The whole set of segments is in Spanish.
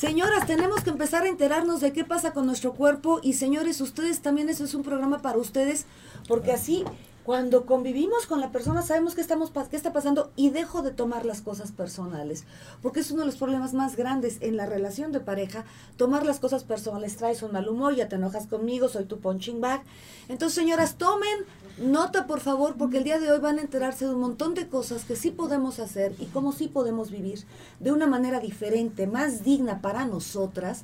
Señoras, tenemos que empezar a enterarnos de qué pasa con nuestro cuerpo y señores, ustedes también, eso es un programa para ustedes, porque así cuando convivimos con la persona sabemos qué, estamos, qué está pasando y dejo de tomar las cosas personales, porque es uno de los problemas más grandes en la relación de pareja, tomar las cosas personales, traes un mal humor, ya te enojas conmigo, soy tu punching bag. Entonces, señoras, tomen nota, por favor, porque el día de hoy van a enterarse de un montón de cosas que sí podemos hacer y cómo sí podemos vivir de una manera diferente, más digna para nosotras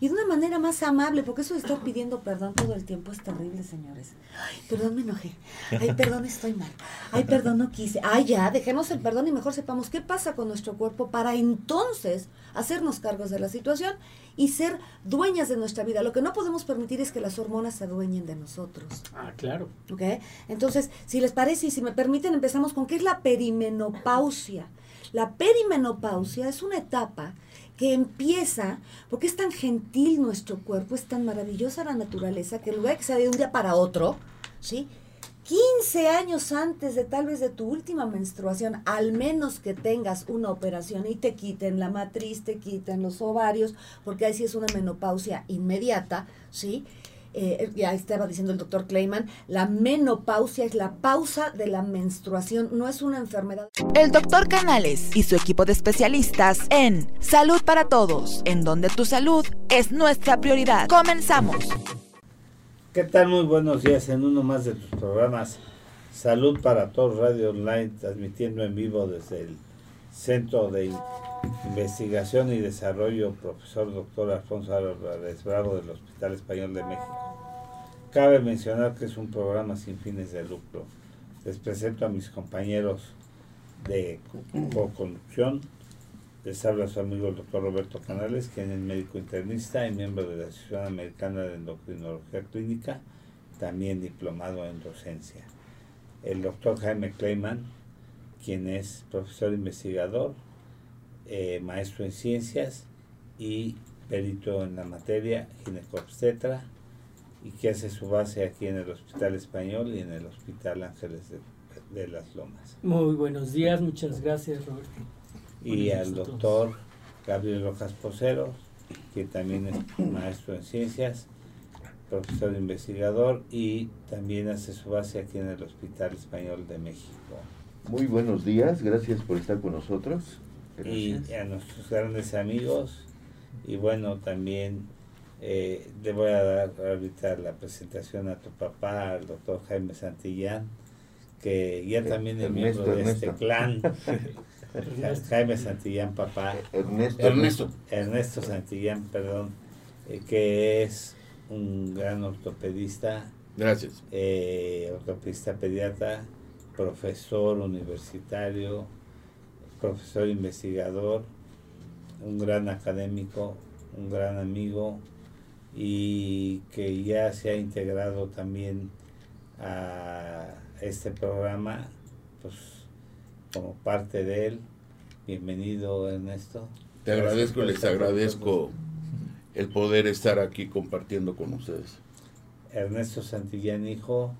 y de una manera más amable, porque eso de estar pidiendo perdón todo el tiempo es terrible, señores. Ay, perdón, me enojé. Ay, perdón, estoy mal. Ay, perdón, no quise. Ay, ya, dejemos el perdón y mejor sepamos qué pasa con nuestro cuerpo para entonces hacernos cargos de la situación y ser dueñas de nuestra vida. Lo que no podemos permitir es que las hormonas se adueñen de nosotros. Ah, claro. ¿Ok? Entonces, si les parece y si me permiten, empezamos con qué es la perimenopausia. La perimenopausia es una etapa que empieza, porque es tan gentil nuestro cuerpo, es tan maravillosa la naturaleza, que en lugar de que sea de un día para otro, ¿sí? 15 años antes de tal vez de tu última menstruación, al menos que tengas una operación y te quiten la matriz, te quiten los ovarios, porque ahí sí es una menopausia inmediata, ¿sí? Eh, ya estaba diciendo el doctor Clayman, la menopausia es la pausa de la menstruación, no es una enfermedad. El doctor Canales y su equipo de especialistas en Salud para Todos, en donde tu salud es nuestra prioridad. Comenzamos. ¿Qué tal? Muy buenos días en uno más de tus programas Salud para Todos Radio Online, transmitiendo en vivo desde el Centro de Investigación y Desarrollo, profesor doctor Alfonso Álvarez Bravo del Hospital Español de México. Cabe mencionar que es un programa sin fines de lucro. Les presento a mis compañeros de co-conducción. Les habla su amigo el doctor Roberto Canales, quien es médico internista y miembro de la Asociación Americana de Endocrinología Clínica, también diplomado en docencia. El doctor Jaime Kleiman, quien es profesor investigador, eh, maestro en ciencias y perito en la materia, ginecobstetra, y que hace su base aquí en el Hospital Español y en el Hospital Ángeles de, de las Lomas. Muy buenos días, muchas gracias Roberto. Y al doctor Gabriel Rojas Poceros, que también es maestro en ciencias, profesor investigador y también hace su base aquí en el Hospital Español de México. Muy buenos días, gracias por estar con nosotros. Y a nuestros grandes amigos. Y bueno, también eh, le voy a dar ahorita la presentación a tu papá, al doctor Jaime Santillán, que ya también es miembro de este clan. Jaime Santillán, papá. Ernesto. Ernesto. Ernesto Santillán, perdón, eh, que es un gran ortopedista. Gracias. Eh, ortopedista pediatra, profesor universitario, profesor investigador, un gran académico, un gran amigo y que ya se ha integrado también a este programa, pues como parte de él. Bienvenido Ernesto. Te agradezco, les agradezco el poder estar aquí compartiendo con ustedes. Ernesto Santillán Hijo,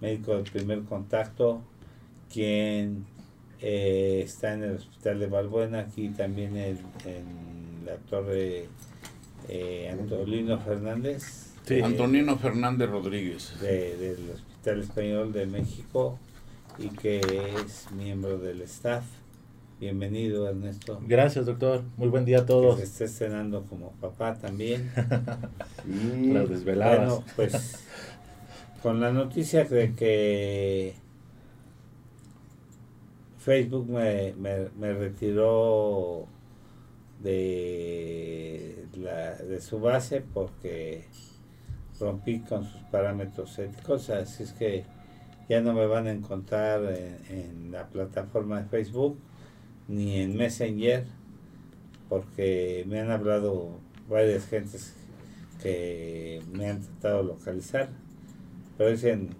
médico de primer contacto, quien eh, está en el hospital de Balbuena, aquí también en, en la torre eh, Antonino Fernández. Sí. Antonino Fernández Rodríguez. De, del Hospital Español de México y que es miembro del staff. Bienvenido, Ernesto. Gracias, doctor. Muy buen día a todos. Que se esté cenando como papá también. sí. Las desveladas. Bueno, pues con la noticia de que Facebook me, me, retiró de, la, de su base porque rompí con sus parámetros éticos, así es que ya no me van a encontrar en, en, la plataforma de Facebook ni en Messenger porque me han hablado varias gentes que me han tratado de localizar, pero dicen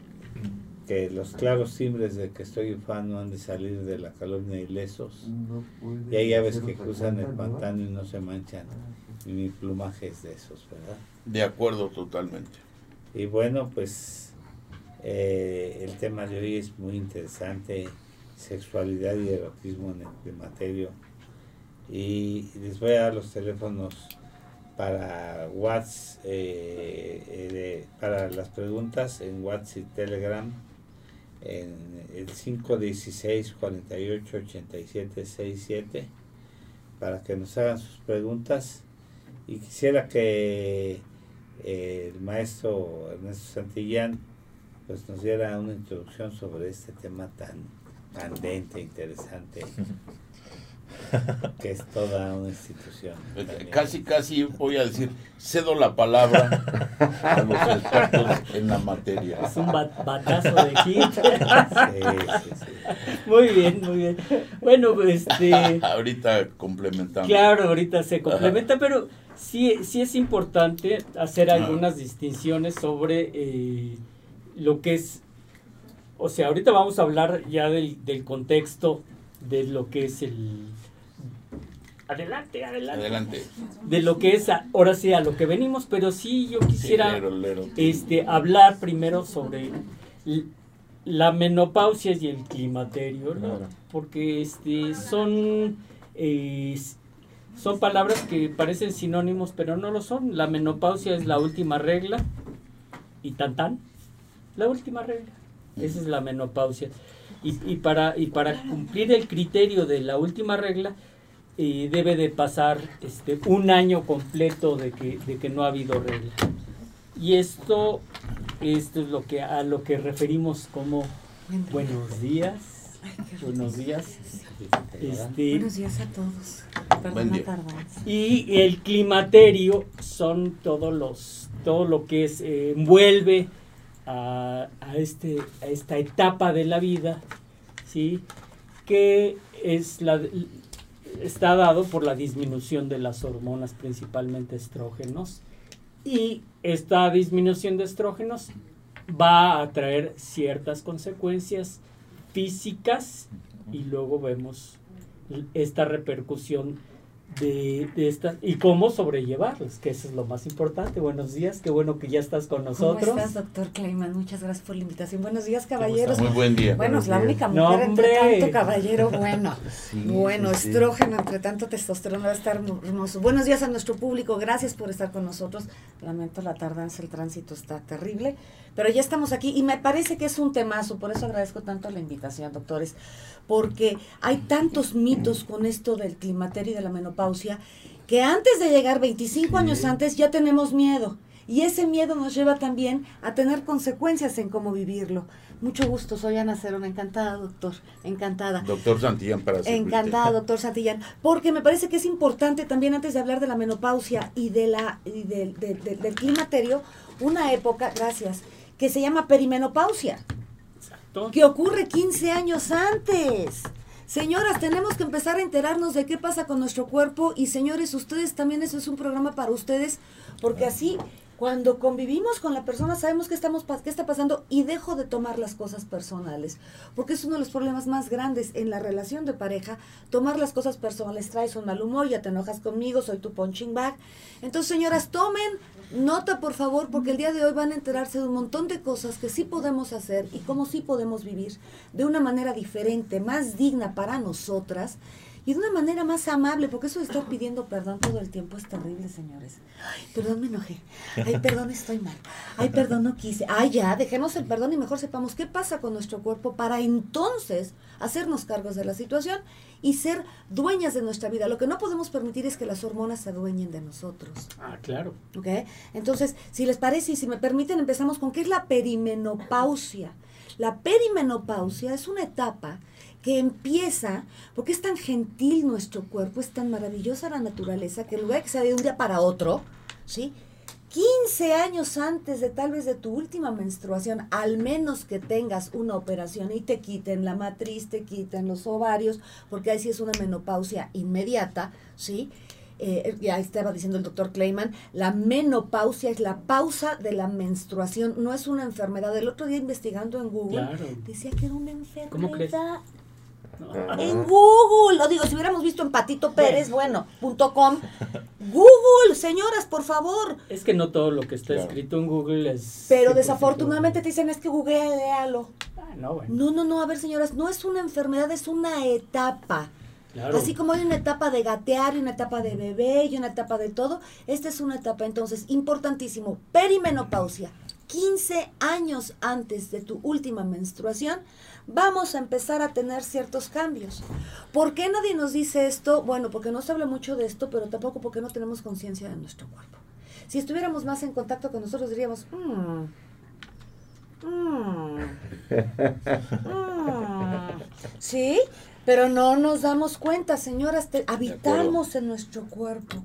que los claros timbres de que estoy fan no han de salir de la calumnia ilesos. No y hay aves que cruzan el pantano y no se manchan. Y mi plumaje es de esos, ¿verdad? De acuerdo totalmente. Y bueno, pues eh, el tema de hoy es muy interesante, sexualidad y erotismo en el climaterio. Y les voy a dar los teléfonos para WhatsApp, eh, eh, para las preguntas en WhatsApp y Telegram en el 516 48 87 67 para que nos hagan sus preguntas. Y quisiera que eh, el maestro Ernesto Santillán pues nos diera una introducción sobre este tema tan candente, interesante, que es toda una institución. también. Casi, casi voy a decir, cedo la palabra a los expertos en la materia. Es un bat- batazo de hit. Sí, sí, sí. Muy bien, muy bien. Bueno, este, Ahorita complementamos. claro, ahorita se complementa, pero sí, sí es importante hacer algunas distinciones sobre eh, lo que es, o sea, ahorita vamos a hablar ya del, del contexto de lo que es el... Adelante, adelante. Adelante. De lo que es, a- ahora sí, a lo que venimos, pero sí yo quisiera... Sí, lero, lero. este, hablar primero sobre la menopausia y el climaterio, ¿no? Claro. Porque este, son, eh, son palabras que parecen sinónimos, pero no lo son. La menopausia es la última regla y tan tan, la última regla. Esa es la menopausia. Y, y para, y para cumplir el criterio de la última regla, eh, debe de pasar este, un año completo de que, de que no ha habido regla. Y esto, esto es lo que a lo que referimos como buenos días. Buenos días. Este, Buenos días a todos. Perdón día. y el climaterio son todos los todo lo que es eh, envuelve a, a este a esta etapa de la vida sí que es la está dado por la disminución de las hormonas principalmente estrógenos. Y esta disminución de estrógenos va a traer ciertas consecuencias físicas y luego vemos esta repercusión de, de esta y cómo sobrellevarlas, que eso es lo más importante. Buenos días, qué bueno que ya estás con nosotros. ¿Cómo estás, doctor Kleiman? Muchas gracias por la invitación. Buenos días, caballeros. Muy buen día. Bueno, es la única mujer No, entre tanto caballero bueno. Sí, bueno, sí, sí. estrógeno entre tanto testosterona va a estar hermoso. Buenos días a nuestro público, gracias por estar con nosotros. Lamento la tardanza, el tránsito está terrible, pero ya estamos aquí y me parece que es un temazo, por eso agradezco tanto la invitación, doctores, porque hay tantos mitos con esto del climaterio y de la menopausia que antes de llegar 25 años antes ya tenemos miedo. Y ese miedo nos lleva también a tener consecuencias en cómo vivirlo. Mucho gusto, soy Ana Cerona, encantada, doctor, encantada. Doctor Santillán para servirte. Encantada, doctor Santillán, porque me parece que es importante también antes de hablar de la menopausia y de la y del- del- del- del climaterio, una época, gracias, que se llama perimenopausia, Exacto. que ocurre 15 años antes. Señoras, tenemos que empezar a enterarnos de qué pasa con nuestro cuerpo y señores, ustedes también eso es un programa para ustedes, porque así cuando convivimos con la persona sabemos qué estamos qué está pasando y dejo de tomar las cosas personales, porque es uno de los problemas más grandes en la relación de pareja, tomar las cosas personales, traes un mal humor, ya te enojas conmigo, soy tu punching bag. Entonces, señoras, tomen nota, por favor, porque el día de hoy van a enterarse de un montón de cosas que sí podemos hacer y cómo sí podemos vivir de una manera diferente, más digna para nosotras y de una manera más amable, porque eso de estar pidiendo perdón todo el tiempo es terrible, señores. Ay, perdón, me enojé. Ay, perdón, estoy mal. Ay, perdón, no quise. Ay, ya, dejemos el perdón y mejor sepamos qué pasa con nuestro cuerpo para entonces hacernos cargos de la situación y ser dueñas de nuestra vida. Lo que no podemos permitir es que las hormonas se adueñen de nosotros. Ah, claro. ¿Ok? Entonces, si les parece y si me permiten, empezamos con qué es la perimenopausia. La perimenopausia es una etapa que empieza, porque es tan gentil nuestro cuerpo, es tan maravillosa la naturaleza, que en lugar de que sea de un día para otro, ¿sí? 15 años antes de tal vez de tu última menstruación, al menos que tengas una operación y te quiten la matriz, te quiten los ovarios, porque ahí sí es una menopausia inmediata, ¿sí? Eh, ya estaba diciendo el doctor Kleiman, la menopausia es la pausa de la menstruación, no es una enfermedad. El otro día investigando en Google, Claro. decía que era una enfermedad. ¿Cómo crees? En Google, lo digo, si hubiéramos visto en Patito Pérez, bueno, punto com. Google, señoras, por favor. Es que no todo lo que está Claro. escrito en Google es... Pero 100% desafortunadamente te dicen es que googlealo. Ah, no, bueno. No, no, no, a ver, señoras, no es una enfermedad, es una etapa. Claro. Así como hay una etapa de gatear y una etapa de bebé y una etapa de todo, esta es una etapa entonces importantísimo, perimenopausia. 15 años antes de tu última menstruación, vamos a empezar a tener ciertos cambios. ¿Por qué nadie nos dice esto? Bueno, porque no se habla mucho de esto, pero tampoco porque no tenemos conciencia de nuestro cuerpo. Si estuviéramos más en contacto con nosotros, diríamos, "Mm, mm, mm". ¿sí? Pero no nos damos cuenta, señoras, te- habitamos en nuestro cuerpo.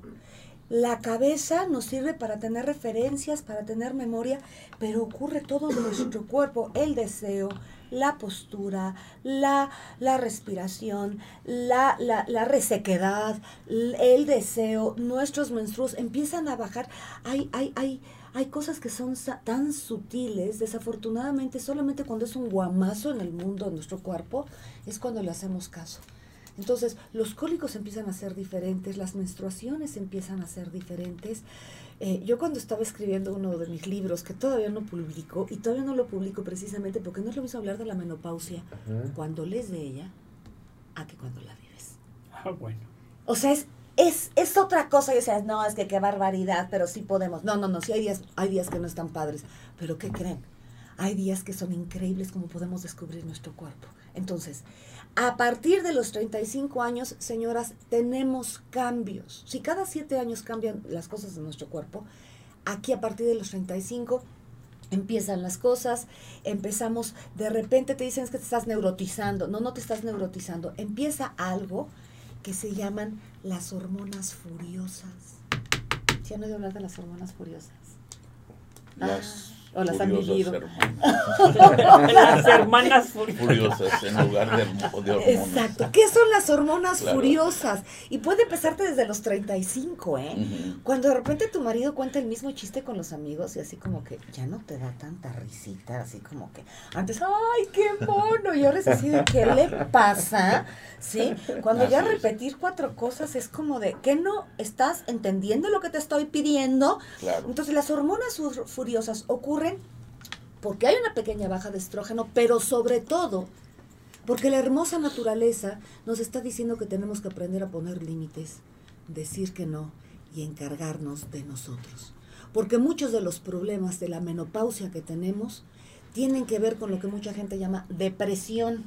La cabeza nos sirve para tener referencias, para tener memoria, pero ocurre todo en nuestro cuerpo, el deseo, la postura, la, la respiración, la, la, la resequedad, el deseo, nuestros menstruos empiezan a bajar. Hay, hay, hay, hay cosas que son tan sutiles, desafortunadamente solamente cuando es un guamazo en el mundo, en nuestro cuerpo, es cuando le hacemos caso. Entonces, los cólicos empiezan a ser diferentes, las menstruaciones empiezan a ser diferentes. Eh, yo cuando estaba escribiendo uno de mis libros, que todavía no publico, y todavía no lo publico precisamente porque no es lo mismo hablar de la menopausia cuando lees de ella a que cuando la vives. Ah, bueno. O sea, es, es, es otra cosa. Y decías, no, es que qué barbaridad, pero sí podemos. No, no, no, sí hay días, hay días que no están padres. Pero ¿qué creen? Hay días que son increíbles como podemos descubrir nuestro cuerpo. Entonces, a partir de los 35 años, señoras, tenemos cambios. Si cada siete años cambian las cosas de nuestro cuerpo, aquí a partir de los 35 empiezan las cosas, empezamos, de repente te dicen es que te estás neurotizando. No, no te estás neurotizando. Empieza algo que se llaman las hormonas furiosas. ¿Sí han oído hablar de las hormonas furiosas? Las o las han vivido. hermanas. Las hermanas furiosas. Furiosas en lugar de, hormonas. Exacto. ¿Qué son las hormonas Claro. furiosas? Y puede empezarte desde los 35, ¿eh? Ujú. Cuando de repente tu marido cuenta el mismo chiste con los amigos y así como que ya no te da tanta risita, así como que antes, ¡ay, qué mono! Y ahora es así de, ¿qué le pasa? ¿Sí? Cuando ya Así es. repetir cuatro cosas es como de, ¿qué no estás entendiendo lo que te estoy pidiendo? Claro. Entonces las hormonas fur- furiosas ocurren porque hay una pequeña baja de estrógeno, pero sobre todo porque la hermosa naturaleza nos está diciendo que tenemos que aprender a poner límites, decir que no y encargarnos de nosotros. Porque muchos de los problemas de la menopausia que tenemos tienen que ver con lo que mucha gente llama depresión.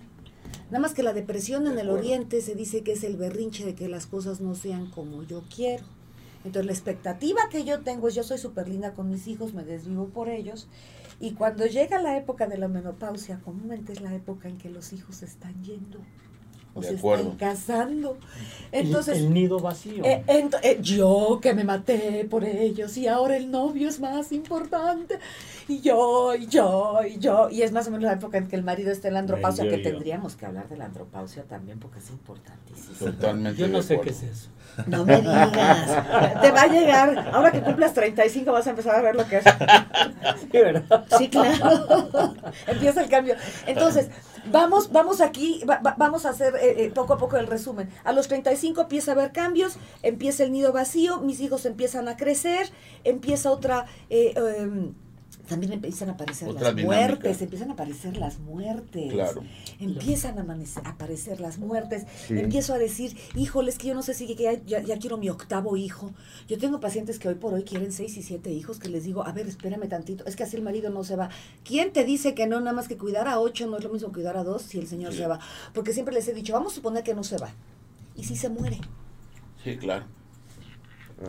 Nada más que la depresión en el oriente se dice que es el berrinche de que las cosas no sean como yo quiero. Entonces la expectativa que yo tengo es yo soy súper linda con mis hijos, me desvivo por ellos. Y cuando llega la época de la menopausia, comúnmente es la época en que los hijos están yendo o De se acuerdo. están casando. El- Entonces, el, nido vacío. eh, eh, yo que me maté por ellos y ahora el novio es más importante y yo y yo y yo y es más o menos la época en que el marido está en la andropausia yo, que yo. tendríamos que hablar de la andropausia también porque es importantísimo. Totalmente Yo no sé qué es eso. No me digas, te va a llegar, ahora que cumplas 35 vas a empezar a ver lo que es. Sí, ¿verdad? Sí, claro. Empieza el cambio. Entonces, vamos, vamos aquí, va- va- vamos a hacer eh, eh, poco a poco el resumen. A los 35 empieza a haber cambios, empieza el nido vacío, mis hijos empiezan a crecer, empieza otra... eh, em, también empiezan a aparecer Otra las dinámica. muertes, empiezan a aparecer las muertes. Claro. Empiezan a aparecer las muertes. Sí. Empiezo a decir, híjole, es que yo no sé si ya, ya- ya quiero mi octavo hijo. Yo tengo pacientes que hoy por hoy quieren seis y siete hijos que les digo, a ver, espérame tantito, es que así el marido no se va. ¿Quién te dice que no, nada más que cuidar a ocho no es lo mismo que cuidar a dos si el señor Sí. se va? Porque siempre les he dicho, vamos a suponer que no se va. ¿Y si se muere? Sí, claro.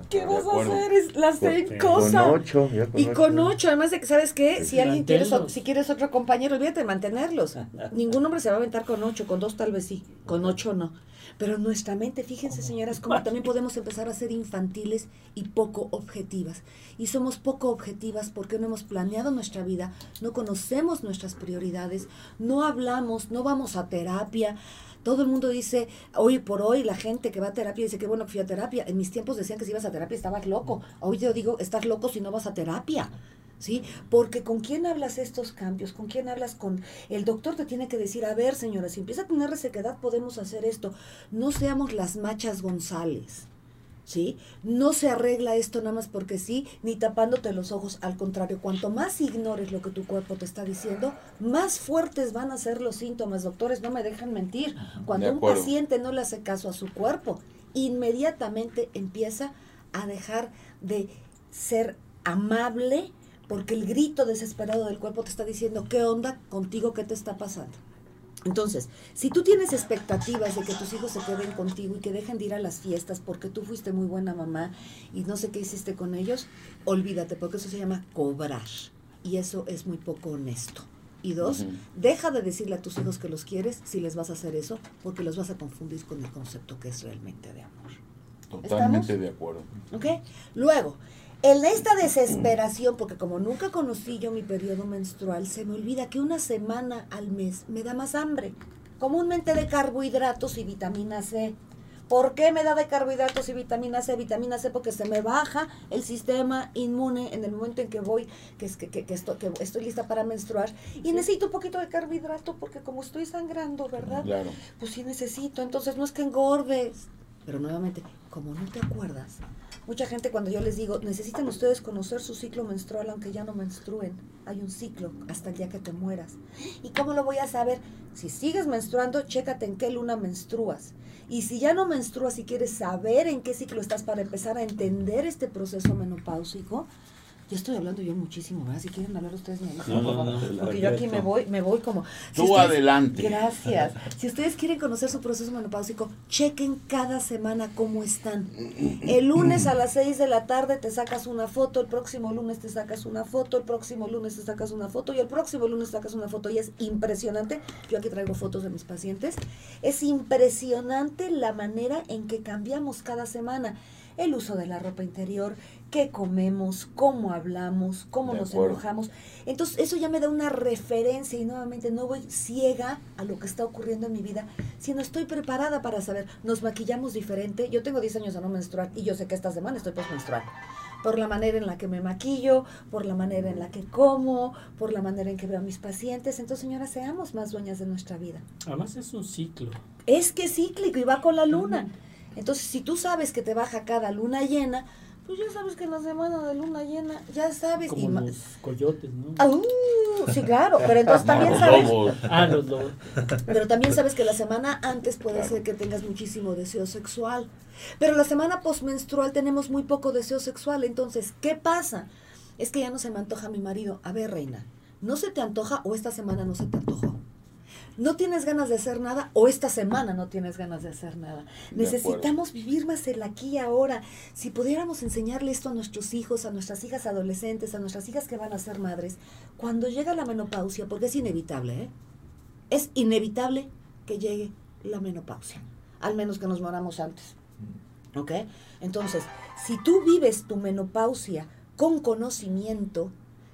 ¿Qué vas a hacer? Es la same Con cosa. Con ocho, ya con Y con ocho. ocho, además de que, ¿sabes qué? Si alguien quieres, si quieres otro compañero, olvídate de mantenerlos. Ningún hombre se va a aventar con ocho, con dos tal vez sí, con ocho no. Pero nuestra mente, fíjense señoras, cómo también podemos empezar a ser infantiles y poco objetivas. Y somos poco objetivas porque no hemos planeado nuestra vida, no conocemos nuestras prioridades, no hablamos, no vamos a terapia. Todo el mundo dice, hoy por hoy la gente que va a terapia dice que bueno que fui a terapia. En mis tiempos decían que si ibas a terapia estabas loco. Hoy yo digo, estás loco si no vas a terapia. ¿Sí? Porque con quién hablas estos cambios, con quién hablas con el doctor te tiene que decir, a ver, señora, si empieza a tener resequedad podemos hacer esto. No seamos las machas González. ¿Sí? No se arregla esto nada más porque sí, ni tapándote los ojos. Al contrario, cuanto más ignores lo que tu cuerpo te está diciendo, más fuertes van a ser los síntomas. Doctores, no me dejan mentir. Cuando un paciente no le hace caso a su cuerpo, inmediatamente empieza a dejar de ser amable porque el grito desesperado del cuerpo te está diciendo, ¿qué onda contigo? ¿Qué te está pasando? Entonces, si tú tienes expectativas de que tus hijos se queden contigo y que dejen de ir a las fiestas porque tú fuiste muy buena mamá y no sé qué hiciste con ellos, olvídate, porque eso se llama cobrar. Y eso es muy poco honesto. Y dos, deja de decirle a tus hijos que los quieres si les vas a hacer eso, porque los vas a confundir con el concepto que es realmente de amor. Totalmente ¿Estamos? de acuerdo. ¿Ok? Luego, en esta desesperación, porque como nunca conocí yo mi periodo menstrual, se me olvida que una semana al mes me da más hambre, comúnmente de carbohidratos y vitamina C. ¿Por qué me da de carbohidratos y vitamina C? Vitamina C porque se me baja el sistema inmune en el momento en que voy, que, es, que, que, que estoy, que estoy lista para menstruar. Y necesito un poquito de carbohidrato porque como estoy sangrando, ¿verdad? Claro. pues sí necesito, entonces no es que engordes. Pero nuevamente, como no te acuerdas, mucha gente cuando yo les digo, necesitan ustedes conocer su ciclo menstrual aunque ya no menstruen. Hay un ciclo hasta el día que te mueras. ¿Y cómo lo voy a saber? Si sigues menstruando, chécate en qué luna menstruas. Y si ya no menstruas y quieres saber en qué ciclo estás para empezar a entender este proceso menopáusico, ya estoy hablando yo muchísimo, ¿verdad? Si quieren hablar ustedes me avisan, No, por no, favor, no, porque yo aquí me voy, me voy como... Tú ustedes- adelante. Gracias. Si ustedes quieren conocer su proceso menopáusico, chequen cada semana cómo están. El lunes a las 6 de la tarde te sacas una foto, el próximo lunes te sacas una foto, el próximo lunes te sacas una foto y el próximo lunes sacas una foto y es impresionante. Yo aquí traigo fotos de mis pacientes. Es impresionante la manera en que cambiamos cada semana. El uso de la ropa interior, qué comemos, cómo hablamos, cómo De nos acuerdo. enojamos. Entonces, eso ya me da una referencia y nuevamente no voy ciega a lo que está ocurriendo en mi vida, sino estoy preparada para saber. Nos maquillamos diferente. Yo tengo 10 años de no menstruar y yo sé que esta semana estoy postmenstrual. Por la manera en la que me maquillo, por la manera en la que como, por la manera en que veo a mis pacientes. Entonces, señoras, seamos más dueñas de nuestra vida. Además es un ciclo. Es que es cíclico y va con la luna. Entonces, si tú sabes que te baja cada luna llena, pues ya sabes que en la semana de luna llena, ya sabes. y Como los coyotes, ¿no? Ah, uh, sí, claro, pero entonces también los sabes, lobos. Ah, los lobos. pero también sabes que la semana antes puede Claro. ser que tengas muchísimo deseo sexual. Pero la semana postmenstrual tenemos muy poco deseo sexual. Entonces, ¿qué pasa? Es que ya no se me antoja mi marido. A ver, reina, ¿no se te antoja o esta semana no se te antojó? ¿No tienes ganas de hacer nada o esta semana no tienes ganas de hacer nada? De Necesitamos vivir más el aquí y ahora. Si pudiéramos enseñarle esto a nuestros hijos, a nuestras hijas adolescentes, a nuestras hijas que van a ser madres, cuando llega la menopausia, porque es inevitable, ¿eh? Es inevitable que llegue la menopausia, al menos que nos moramos antes. ¿Ok? Entonces, si tú vives tu menopausia con conocimiento,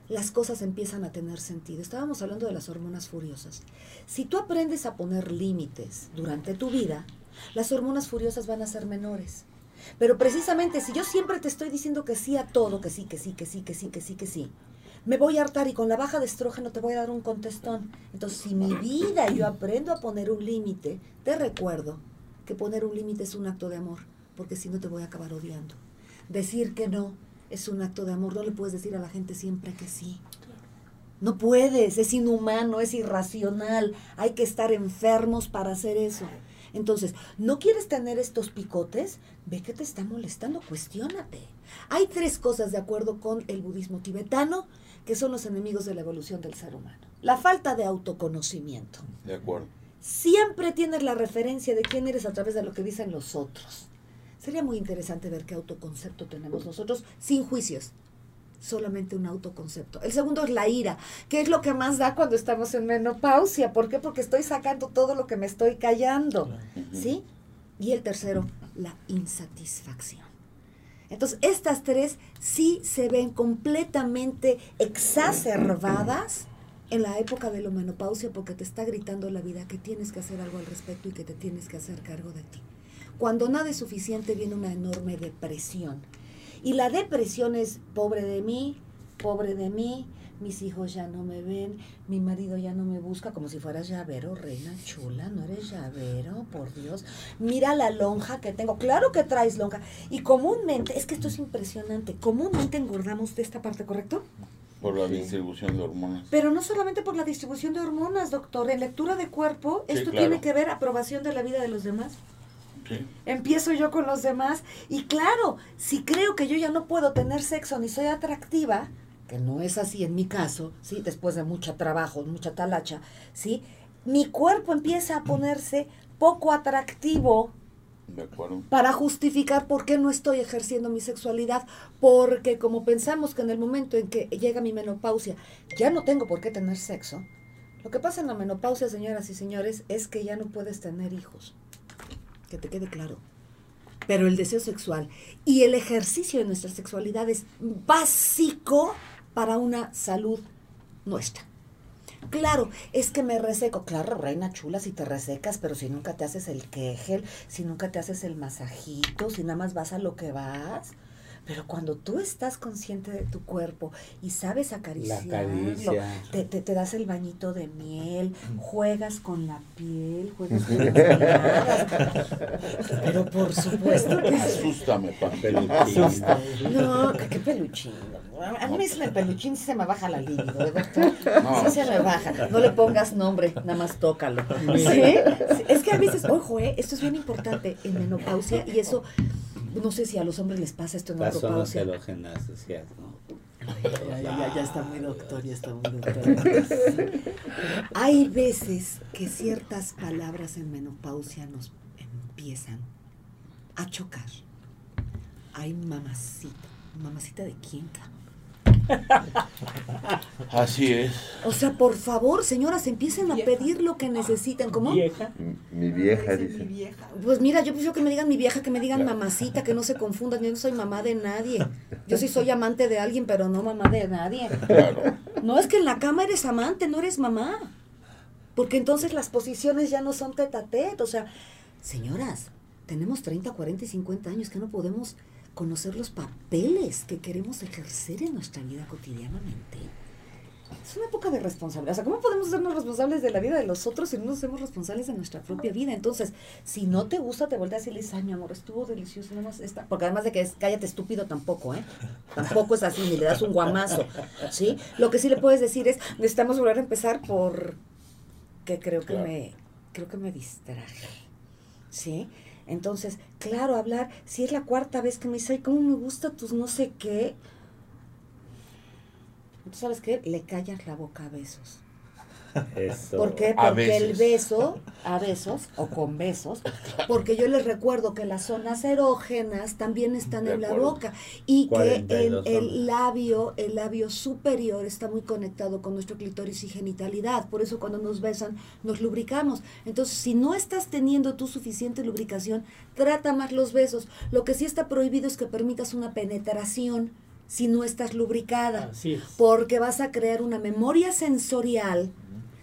las cosas empiezan a tener sentido. Estábamos hablando de las hormonas furiosas. Si tú aprendes a poner límites durante tu vida, las hormonas furiosas van a ser menores. Pero precisamente si yo siempre te estoy diciendo que sí a todo, que sí, que sí, que sí, que sí, que sí, que sí, me voy a hartar y con la baja de estrógeno te voy a dar un contestón. Entonces, si mi vida yo aprendo a poner un límite, te recuerdo que poner un límite es un acto de amor, porque si no te voy a acabar odiando. Decir que no es un acto de amor, no le puedes decir a la gente siempre que sí. No puedes, es inhumano, es irracional, hay que estar enfermos para hacer eso. Entonces, ¿no quieres tener estos picotes? Ve que te está molestando, cuestiónate. Hay tres cosas de acuerdo con el budismo tibetano que son los enemigos de la evolución del ser humano. La falta de autoconocimiento. De acuerdo. Siempre tienes la referencia de quién eres a través de lo que dicen los otros. Sería muy interesante ver qué autoconcepto tenemos nosotros sin juicios. Solamente un autoconcepto. El segundo es la ira, que es lo que más da cuando estamos en menopausia. ¿Por qué? Porque estoy sacando todo lo que me estoy callando. ¿Sí? Y el tercero, la insatisfacción. Entonces, estas tres sí se ven completamente exacerbadas en la época de la menopausia porque te está gritando la vida que tienes que hacer algo al respecto y que te tienes que hacer cargo de ti. Cuando nada es suficiente viene una enorme depresión. Y la depresión es pobre de mí, pobre de mí, mis hijos ya no me ven, mi marido ya no me busca, como si fueras llavero, reina chula, no eres llavero, por Dios. Mira la lonja que tengo, claro que traes lonja. Y comúnmente, es que esto es impresionante, comúnmente engordamos de esta parte, ¿correcto? Por la distribución de hormonas. Pero no solamente por la distribución de hormonas, doctor, en lectura de cuerpo, Sí, esto claro. tiene que ver aprobación de la vida de los demás. Sí. Empiezo yo con los demás y claro, si creo que yo ya no puedo tener sexo ni soy atractiva, que no es así en mi caso, ¿sí? Después de mucho trabajo, mucha talacha, ¿sí? Mi cuerpo empieza a ponerse poco atractivo De acuerdo. para justificar por qué no estoy ejerciendo mi sexualidad, porque como pensamos que en el momento en que llega mi menopausia ya no tengo por qué tener sexo, lo que pasa en la menopausia, señoras y señores, es que ya no puedes tener hijos. Que te quede claro. Pero el deseo sexual y el ejercicio de nuestra sexualidad es básico para una salud nuestra. Claro, es que me reseco. Claro, reina chula, si te resecas, pero si nunca te haces el quejel, si nunca te haces el masajito, si nada más vas a lo que vas. Pero cuando tú estás consciente de tu cuerpo y sabes acariciarlo, caricia. te, te, te das el bañito de miel, juegas con la piel, juegas con las miradas. Pero por supuesto que. Asústame. Peluchín. No, que qué peluchín. A mí me dicen el peluchín y se me baja la libido. No. Sí se me baja. No le pongas nombre, nada más tócalo. ¿Sí? Sí, Es que a veces, ojo, ¿eh? esto es bien importante en menopausia y eso, no sé si a los hombres les pasa esto en Las decías, ¿no? Ya, ya, ya, ya está muy doctor, ya está muy doctor. Hay veces que ciertas palabras en menopausia nos empiezan a chocar. Ay, mamacita. ¿Mamacita de quién, cabrón? Así es. O sea, por favor, señoras, empiecen a pedir lo que necesiten. ¿Cómo? Vieja. Mi vieja, dice. Pues mira, yo prefiero que me digan mi vieja, que me digan mamacita, que no se confundan. Yo no soy mamá de nadie. Yo sí soy amante de alguien, pero no mamá de nadie. Claro. No es que en la cama eres amante, no eres mamá. Porque entonces las posiciones ya no son tete a tete. O sea, señoras, tenemos 30, 40 y 50 años que no podemos conocer los papeles que queremos ejercer en nuestra vida cotidianamente. Es una época de responsabilidad. O sea, ¿cómo podemos sernos responsables de la vida de los otros si no nos hacemos responsables de nuestra propia vida? Entonces, si no te gusta, te y le dices, ay, mi amor, estuvo delicioso. nada más esta-". Porque además de que es cállate estúpido, tampoco, ¿eh? Tampoco es así, ni le das un guamazo, ¿sí? Lo que sí le puedes decir es, necesitamos volver a empezar por que creo que Claro. me creo que me distraje. ¿Sí? Entonces, claro, hablar, si es la cuarta vez que me dice, ay, cómo me gusta tus no sé qué. ¿Tú sabes qué? Le callas la boca a besos. Eso. ¿Por qué? Porque el beso, a besos o con besos, porque yo les recuerdo que las zonas erógenas también están De en la boca y que el, 42 el labio, el labio superior está muy conectado con nuestro clítoris y genitalidad, por eso cuando nos besan nos lubricamos. Entonces, si no estás teniendo tu suficiente lubricación, trata más los besos. Lo que sí está prohibido es que permitas una penetración si no estás lubricada Así es. porque vas a crear una memoria sensorial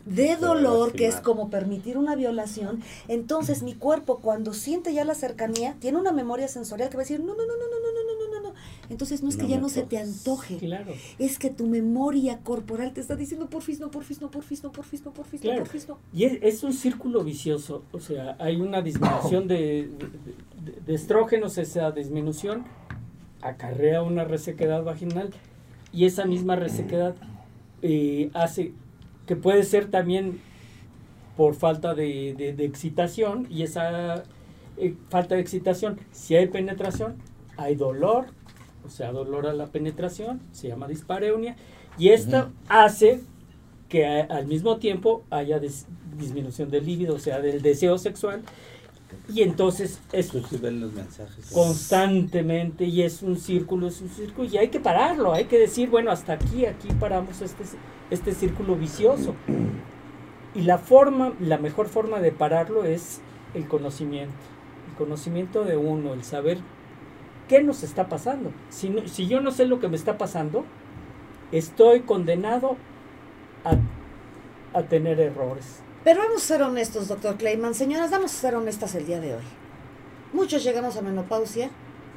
de dolor, que es como permitir una violación, entonces mi cuerpo cuando siente ya la cercanía, tiene una memoria sensorial que va a decir, no, no, no, no, no, no, no, no, no, no. Entonces no es que No ya no se te antoje, Claro. es que tu memoria corporal te está diciendo porfis, no, porfis, no, porfis, no, porfis, no, porfis, no, Claro. porfis, no. Y es, es un círculo vicioso, o sea, hay una disminución de, de- de estrógenos, esa disminución acarrea una resequedad vaginal y esa misma resequedad eh, hace que puede ser también por falta de, de- de excitación y esa eh, falta de excitación, si hay penetración, hay dolor, o sea, dolor a la penetración, se llama dispareunia, y esta Ujú. hace que a- al mismo tiempo haya dis- disminución del líbido, o sea, del deseo sexual, y entonces es los mensajes. constantemente y es un círculo, es un círculo, y hay que pararlo, hay que decir, bueno, hasta aquí, aquí paramos este, este círculo vicioso. Y la forma, la mejor forma de pararlo es el conocimiento, el conocimiento de uno, el saber qué nos está pasando. Si, no- si yo no sé lo que me está pasando, estoy condenado a, a tener errores. Pero vamos a ser honestos, doctor Clayman. Señoras, vamos a ser honestas el día de hoy. Muchos llegamos a menopausia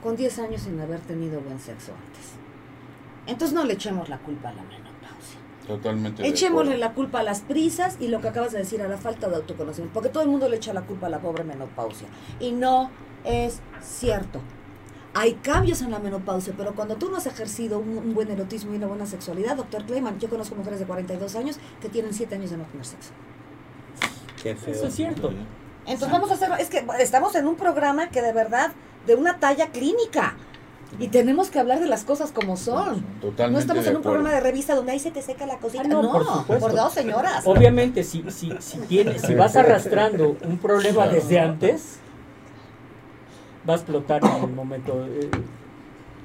con 10 años sin haber tenido buen sexo antes. Entonces no le echemos la culpa a la menopausia. Totalmente. Echémosle la culpa a las prisas y lo que acabas de decir, a la falta de autoconocimiento. Porque todo el mundo le echa la culpa a la pobre menopausia. Y no es cierto. Hay cambios en la menopausia, pero cuando tú no has ejercido un, un buen erotismo y una buena sexualidad, doctor Kleiman, yo conozco mujeres de 42 años que tienen 7 años de no tener sexo. Qué feo. Eso es cierto. Entonces vamos a hacer, es que estamos en un programa que de verdad, de una talla clínica. Y tenemos que hablar de las cosas como son. Totalmente No estamos en un programa de revista donde ahí se te seca la cosita. Ah, no, no, por dos señoras. Obviamente, si, si, si, tienes, si vas arrastrando un problema Claro. desde antes, va a explotar en el momento eh,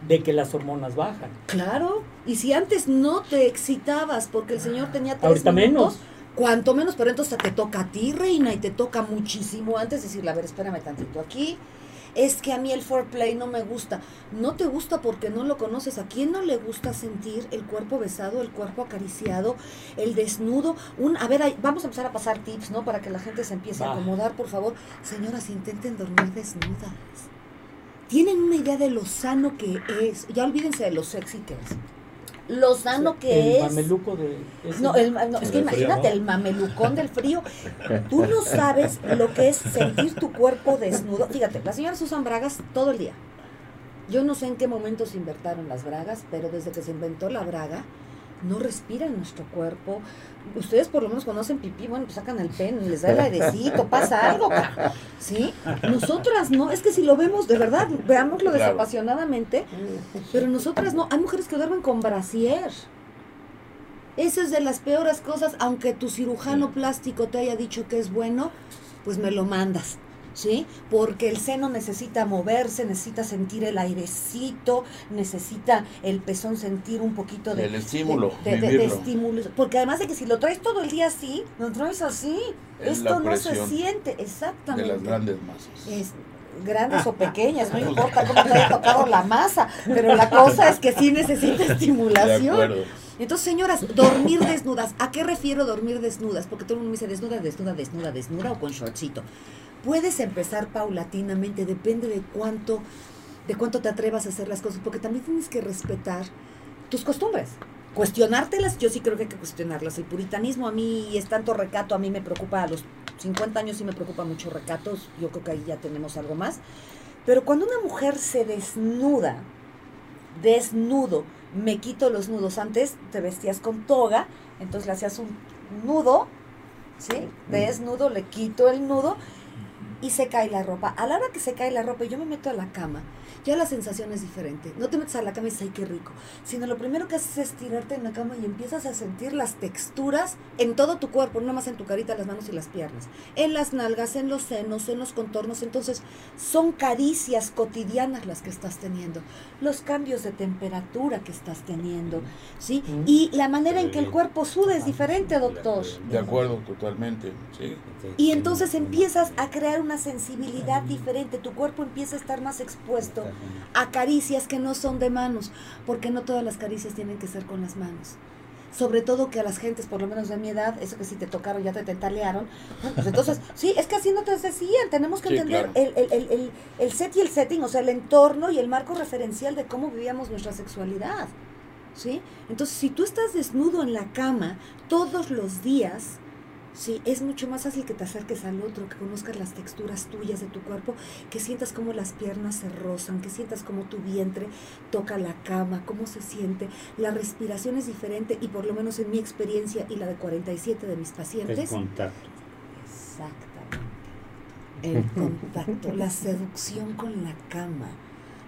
de que las hormonas bajan. Claro, y si antes no te excitabas porque el señor tenía tres Ahorita minutos, menos. cuanto menos, pero entonces te toca a ti, reina, y te toca muchísimo antes decirle, a ver, espérame tantito aquí. Es que a mí el foreplay no me gusta. No te gusta porque no lo conoces. ¿A quién no le gusta sentir el cuerpo besado, el cuerpo acariciado, el desnudo? Un, a ver, vamos a empezar a pasar tips, ¿no? Para que la gente se empiece a acomodar, por favor. Señoras, intenten dormir desnudas. Tienen una idea de lo sano que es. Ya olvídense de lo sexy que es. Lo sano que el es. mameluco de... ese- No, el no, es que frío, imagínate ¿no? el mamelucón del frío. Tú no sabes lo que es sentir tu cuerpo desnudo. Fíjate, las señoras usan bragas todo el día. Yo no sé en qué momento se inventaron las bragas, pero desde que se inventó la braga, no respira en nuestro cuerpo. Ustedes por lo menos cuando hacen pipí, bueno, pues sacan el pen, les da el airecito, pasa algo, ca- ¿sí? Nosotras no, es que si lo vemos de verdad, veámoslo Claro. desapasionadamente, pero nosotras no, hay mujeres que duermen con brasier. Eso es de las peores cosas, aunque tu cirujano plástico te haya dicho que es bueno, pues me lo mandas, ¿sí? Porque el seno necesita moverse, necesita sentir el airecito, necesita el pezón sentir un poquito de... El estímulo, de, de- de- de estímulo. Porque además de que si lo traes todo el día así, lo traes así, Es esto no se siente, De exactamente. las grandes masas. Es- grandes o pequeñas, no importa cómo te haya tocado la masa, pero la cosa es que sí necesita De estimulación. acuerdo. Entonces, señoras, dormir desnudas. ¿A qué refiero dormir desnudas? Porque todo el mundo me dice desnuda, desnuda, desnuda, desnuda o con shortcito. Puedes empezar paulatinamente, depende de cuánto, de cuánto te atrevas a hacer las cosas, porque también tienes que respetar tus costumbres. Cuestionártelas, yo sí creo que hay que cuestionarlas. El puritanismo a mí es tanto recato, a mí me preocupa, a los 50 años sí me preocupa mucho recatos, yo creo que ahí ya tenemos algo más. Pero cuando una mujer se desnuda, desnudo, me quito los nudos. Antes te vestías con toga, entonces le hacías un nudo, ¿sí? Desnudo, le quito el nudo y se cae la ropa. A la hora que se cae la ropa yo me meto a la cama, ya la sensación es diferente. No te metes a la cama y dices, ay, qué rico. Sino lo primero que haces es tirarte en la cama y empiezas a sentir las texturas en todo tu cuerpo, no más en tu carita, las manos y las piernas. En las nalgas, en los senos, en los contornos. Entonces, son caricias cotidianas las que estás teniendo. Los cambios de temperatura que estás teniendo, ¿sí? Y la manera en que el cuerpo suda es diferente, doctor. De acuerdo, totalmente. Sí. Y entonces empiezas a crear una sensibilidad diferente, tu cuerpo empieza a estar más expuesto a caricias que no son de manos, porque no todas las caricias tienen que ser con las manos. Sobre todo que a las gentes, por lo menos de mi edad, eso que si te tocaron ya te tentalearon. pues entonces, sí, es que así no te decían. Tenemos que Sí, entender claro. el, el, el, el set y el setting, o sea, el entorno y el marco referencial de cómo vivíamos nuestra sexualidad. ¿Sí? Entonces, si tú estás desnudo en la cama todos los días, Sí, es mucho más fácil que te acerques al otro, que conozcas las texturas tuyas de tu cuerpo, que sientas cómo las piernas se rozan, que sientas cómo tu vientre toca la cama, cómo se siente. La respiración es diferente y por lo menos en mi experiencia y la de 47 de mis El pacientes. contacto. Exactamente. El contacto, la seducción con la cama.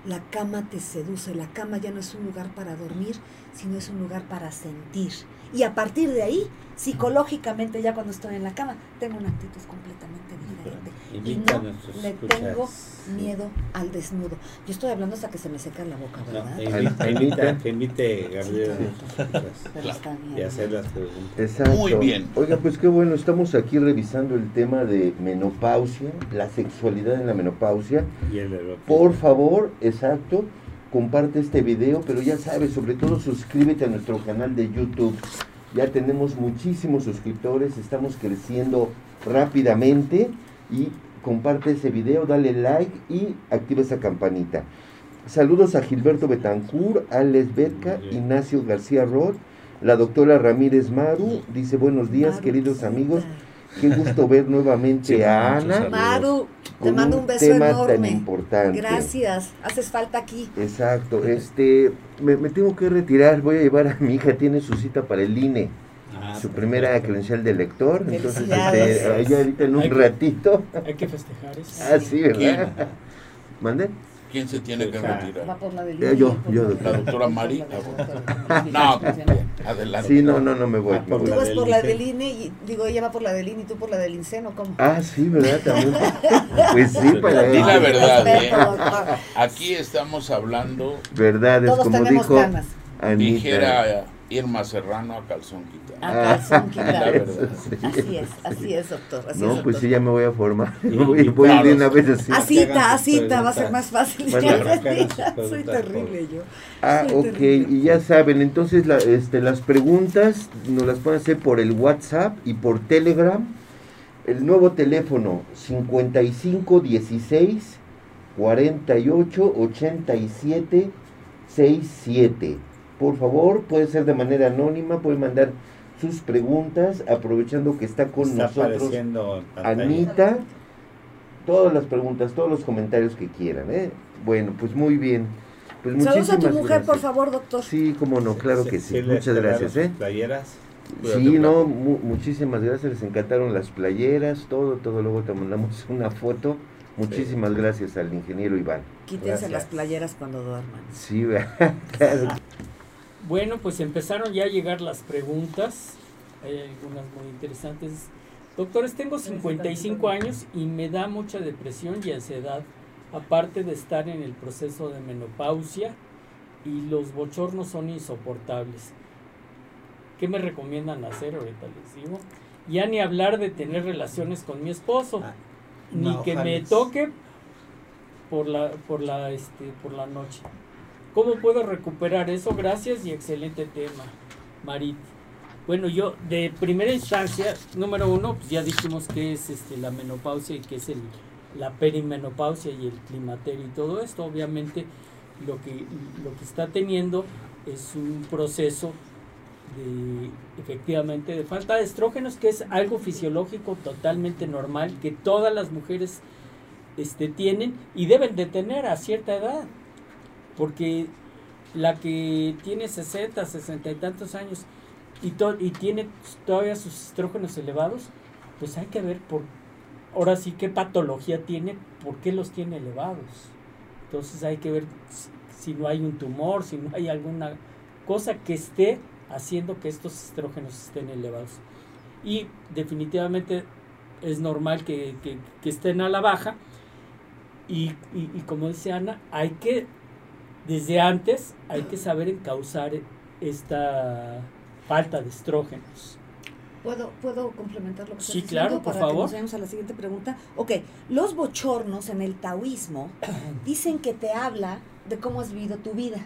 La cama te seduce, la cama ya no es un lugar para dormir, sino es un lugar para sentir. Y a partir de ahí, psicológicamente, ya cuando estoy en la cama, tengo una actitud completamente diferente. Y Invita a no le escuchas. tengo miedo al desnudo. Yo estoy hablando hasta que se me seca la boca, No, ¿verdad? invita, invita, que invite Gabriel a Sí, y hacer las preguntas. Exacto. Muy bien. Oiga, pues qué bueno, estamos aquí revisando el tema de menopausia, la sexualidad en la menopausia. Y el erotismo. Por favor, exacto, comparte este video, pero ya sabes, sobre todo suscríbete a nuestro canal de YouTube. Ya tenemos muchísimos suscriptores, estamos creciendo rápidamente y comparte ese video, dale like y activa esa campanita. Saludos a Gilberto Betancourt, Alex Betka, Ignacio García Roth, La doctora Ramírez Maru dice buenos días queridos amigos, qué gusto ver nuevamente Sí, a Ana. Maru, te mando un beso tema tan enorme. importante. Gracias, haces falta aquí. Exacto, este, me, me tengo que retirar, voy a llevar a mi hija, tiene su cita para el INE, Ah, su primera perfecto. credencial de lector, entonces este, allá ahorita en un Hay que- ratito, Hay que festejar eso. ah sí, ¿verdad? ¿Quién? ¿Mande? ¿Quién se tiene que retirar? por la del Eh, yo, yo, la- doctora. La doctora Mari. No, No, adelante. Sí, no, no, no me voy. Me por voy. Tú la vas por la del INE y digo, ella va por la del INE y tú por la del INSEN, ¿o cómo? Ah, sí, ¿verdad? También. Pues sí, para Di la verdad, ¿eh? Aquí estamos hablando, Verdad, es Todos como tenemos dijo ganas. Anita. dijera Irma Serrano a calzón quitado. A calzón quitado. verdad. Así es, así es, doctor. Así No, es, pues sí, ya me voy a formar. Sí, voy voy claro. de una vez así. Así está, va a ser más fácil. Bueno, Soy terrible yo. Ah, Soy ok, terrible. y ya saben, entonces la- este, las preguntas nos las pueden hacer por el WhatsApp y por Telegram. El nuevo teléfono 5516 48 87 67. Por favor, puede ser de manera anónima, pueden mandar sus preguntas, aprovechando que está con Está nosotros. Anita. Todas las preguntas, todos los comentarios que quieran, ¿eh? Bueno, pues muy bien. Pues Saludos a tu muchísimas mujer, gracias. por favor, doctor. Sí, cómo no, claro que sí. Muchas gracias, ¿eh? Playeras. Sí, no, mu- muchísimas gracias, les encantaron las playeras, todo, todo, luego te mandamos una foto. Muchísimas gracias al ingeniero Iván. Quítense Gracias. las playeras cuando duerman. Sí, claro. Bueno, pues empezaron ya a llegar las preguntas. Hay algunas muy interesantes. Doctores, tengo 55 años y me da mucha depresión y ansiedad, aparte de estar en el proceso de menopausia y los bochornos son insoportables. ¿Qué me recomiendan hacer? Ahorita les digo. Ya ni hablar de tener relaciones con mi esposo, Ah, ni no, que me toque por la, por la, este, por la noche. ¿Cómo puedo recuperar eso? Gracias y excelente tema, Marit. Bueno, yo de primera instancia, número uno, pues ya dijimos que es este, la menopausia y que es el, la perimenopausia y el climaterio y todo esto. Obviamente lo que, lo que está teniendo es un proceso de efectivamente de falta de estrógenos, que es algo fisiológico totalmente normal, que todas las mujeres este, tienen y deben de tener a cierta edad. Porque la que tiene 60, 60 y tantos años y, to- y tiene todavía sus estrógenos elevados, pues hay que ver por ahora sí qué patología tiene, por qué los tiene elevados. Entonces hay que ver si, no hay un tumor, si no hay alguna cosa que esté haciendo que estos estrógenos estén elevados. Y definitivamente es normal que, que- estén a la baja. Y- y como dice Ana, hay que, desde antes, hay que saber encauzar esta falta de estrógenos. ¿Puedo, ¿Puedo complementar lo que Sí, claro, por para favor. que nos vayamos a la siguiente pregunta? Ok, los bochornos en el taoísmo dicen que te habla de cómo has vivido tu vida.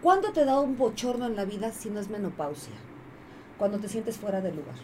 ¿Cuándo te da un bochorno en la vida si no es menopausia? Cuando te sientes fuera de lugar.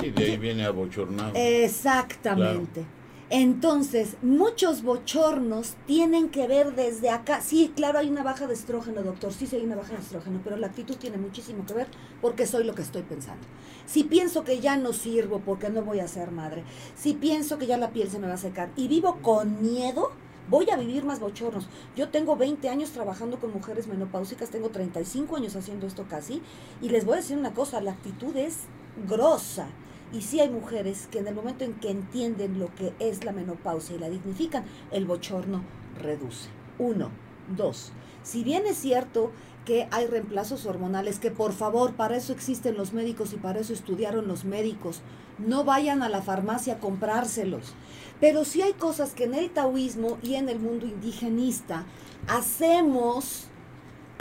Sí, de ahí viene abochornado. Exactamente. Entonces, muchos bochornos tienen que ver desde acá. Sí, claro, hay una baja de estrógeno, doctor. Sí, sí hay una baja de estrógeno, pero la actitud tiene muchísimo que ver porque soy lo que estoy pensando. Si pienso que ya no sirvo porque no voy a ser madre, si pienso que ya la piel se me va a secar y vivo con miedo, voy a vivir más bochornos. Yo tengo 20 años trabajando con mujeres menopáusicas, tengo 35 años haciendo esto casi, y les voy a decir una cosa, la actitud es grosa. Y sí hay mujeres que en el momento en que entienden lo que es la menopausia y la dignifican, el bochorno reduce. Uno. Dos. Si bien es cierto que hay reemplazos hormonales, que por favor, para eso existen los médicos y para eso estudiaron los médicos, no vayan a la farmacia a comprárselos. Pero sí hay cosas que en el taoísmo y en el mundo indigenista hacemos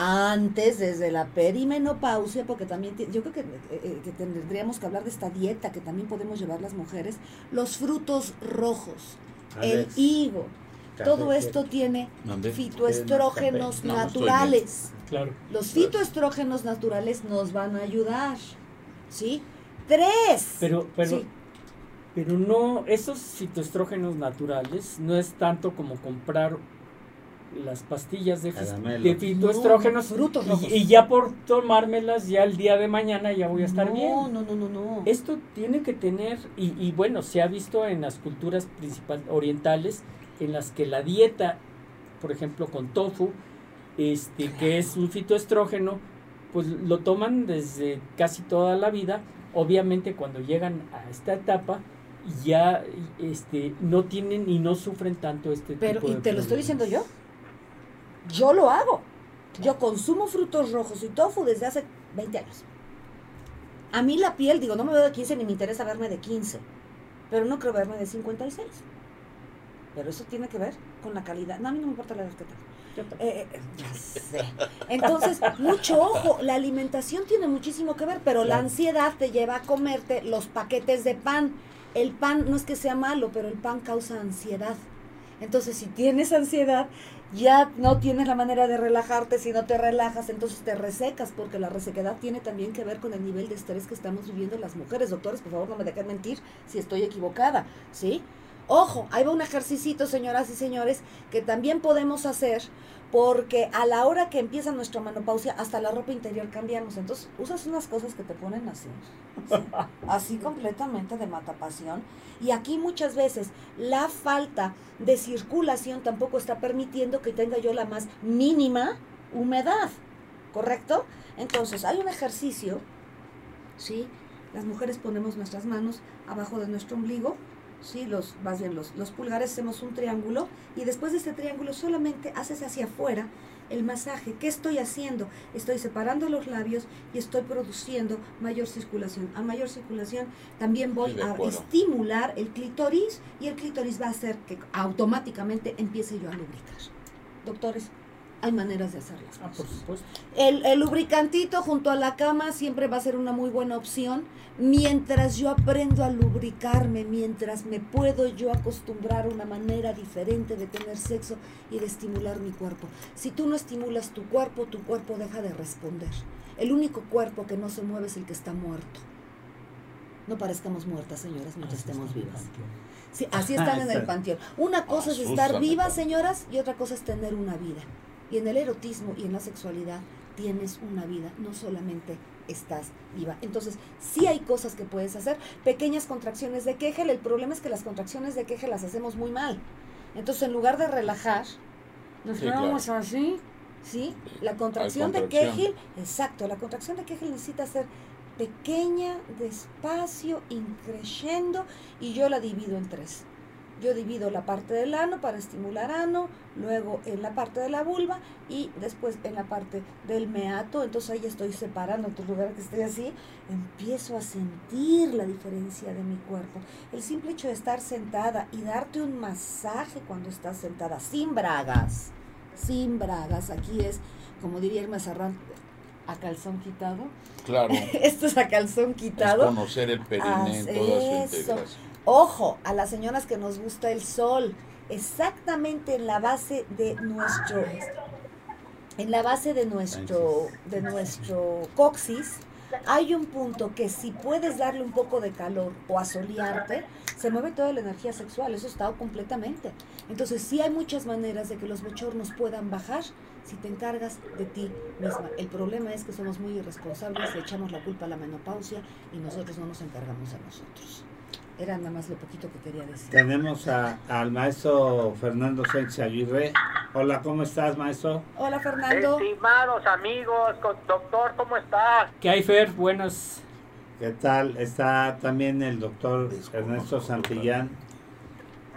antes, desde la perimenopausia, porque también yo creo que, eh, eh, que tendríamos que hablar de esta dieta que también podemos llevar las mujeres, los frutos rojos, el higo, café, todo esto tiene ¿Dónde? fitoestrógenos No, no estoy naturales. Claro. Los fitoestrógenos naturales nos van a ayudar, ¿sí? Tres. Pero, pero, Sí. pero no, esos fitoestrógenos naturales no es tanto como comprar las pastillas de, de fitoestrógenos No, frutos y- y, ya por tomármelas ya el día de mañana ya voy a estar no, bien. No, no, no, no. Esto tiene que tener, y, y bueno, se ha visto en las culturas principales orientales, en las que la dieta, por ejemplo, con tofu, este, que es un fitoestrógeno, pues lo toman desde casi toda la vida. Obviamente cuando llegan a esta etapa, ya este, no tienen y no sufren tanto este Pero, tipo y de te lo estoy diciendo yo. Yo lo hago. Yo consumo frutos rojos y tofu desde hace 20 años. A mí la piel, digo, no me veo de 15 ni me interesa verme de 15. Pero no creo verme de 56. Pero eso tiene que ver con la calidad. No, a mí no me importa la edad que tengo. También. Eh, eh, ya sé. Entonces, mucho ojo, la alimentación tiene muchísimo que ver, pero la Claro. ansiedad te lleva a comerte los paquetes de pan. El pan no es que sea malo, pero el pan causa ansiedad. Entonces, si tienes ansiedad, ya no tienes la manera de relajarte. Si no te relajas, entonces te resecas, porque la resequedad tiene también que ver con el nivel de estrés que estamos viviendo las mujeres. Doctores, por favor, no me dejen mentir si estoy equivocada, ¿sí? Ojo, ahí va un ejercicio, señoras y señores, que también podemos hacer porque a la hora que empieza nuestra menopausia, hasta la ropa interior cambiamos. Entonces, usas unas cosas que te ponen así, así, completamente de matapasión. Y aquí muchas veces la falta de circulación tampoco está permitiendo que tenga yo la más mínima humedad, ¿correcto? Entonces, hay un ejercicio, ¿sí? Las mujeres ponemos nuestras manos abajo de nuestro ombligo, ¿sí? Los, más bien los, los pulgares hacemos un triángulo y después de este triángulo solamente haces hacia afuera el masaje. ¿Qué estoy haciendo? Estoy separando los labios y estoy produciendo mayor circulación. A mayor circulación también voy Sí, a estimular el clítoris y el clítoris va a hacer que automáticamente empiece yo a lubricar. Doctores, hay maneras de hacerlas. Ah, por supuesto. El, el lubricantito junto a la cama siempre va a ser una muy buena opción. Mientras yo aprendo a lubricarme, mientras me puedo yo acostumbrar a una manera diferente de tener sexo y de estimular mi cuerpo. Si tú no estimulas tu cuerpo, tu cuerpo deja de responder. El único cuerpo que no se mueve es el que está muerto. No parezcamos muertas, señoras, mientras estemos vivas. Sí, así están en el panteón. Una cosa es estar Asústame, viva, papá. señoras, y otra cosa es tener una vida. Y en el erotismo y en la sexualidad tienes una vida, no solamente estás viva. Entonces, sí hay cosas que puedes hacer. Pequeñas contracciones de Kegel, el problema es que las contracciones de Kegel las hacemos muy mal. Entonces, en lugar de relajar, nos Sí, quedamos claro. así, ¿sí? La contracción, de contracción. Kegel, exacto, la contracción de Kegel necesita ser pequeña, despacio, increyendo, y yo la divido en tres. Yo divido la parte del ano para estimular ano, luego en la parte de la vulva y después en la parte del meato. Entonces ahí estoy separando tu lugar que estoy así. Empiezo a sentir la diferencia de mi cuerpo. El simple hecho de estar sentada y darte un masaje cuando estás sentada, sin bragas, sin bragas. Aquí es, como diría Irma Serrán, a calzón quitado. Claro. Esto es a calzón Es quitado. conocer el periné en Haz toda su eso. integración. Ojo, a las señoras que nos gusta el sol, exactamente en la base de nuestro en la base de nuestro de nuestro coxis hay un punto que si puedes darle un poco de calor o asolearte, se mueve toda la energía sexual, eso está completamente. Entonces sí hay muchas maneras de que los bochornos puedan bajar si te encargas de ti misma. El problema es que somos muy irresponsables, le echamos la culpa a la menopausia y nosotros no nos encargamos a nosotros. Era nada más lo poquito que quería decir. Tenemos a- al maestro Fernando Sánchez Aguirre. Hola, ¿cómo estás, maestro? Hola Fernando. Estimados amigos, doctor, ¿cómo estás? ¿Qué hay, Fer? Buenas. ¿Qué tal? Está también el doctor Ernesto Santillán.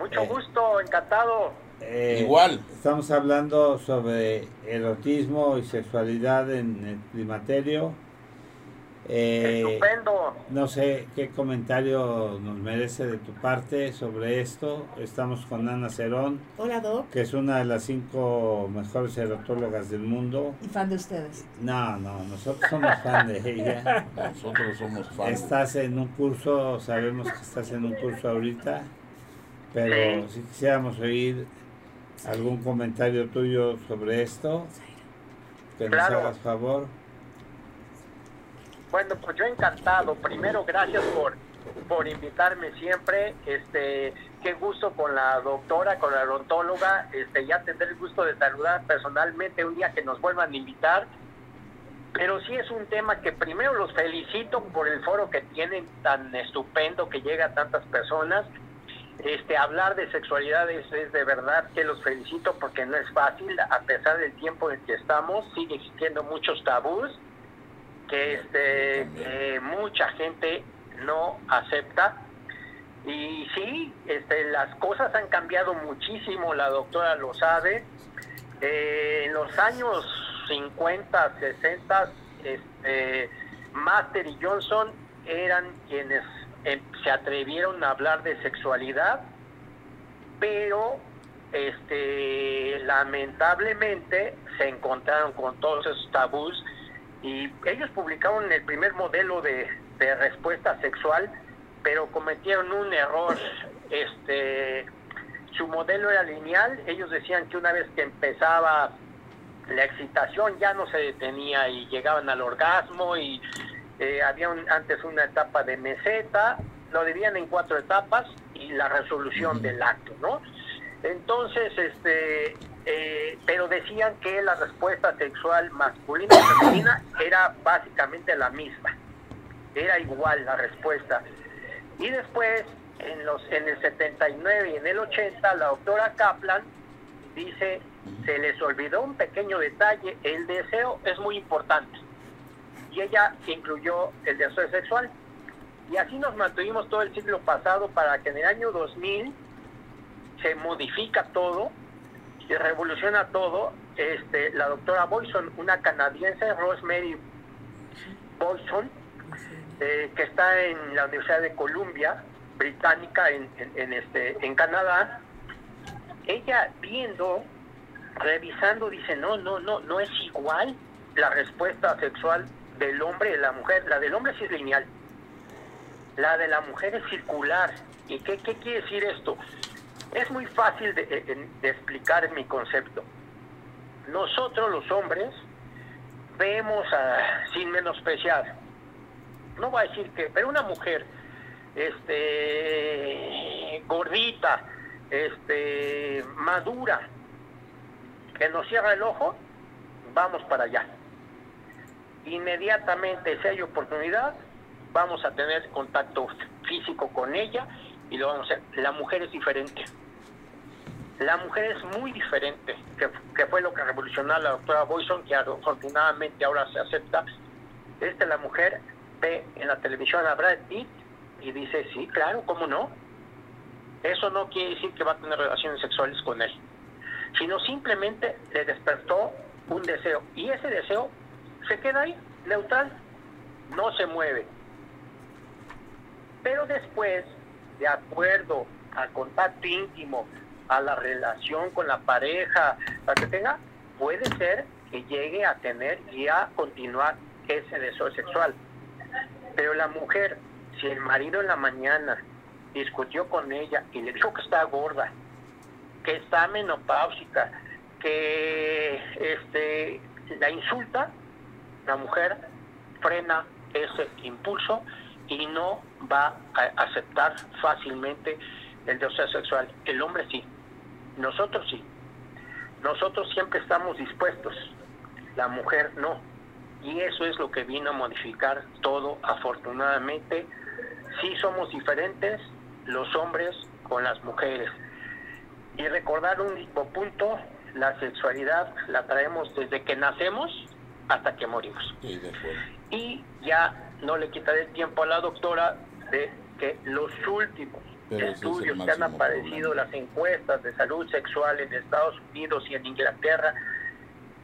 Mucho Eh. gusto, encantado. Eh, Igual. Estamos hablando sobre erotismo y sexualidad en el climaterio. Eh, Estupendo. no sé qué comentario nos merece de tu parte sobre esto. Estamos con Ana Cerón, Hola Doc. que es una de las cinco mejores erotólogas del mundo. Y fan de ustedes. No, no, nosotros somos fan de ella. Nosotros somos fans. Estás en un curso, sabemos que estás en un curso ahorita, pero Sí. si quisiéramos oír algún comentario tuyo sobre esto, que nos Claro. hagas favor. Bueno, pues yo encantado. Primero, gracias por por invitarme siempre. Este, qué gusto con la doctora, con la odontóloga. Este, ya tendré el gusto de saludar personalmente un día que nos vuelvan a invitar. Pero sí es un tema que primero los felicito por el foro que tienen tan estupendo que llega a tantas personas. Este, hablar de sexualidad es, de verdad que los felicito porque no es fácil, a pesar del tiempo en que estamos, sigue existiendo muchos tabús que este que mucha gente no acepta. Y sí este las cosas han cambiado muchísimo la doctora lo sabe. Eh, en los años 50 60 este Master y Johnson eran quienes eh, se atrevieron a hablar de sexualidad pero este lamentablemente se encontraron con todos esos tabús y ellos publicaron el primer modelo de, de respuesta sexual, pero cometieron un error. Este, su modelo era lineal, ellos decían que una vez que empezaba la excitación ya no se detenía y llegaban al orgasmo y eh, había un- antes una etapa de meseta, lo dividían en cuatro etapas y la resolución del acto, ¿no? Entonces, este, eh, pero decían que la respuesta sexual masculina y femenina era básicamente la misma, era igual la respuesta. Y después, en, los, en el 79 y en el 80, la doctora Kaplan dice, se les olvidó un pequeño detalle, el deseo es muy importante. Y ella incluyó el deseo sexual. Y así nos mantuvimos todo el siglo pasado para que en el año 2000 se modifica todo, se revoluciona todo. Este, la doctora Boyson, una canadiense, Rosemary Boyson, eh, que está en la Universidad de Columbia, británica, en, en- en este, en Canadá, ella viendo, revisando, dice, no, no, no, no es igual la respuesta sexual del hombre y de la mujer. La del hombre es lineal. La de la mujer es circular. ¿Y qué, qué quiere decir esto? Es muy fácil de, explicar mi concepto. Nosotros los hombres vemos, a- sin menospreciar, no voy a decir que, pero una mujer, este, gordita, este, madura, que nos cierra el ojo, vamos para allá. Inmediatamente, si hay oportunidad, vamos a tener contacto físico con ella y lo vamos a hacer. La mujer es diferente. La mujer es muy diferente, que, que fue lo que revolucionó a la doctora Boyson, que afortunadamente ahora se acepta. Este, la mujer ve en la televisión a Brad Pitt y dice, sí, claro, ¿cómo no? Eso no quiere decir que va a tener relaciones sexuales con él, sino simplemente le despertó un deseo. Y ese deseo se queda ahí, neutral, no se mueve. Pero después, de acuerdo al contacto íntimo, a la relación con la pareja, la que tenga, puede ser que llegue a tener y a continuar ese deseo sexual. Pero la mujer, si el marido en la mañana discutió con ella y le dijo que está gorda, que está menopáusica, que este la insulta, la mujer frena ese impulso y no va a aceptar fácilmente el deseo sexual. El hombre sí, nosotros sí. Nosotros siempre estamos dispuestos, la mujer no. Y eso es lo que vino a modificar todo, afortunadamente. Sí somos diferentes los hombres con las mujeres. Y recordar un punto, la sexualidad la traemos desde que nacemos hasta que morimos. Sí, de acuerdo. Y ya no le quitaré el tiempo a la doctora de que los últimos Pero es estudios que han aparecido, problema. las encuestas de salud sexual en Estados Unidos y en Inglaterra,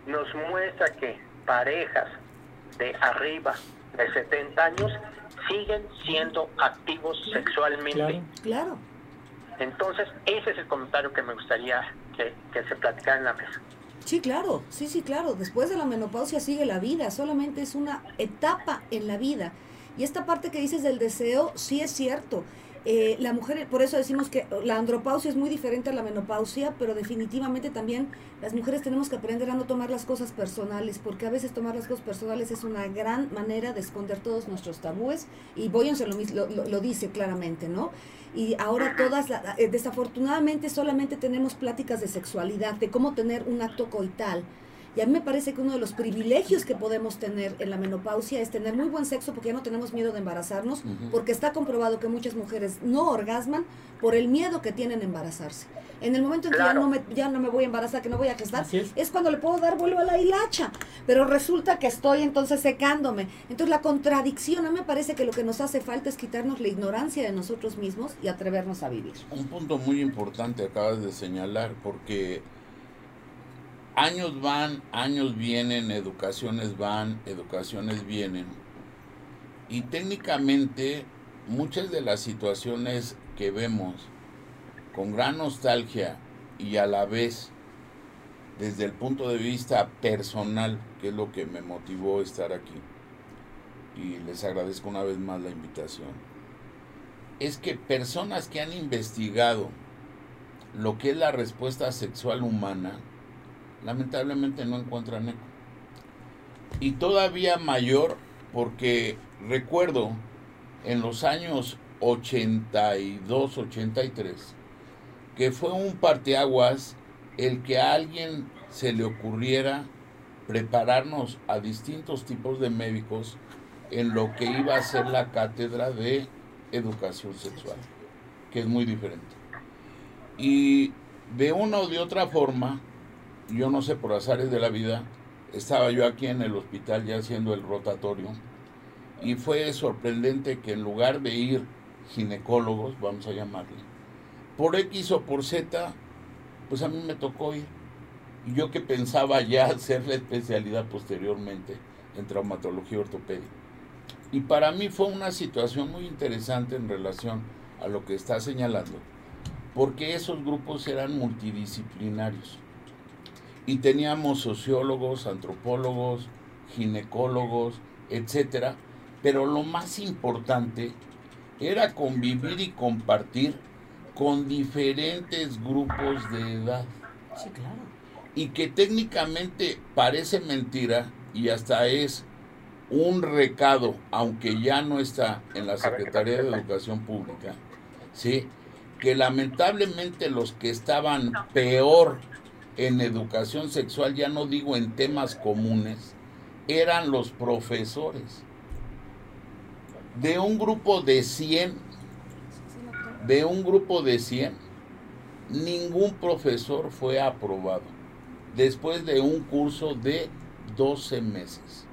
nos muestra que parejas de arriba de 70 años siguen siendo activos sexualmente. Claro. Claro. Entonces, ese es el comentario que me gustaría que, que se platicara en la mesa. Sí, claro, sí, sí, claro. Después de la menopausia sigue la vida, solamente es una etapa en la vida. Y esta parte que dices del deseo, sí es cierto. Eh, la mujer, por eso decimos que la andropausia es muy diferente a la menopausia, pero definitivamente también las mujeres tenemos que aprender a no tomar las cosas personales, porque a veces tomar las cosas personales es una gran manera de esconder todos nuestros tabúes, y Boyens lo, lo, lo dice claramente, ¿no? Y ahora todas, eh, desafortunadamente solamente tenemos pláticas de sexualidad, de cómo tener un acto coital, y a mí me parece que uno de los privilegios que podemos tener en la menopausia es tener muy buen sexo porque ya no tenemos miedo de embarazarnos, porque está comprobado que muchas mujeres no orgasman por el miedo que tienen a embarazarse. En el momento en que ya, no me, ya no me voy a embarazar, que no voy a gestar, es. cuando le puedo dar vuelo a la hilacha. Pero resulta que estoy entonces secándome. Entonces la contradicción, a mí me parece que lo que nos hace falta es quitarnos la ignorancia de nosotros mismos y atrevernos a vivir. Un punto muy importante acabas de señalar, porque años van, años vienen, educaciones van, educaciones vienen. Y técnicamente muchas de las situaciones que vemos con gran nostalgia y a la vez desde el punto de vista personal, que es lo que me motivó estar aquí, y les agradezco una vez más la invitación, es que personas que han investigado lo que es la respuesta sexual humana, lamentablemente no encuentran eco. Y todavía mayor porque recuerdo en los años 82, 83, que fue un parteaguas el que a alguien se le ocurriera prepararnos a distintos tipos de médicos en lo que iba a ser la cátedra de educación sexual, que es muy diferente. Y de una o de otra forma, yo no sé, por azares de la vida, estaba yo aquí en el hospital ya haciendo el rotatorio y fue sorprendente que en lugar de ir ginecólogos, vamos a llamarle, por X o por Z, pues a mí me tocó ir. Y yo que pensaba ya hacer la especialidad posteriormente en traumatología ortopedia. Y para mí fue una situación muy interesante en relación a lo que está señalando, porque esos grupos eran multidisciplinarios y teníamos sociólogos, antropólogos, ginecólogos, etcétera, pero lo más importante era convivir y compartir con diferentes grupos de edad. Sí, claro. Y que técnicamente parece mentira y hasta es un recado, aunque ya no está en la Secretaría de Educación Pública, ¿sí? que lamentablemente los que estaban peor en educación sexual, ya no digo en temas comunes, eran los profesores. De un grupo de 100, de un grupo de 100, ningún profesor fue aprobado después de un curso de 12 meses.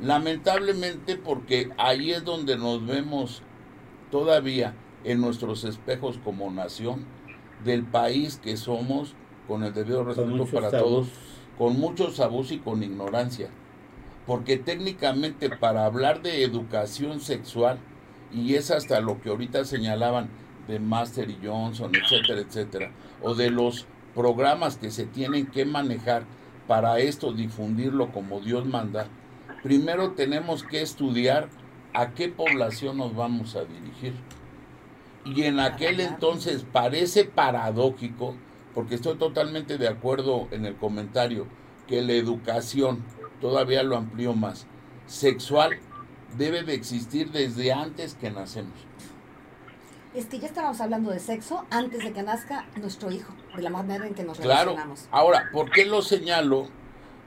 Lamentablemente porque ahí es donde nos vemos todavía en nuestros espejos como nación del país que somos, con el debido respeto para todos, con muchos abusos y con ignorancia. Porque técnicamente para hablar de educación sexual, y es hasta lo que ahorita señalaban de Master y Johnson, etcétera, etcétera, o de los programas que se tienen que manejar para esto, difundirlo como Dios manda, primero tenemos que estudiar a qué población nos vamos a dirigir. Y en aquel entonces parece paradójico, porque estoy totalmente de acuerdo en el comentario, que la educación, todavía lo amplío más, sexual debe de existir desde antes que nacemos. Es que ya estábamos hablando de sexo antes de que nazca nuestro hijo, de la manera en que nos claro. Ahora, ¿por qué lo señalo?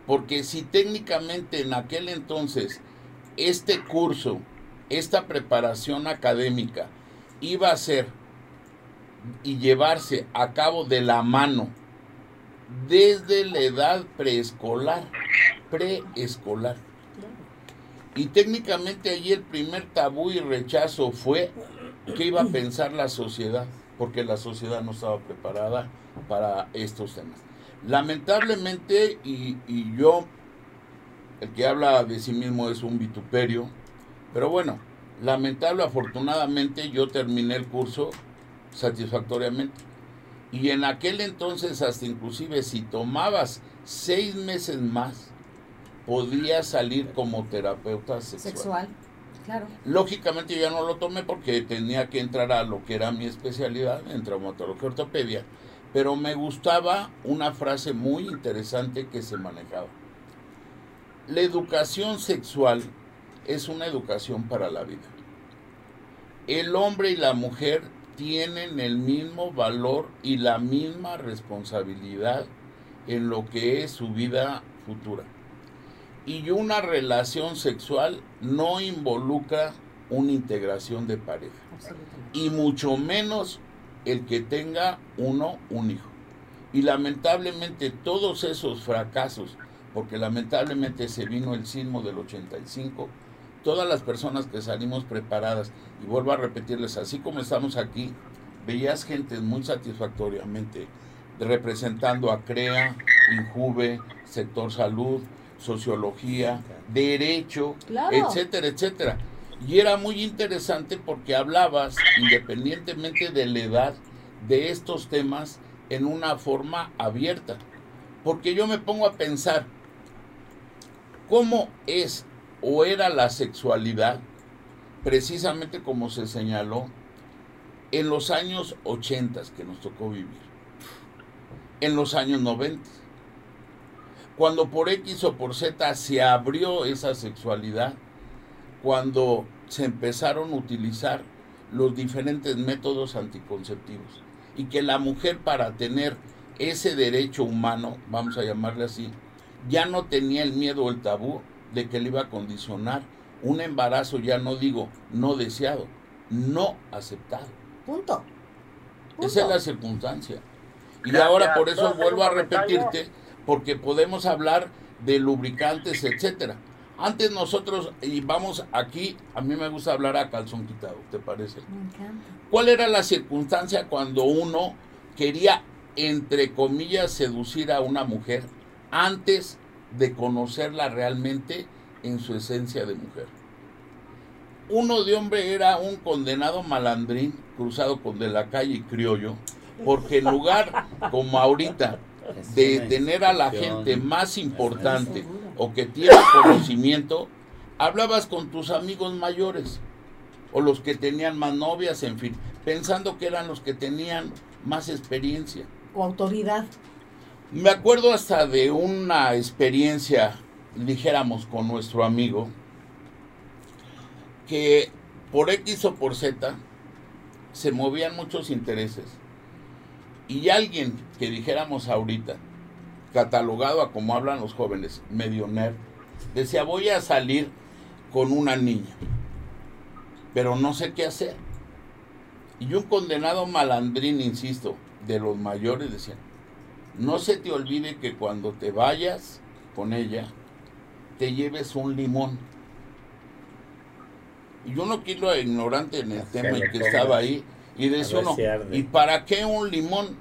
Porque si técnicamente en aquel entonces este curso, esta preparación académica, iba a ser y llevarse a cabo de la mano desde la edad preescolar, preescolar. Y técnicamente allí el primer tabú y rechazo fue qué iba a pensar la sociedad, porque la sociedad no estaba preparada para estos temas. Lamentablemente, y, y yo, el que habla de sí mismo es un vituperio, pero bueno, Lamentable, afortunadamente yo terminé el curso satisfactoriamente. Y en aquel entonces, hasta inclusive si tomabas seis meses más, podías salir como terapeuta sexual. Claro. Lógicamente yo ya no lo tomé porque tenía que entrar a lo que era mi especialidad en traumatología ortopedia, pero me gustaba una frase muy interesante que se manejaba. La educación sexual es una educación para la vida. El hombre y la mujer tienen el mismo valor y la misma responsabilidad en lo que es su vida futura. Y una relación sexual no involucra una integración de pareja. Y mucho menos el que tenga uno un hijo. Y lamentablemente todos esos fracasos, porque lamentablemente se vino el sismo del 85, todas las personas que salimos preparadas, y vuelvo a repetirles, así como estamos aquí, veías gente muy satisfactoriamente representando a CREA, INJUVE, sector salud, sociología, derecho, etcétera, etcétera. Y era muy interesante porque hablabas, independientemente de la edad, de estos temas en una forma abierta. Porque yo me pongo a pensar, ¿cómo es o era la sexualidad, precisamente como se señaló, en los años 80 que nos tocó vivir, en los años 90? Cuando por X o por Z se abrió esa sexualidad, cuando se empezaron a utilizar los diferentes métodos anticonceptivos y que la mujer para tener ese derecho humano, vamos a llamarle así, ya no tenía el miedo o el tabú de que le iba a condicionar un embarazo, ya no digo no deseado, no aceptado. Punto. Esa es la circunstancia. Y ahora por eso vuelvo a repetirte porque podemos hablar de lubricantes, etcétera. Antes nosotros, y vamos aquí, a mí me gusta hablar a calzón quitado, ¿te parece? Me encanta. ¿Cuál era la circunstancia cuando uno quería, entre comillas, seducir a una mujer antes de conocerla realmente en su esencia de mujer? Uno de hombre era un condenado malandrín cruzado con de la calle y criollo, porque en lugar, como ahorita, de tener a la gente más importante o que tiene conocimiento, hablabas con tus amigos mayores o los que tenían más novias, en fin, pensando que eran los que tenían más experiencia. O autoridad. Me acuerdo hasta de una experiencia, dijéramos, con nuestro amigo, que por X o por Z se movían muchos intereses y alguien que dijéramos ahorita, catalogado a como hablan los jóvenes, medio nerd, decía voy a salir con una niña, pero no sé qué hacer. Y un condenado malandrín, insisto, de los mayores decía, no se te olvide que cuando te vayas con ella, te lleves un limón. Y yo no quiero ignorante en el tema y que estaba ahí, y decía uno, ¿y para qué un limón?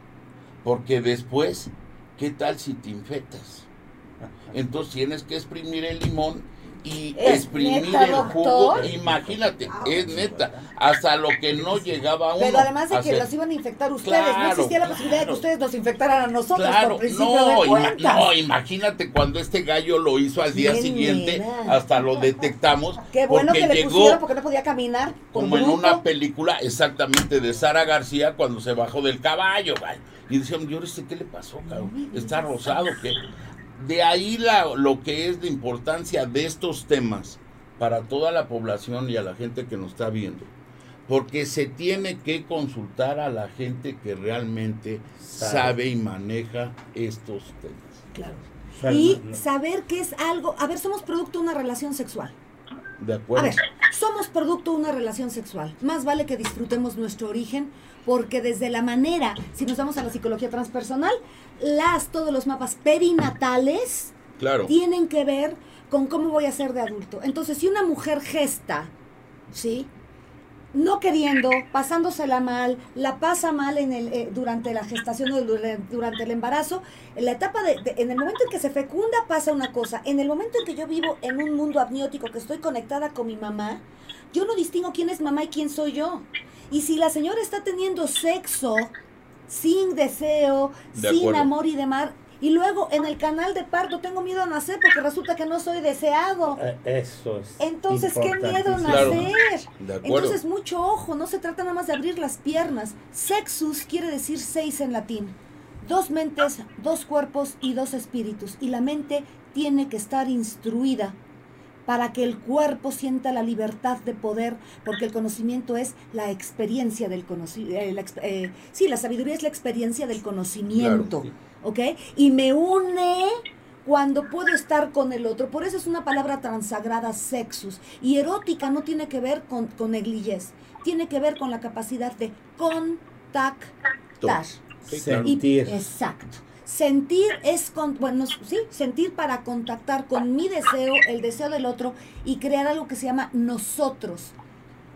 Porque después, ¿qué tal si te infectas? Entonces tienes que exprimir el limón y exprimir el jugo. Imagínate, es neta, hasta lo que no llegaba uno. Pero además de que los iban a infectar ustedes, no existía la posibilidad de que ustedes nos infectaran a nosotros por principio no, de cuentas. no, imagínate cuando este gallo lo hizo al día siguiente, hasta lo detectamos. Qué bueno porque que le llegó pusieron porque no podía caminar. como en una película exactamente de Sara García cuando se bajó del caballo, güey. Y decían, yo este qué le pasó, cabrón. Está rosado, ¿qué? De ahí la, lo que es la importancia de estos temas para toda la población y a la gente que nos está viendo. Porque se tiene que consultar a la gente que realmente sabe, y maneja estos temas. Claro. Y saber que es algo, a ver, somos producto de una relación sexual. ¿De A acuerdo? ver, somos producto de una relación sexual. Más vale que disfrutemos nuestro origen, porque desde la manera, si nos vamos a la psicología transpersonal, las, todos los mapas perinatales Claro. tienen que ver con cómo voy a ser de adulto. Entonces, si una mujer gesta, ¿sí? No queriendo, pasándosela mal, la pasa mal en el, eh, durante la gestación o dura- durante el embarazo, en la etapa de, de- en el momento en que se fecunda pasa una cosa, en el momento en que yo vivo en un mundo amniótico, que estoy conectada con mi mamá, yo no distingo quién es mamá y quién soy yo. Y si la señora está teniendo sexo sin deseo, De sin acuerdo. amor y demás, Y luego en el canal de parto tengo miedo a nacer porque resulta que no soy deseado. Eh, Eso es. Entonces, qué miedo. Claro. nacer. Entonces, mucho ojo, no se trata nada más de abrir las piernas. Sexus quiere decir seis en latín. Dos mentes, dos cuerpos y dos espíritus. Y la mente tiene que estar instruida para que el cuerpo sienta la libertad de poder, porque el conocimiento es la experiencia del conocimiento. sí, la sabiduría es la experiencia del conocimiento. Claro. ¿Ok? Y me une cuando puedo estar con el otro. Por eso es una palabra transagrada, sexus. Y erótica no tiene que ver con, con negligez, tiene que ver con la capacidad de contactar. Sí, claro. Y- Sentir. exacto. Sentir es, con, bueno, sí, sentir para contactar con mi deseo, el deseo del otro y crear algo que se llama nosotros.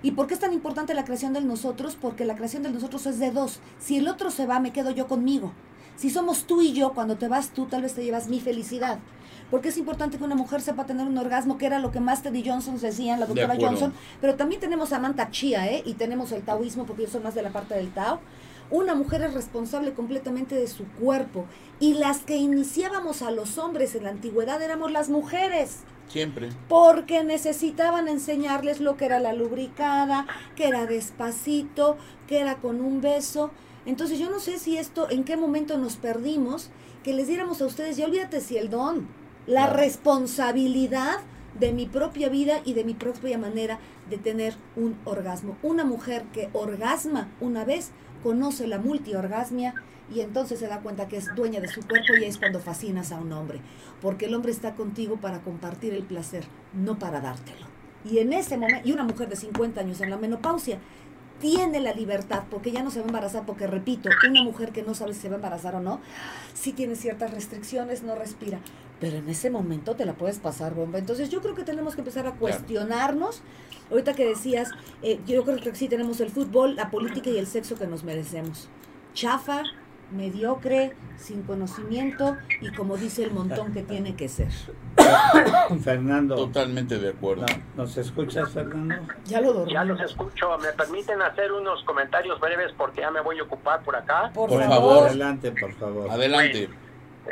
¿Y por qué es tan importante la creación del nosotros? Porque la creación del nosotros es de dos. Si el otro se va, me quedo yo conmigo. Si somos tú y yo, cuando te vas tú, tal vez te llevas mi felicidad. Porque es importante que una mujer sepa tener un orgasmo, que era lo que Master y Johnson decían, la De doctora acuerdo. Johnson. Pero también tenemos a Samantha Chia, ¿eh? Y tenemos el taoísmo, porque yo soy más de la parte del Tao. Una mujer es responsable completamente de su cuerpo. Y las que iniciábamos a los hombres en la antigüedad éramos las mujeres Siempre. porque necesitaban enseñarles lo que era la lubricada, que era despacito, que era con un beso. Entonces yo no sé si esto, en qué momento nos perdimos, que les diéramos a ustedes, ya olvídate si el don, la Claro. responsabilidad de mi propia vida y de mi propia manera de tener un orgasmo. Una mujer que orgasma una vez conoce la multiorgasmia y entonces se da cuenta que es dueña de su cuerpo y es cuando fascinas a un hombre, porque el hombre está contigo para compartir el placer, no para dártelo. Y en ese momento, y una mujer de 50 años en la menopausia tiene la libertad, porque ya no se va a embarazar, porque repito, una mujer que no sabe si se va a embarazar o no, sí tiene ciertas restricciones, no respira, pero en ese momento te la puedes pasar bomba. Entonces yo creo que tenemos que empezar a cuestionarnos. Ahorita que decías, eh, yo creo que sí tenemos el fútbol, la política y el sexo que nos merecemos. Chafa, mediocre, sin conocimiento y como dice el montón que tiene que ser. Fernando, Totalmente de acuerdo. no, ¿nos escuchas, Fernando? Ya lo dormí. Ya los escucho. ¿Me permiten hacer unos comentarios breves porque ya me voy a ocupar por acá? Por, Por favor. favor. Adelante, por favor. Adelante.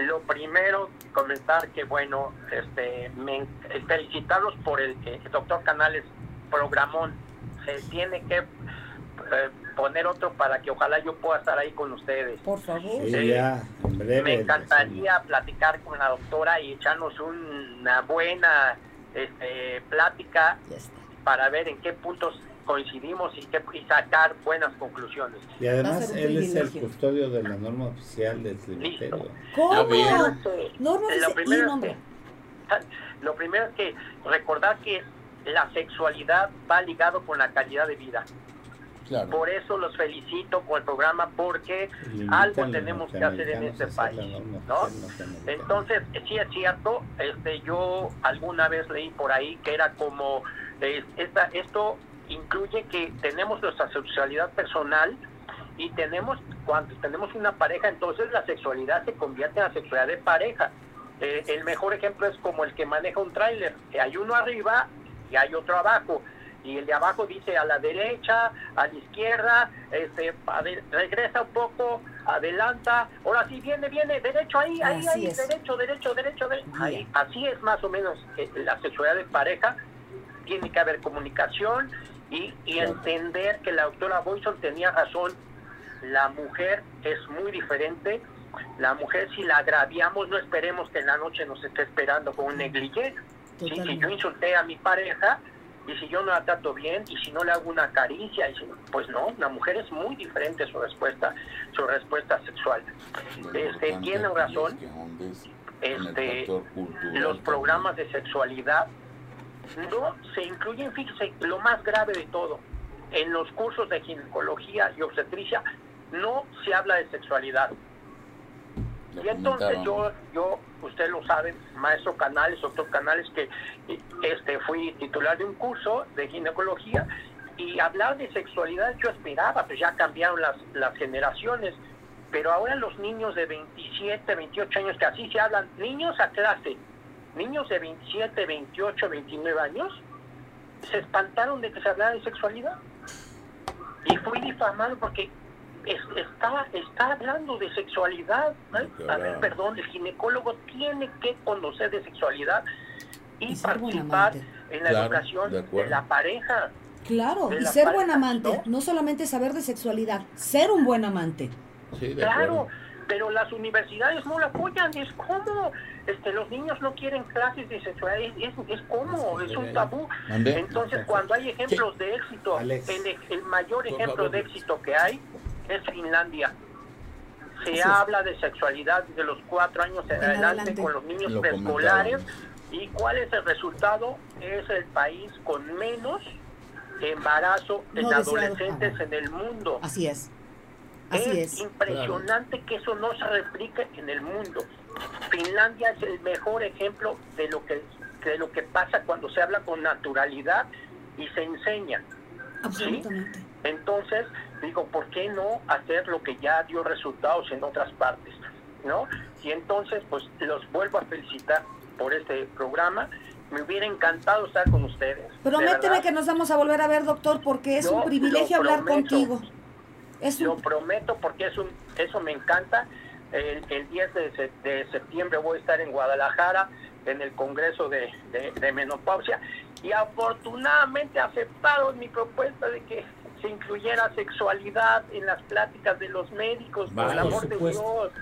Lo primero, comentar que, bueno, este, me, felicitarlos por el, eh, doctor Canales programón. Se tiene que eh, poner otro para que ojalá yo pueda estar ahí con ustedes. Por favor. Sí, ya, en breve. Me encantaría platicar con la doctora y echarnos una buena este, plática para ver en qué puntos coincidimos y, qué, y sacar buenas conclusiones. Y además él es el custodio de la norma oficial del cementerio. ¿Cómo? Norma Lo primero, es nombre. que, lo primero es que recordar que la sexualidad va ligado con la calidad de vida. Claro. Por eso los felicito con el programa porque algo tenemos que hacer en este país, norma. Entonces, sí es cierto, este, yo alguna vez leí por ahí que era como, eh, esta, esto incluye que tenemos nuestra sexualidad personal y tenemos, cuando tenemos una pareja, entonces la sexualidad se convierte en la sexualidad de pareja. Eh, el mejor ejemplo es como el que maneja un tráiler, que hay uno arriba y hay otro abajo. Y el de abajo dice a la derecha, a la izquierda, este, regresa un poco, adelanta, ahora sí viene, viene, derecho ahí, ahí, ahí, derecho, derecho, derecho, derecho. Ahí, así es más o menos eh, la sexualidad de pareja. Tiene que haber comunicación y, y entender que la doctora Boyson tenía razón. La mujer es muy diferente. La mujer, si la agraviamos, no esperemos que en la noche nos esté esperando con un negligé. Sí, si yo insulté a mi pareja y si yo no la trato bien y si no le hago una caricia, y si- pues no, la mujer es muy diferente su respuesta, su respuesta sexual. Este, importante tiene aquí razón. Este, los programas de sexualidad no se incluyen, fíjese, lo más grave de todo, en los cursos de ginecología y obstetricia no se habla de sexualidad. Lo Y entonces yo, yo, usted lo sabe, maestro Canales, doctor Canales, que este fui titular de un curso de ginecología y hablar de sexualidad yo esperaba, pues ya cambiaron las, las generaciones, pero ahora los niños de 27, 28 años, que así se hablan, niños a clase, niños de 27, 28, 29 años, se espantaron de que se hablara de sexualidad. Y fui difamado porque es- está, está hablando de sexualidad. A ver, perdón, el ginecólogo tiene que conocer de sexualidad y, Y ser buen participar amante. en la Claro, educación de la pareja. Claro, de y ser pareja, buen amante, ¿no? no solamente saber de sexualidad, ser un buen amante. Sí, de Claro, acuerdo. Pero las universidades no la apoyan. Es como este, los niños no quieren clases de sexualidad. Es, es, es como, es un tabú. ¿Mande? Entonces, cuando hay ejemplos de éxito, el, el mayor ejemplo de éxito que hay es Finlandia. Se habla de sexualidad desde los cuatro años en En adelante, adelante. con los niños Lo preescolares. ¿Y cuál es el resultado? Es el país con menos embarazo en No deseado. adolescentes en el mundo. Así es. Así es, es. impresionante que eso no se replique en el mundo. Finlandia es el mejor ejemplo de lo que de lo que pasa cuando se habla con naturalidad y se enseña. Absolutamente. Entonces, digo, ¿por qué no hacer lo que ya dio resultados en otras partes? ¿No? Y entonces, pues los vuelvo a felicitar por este programa. Me hubiera encantado estar con ustedes. de Prométeme que nos vamos a volver a ver, doctor, porque es Yo un privilegio hablar prometo. contigo. Es Lo prometo porque es un, eso me encanta. El, el 10 de, de septiembre voy a estar en Guadalajara en el Congreso de, de- de Menopausia y afortunadamente aceptaron mi propuesta de que se incluyera sexualidad en las pláticas de los médicos, por el amor de. Dios.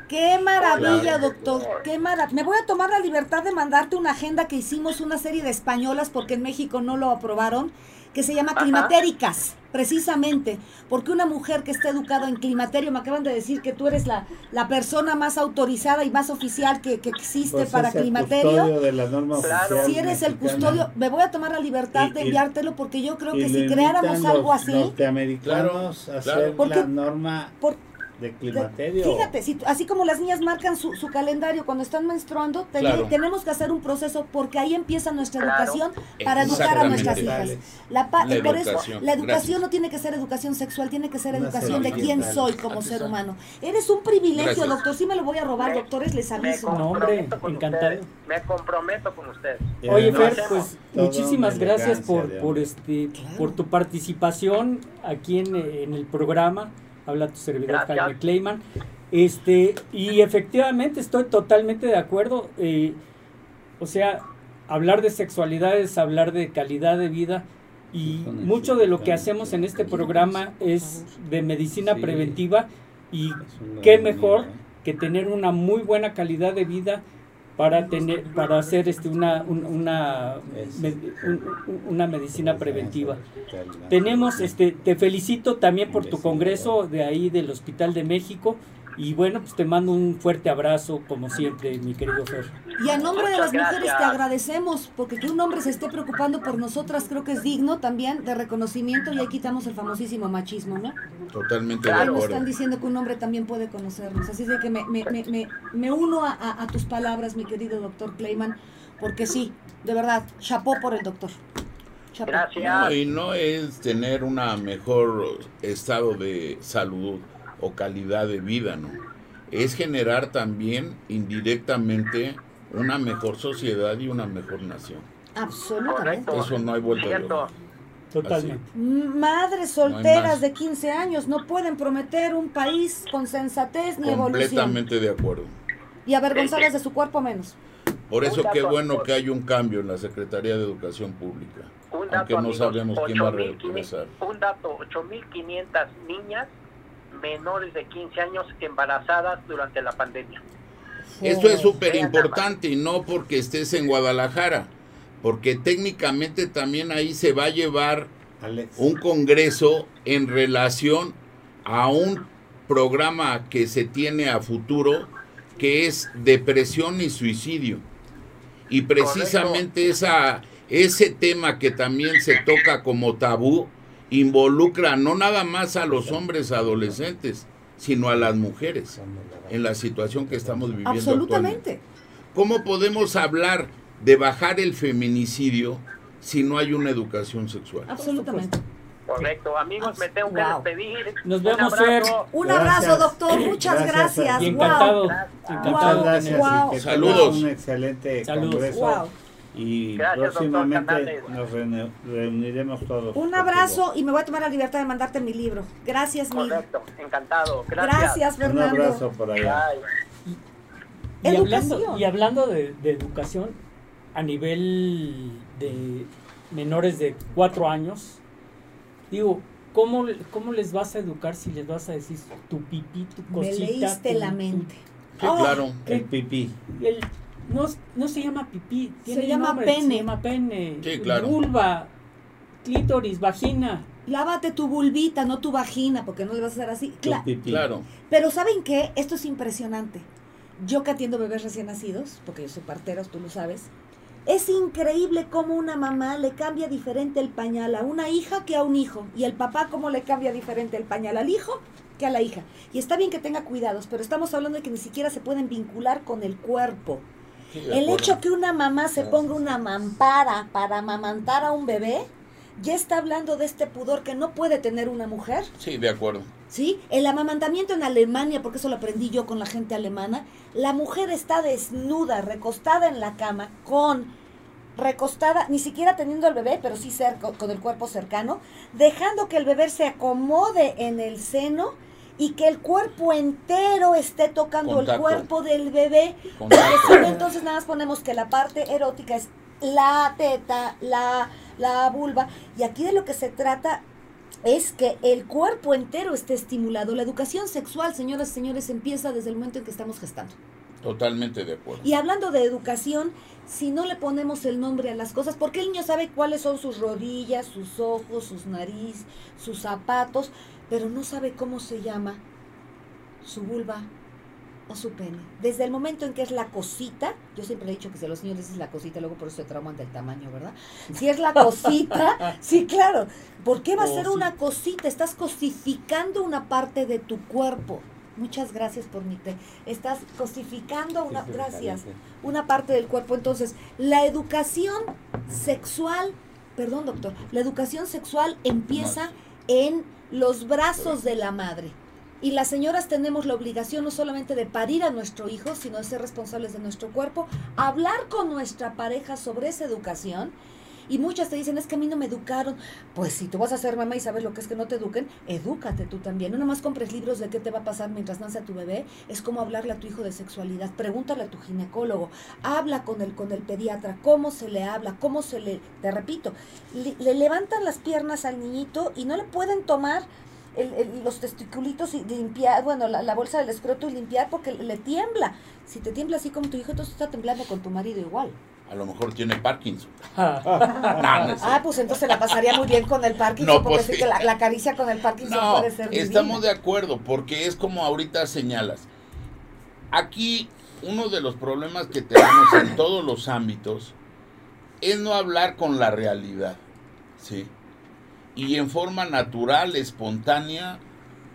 Qué maravilla, Claro. doctor. Qué maravilla. Me voy a tomar la libertad de mandarte una agenda que hicimos una serie de españolas porque en México no lo aprobaron, que se llama Ajá. Climatéricas, precisamente, porque una mujer que está educada en climaterio, me acaban de decir que tú eres la, la persona más autorizada y más oficial que, que existe Pues para climaterio. de la norma Claro. Si eres el custodio, me voy a tomar la libertad Y- de enviártelo porque yo creo que si creáramos algo los así, norteamericanos a claro. hacer Porque- la norma por- de climaterio. Fíjate, si, así como las niñas marcan su, su calendario cuando están menstruando, Claro. tenemos que hacer un proceso porque ahí empieza nuestra Claro. educación para educar a nuestras hijas. La, pa- La y por eso, la educación Gracias. no tiene que ser educación sexual, tiene que ser educación de quién soy como ser humano. Eres un privilegio, Gracias. doctor. Sí me lo voy a robar, Me- doctores, les aviso. No, hombre, encantado. ustedes. Me comprometo con ustedes. Oye, además, Fer, pues muchísimas gracias por, por este Claro. por tu participación aquí en, en el programa. Habla tu servidor Gracias. Jaime Clayman. Este, y efectivamente estoy totalmente de acuerdo. eh, o sea, hablar de sexualidad es hablar de calidad de vida. Y mucho de lo que hacemos en este programa es de medicina Sí. preventiva y qué mejor idea. que tener una muy buena calidad de vida para tener para hacer este una un- una una medicina preventiva. Tenemos este te felicito también por tu congreso de ahí del Hospital de México y bueno pues te mando un fuerte abrazo como siempre mi querido Fer Y a nombre de las mujeres te agradecemos, porque que un hombre se esté preocupando por nosotras creo que es digno también de reconocimiento y ahí quitamos el famosísimo machismo, ¿no? Totalmente Claro. de acuerdo. están diciendo que un hombre también puede conocernos. Así es de que me, me, me, me, me uno a, a- a tus palabras, mi querido doctor Clayman, porque sí, de verdad, chapó por el doctor. Chapó. Gracias. No, y no es tener una mejor estado de salud o calidad de vida, ¿no? Es generar también indirectamente una mejor sociedad y una mejor nación. Absolutamente. Correcto. Eso no hay vuelta de Cierto. totalmente Madres No hay solteras de 15 años no pueden prometer un país con sensatez ni evolución. Completamente de acuerdo. Y avergonzadas de su cuerpo menos. Por eso qué bueno que hay un cambio en la Secretaría de Educación Pública. Un dato, Aunque no amigos, sabemos quién va a 8,500 regresar. Un dato, 8.500 niñas menores de 15 años embarazadas durante la pandemia. Esto es súper importante y no porque estés en Guadalajara, porque técnicamente también ahí se va a llevar un congreso en relación a un programa que se tiene a futuro que es depresión y suicidio. Y precisamente esa, ese tema que también se toca como tabú involucra no nada más a los hombres adolescentes, sino a las mujeres en la situación que estamos viviendo actualmente. Absolutamente. ¿Cómo podemos hablar de bajar el feminicidio si no hay una educación sexual? Absolutamente. Correcto. Amigos, me tengo que Wow. despedir. Nos Un vemos, abrazo. Un Gracias. abrazo, doctor. Muchas Gracias, gracias. Wow. encantado Wow. Muchas encantado gracias Saludos. un excelente Saludos. congreso Wow. Y Gracias, próximamente nos reuni- reuniremos todos. Un abrazo y me voy a tomar la libertad de mandarte mi libro. Gracias, mil. Correcto, encantado. Gracias. Gracias, Un Fernando. abrazo por allá. Y hablando, y hablando de, de educación a nivel de menores de cuatro años, digo, ¿cómo, cómo les vas a educar si les vas a decir tu pipí, tu Me cosita? leíste tu- la tu- mente. Sí, Oh, claro. El pipí. el- no, no se llama pipí, tiene Se llama nombre, pene. Se llama pene. Sí, claro. Vulva, clítoris, vagina. Lávate tu vulvita, no tu vagina, porque no le vas a hacer así. Tu Cla- pipí. Claro. Pero ¿saben qué? Esto es impresionante. Yo que atiendo bebés recién nacidos, porque yo soy partera, tú lo sabes, es increíble cómo una mamá le cambia diferente el pañal a una hija que a un hijo. Y el papá cómo le cambia diferente el pañal al hijo que a la hija. Y está bien que tenga cuidados, pero estamos hablando de que ni siquiera se pueden vincular con el cuerpo. Sí, El hecho que una mamá se ponga una mampara para amamantar a un bebé, ya está hablando de este pudor que no puede tener una mujer. Sí, de acuerdo. ¿Sí? El amamantamiento en Alemania, porque eso lo aprendí yo con la gente alemana, la mujer está desnuda, recostada en la cama, con recostada, ni siquiera teniendo el bebé, pero sí cerca, con el cuerpo cercano, dejando que el bebé se acomode en el seno y que el cuerpo entero esté tocando el cuerpo del bebé. Entonces nada más ponemos que la parte erótica es la teta, la, la vulva, y aquí de lo que se trata es que el cuerpo entero esté estimulado. La educación sexual, señoras y señores, empieza desde el momento en que estamos gestando. Totalmente de acuerdo. Y hablando de educación, si no le ponemos el nombre a las cosas, porque el niño sabe cuáles son sus rodillas, sus ojos, sus nariz, sus zapatos, pero no sabe cómo se llama su vulva o su pene. Desde el momento en que es la cosita, yo siempre he dicho que si a los niños les dices la cosita, luego por eso se trauman del tamaño, ¿verdad? Si es la cosita, sí, claro. ¿Por qué va a ser Cosita. una cosita? Estás cosificando una parte de tu cuerpo. Muchas gracias por mi té. Estás cosificando una, gracias, una parte del cuerpo. Entonces, la educación sexual, perdón doctor, la educación sexual empieza en los brazos de la madre. Y las señoras tenemos la obligación no solamente de parir a nuestro hijo, sino de ser responsables de nuestro cuerpo, hablar con nuestra pareja sobre esa educación. Y muchas te dicen, es que a mí no me educaron. Pues si tú vas a ser mamá y sabes lo que es que no te eduquen, edúcate tú también. No nomás compres libros de qué te va a pasar mientras nace tu bebé, es como hablarle a tu hijo de sexualidad. Pregúntale a tu ginecólogo, habla con el, con el pediatra, cómo se le habla, cómo se le, te repito, le, le levantan las piernas al niñito y no le pueden tomar el- el- los testiculitos y limpiar, bueno, la, la bolsa del escroto y limpiar porque le tiembla. Si te tiembla así como tu hijo, entonces está temblando con tu marido igual. A lo mejor tiene Parkinson. No, no es Ah, pues entonces la pasaría muy bien con el Parkinson, No, porque pues sí sí. que la, la caricia con el Parkinson No, puede ser estamos de acuerdo, porque es como ahorita señalas. Aquí uno de los problemas que tenemos en todos los ámbitos es no hablar con la realidad, ¿sí? Y en forma natural, espontánea,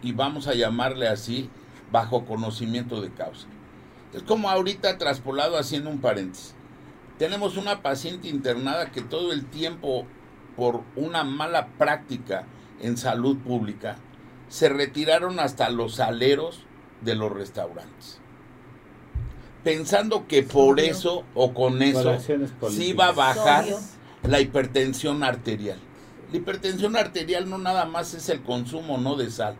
y vamos a llamarle así, bajo conocimiento de causa. Es como ahorita traspolado haciendo un paréntesis. Tenemos una paciente internada que todo el tiempo, por una mala práctica en salud pública, se retiraron hasta los aleros de los restaurantes. Pensando que por Obvio. eso o con eso se iba a bajar Obvio. la hipertensión arterial. La hipertensión arterial no nada más es el consumo no de sal.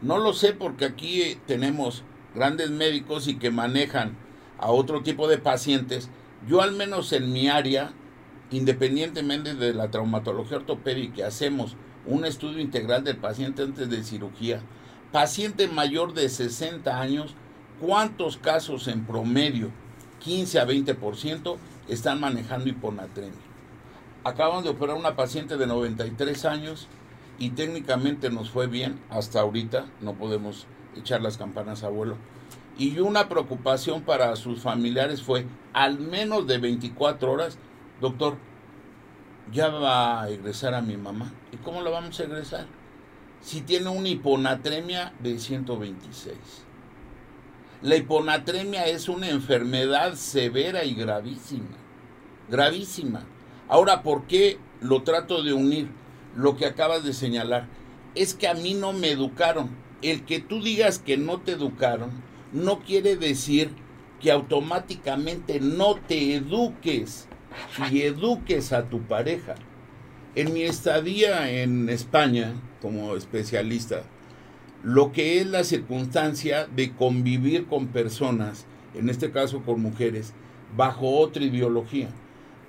No lo sé porque aquí eh, tenemos grandes médicos y que manejan a otro tipo de pacientes. Yo al menos en mi área, independientemente de la traumatología ortopédica, hacemos un estudio integral del paciente antes de cirugía. Paciente mayor de 60 años, ¿cuántos casos en promedio, 15 a 20%, están manejando hiponatremia? Acabamos de operar una paciente de 93 años y técnicamente nos fue bien hasta ahorita, no podemos echar las campanas a vuelo. Y una preocupación para sus familiares fue al menos de 24 horas, doctor, ya va a egresar a mi mamá. ¿Y cómo la vamos a egresar? Si tiene una hiponatremia de 126. La hiponatremia es una enfermedad severa y gravísima. Gravísima. Ahora, ¿por qué lo trato de unir? Lo que acabas de señalar. Es que a mí no me educaron. El que tú digas que no te educaron no quiere decir que automáticamente no te eduques. y eduques a tu pareja. En mi estadía en España como especialista, lo que es la circunstancia de convivir con personas, en este caso con mujeres, bajo otra ideología.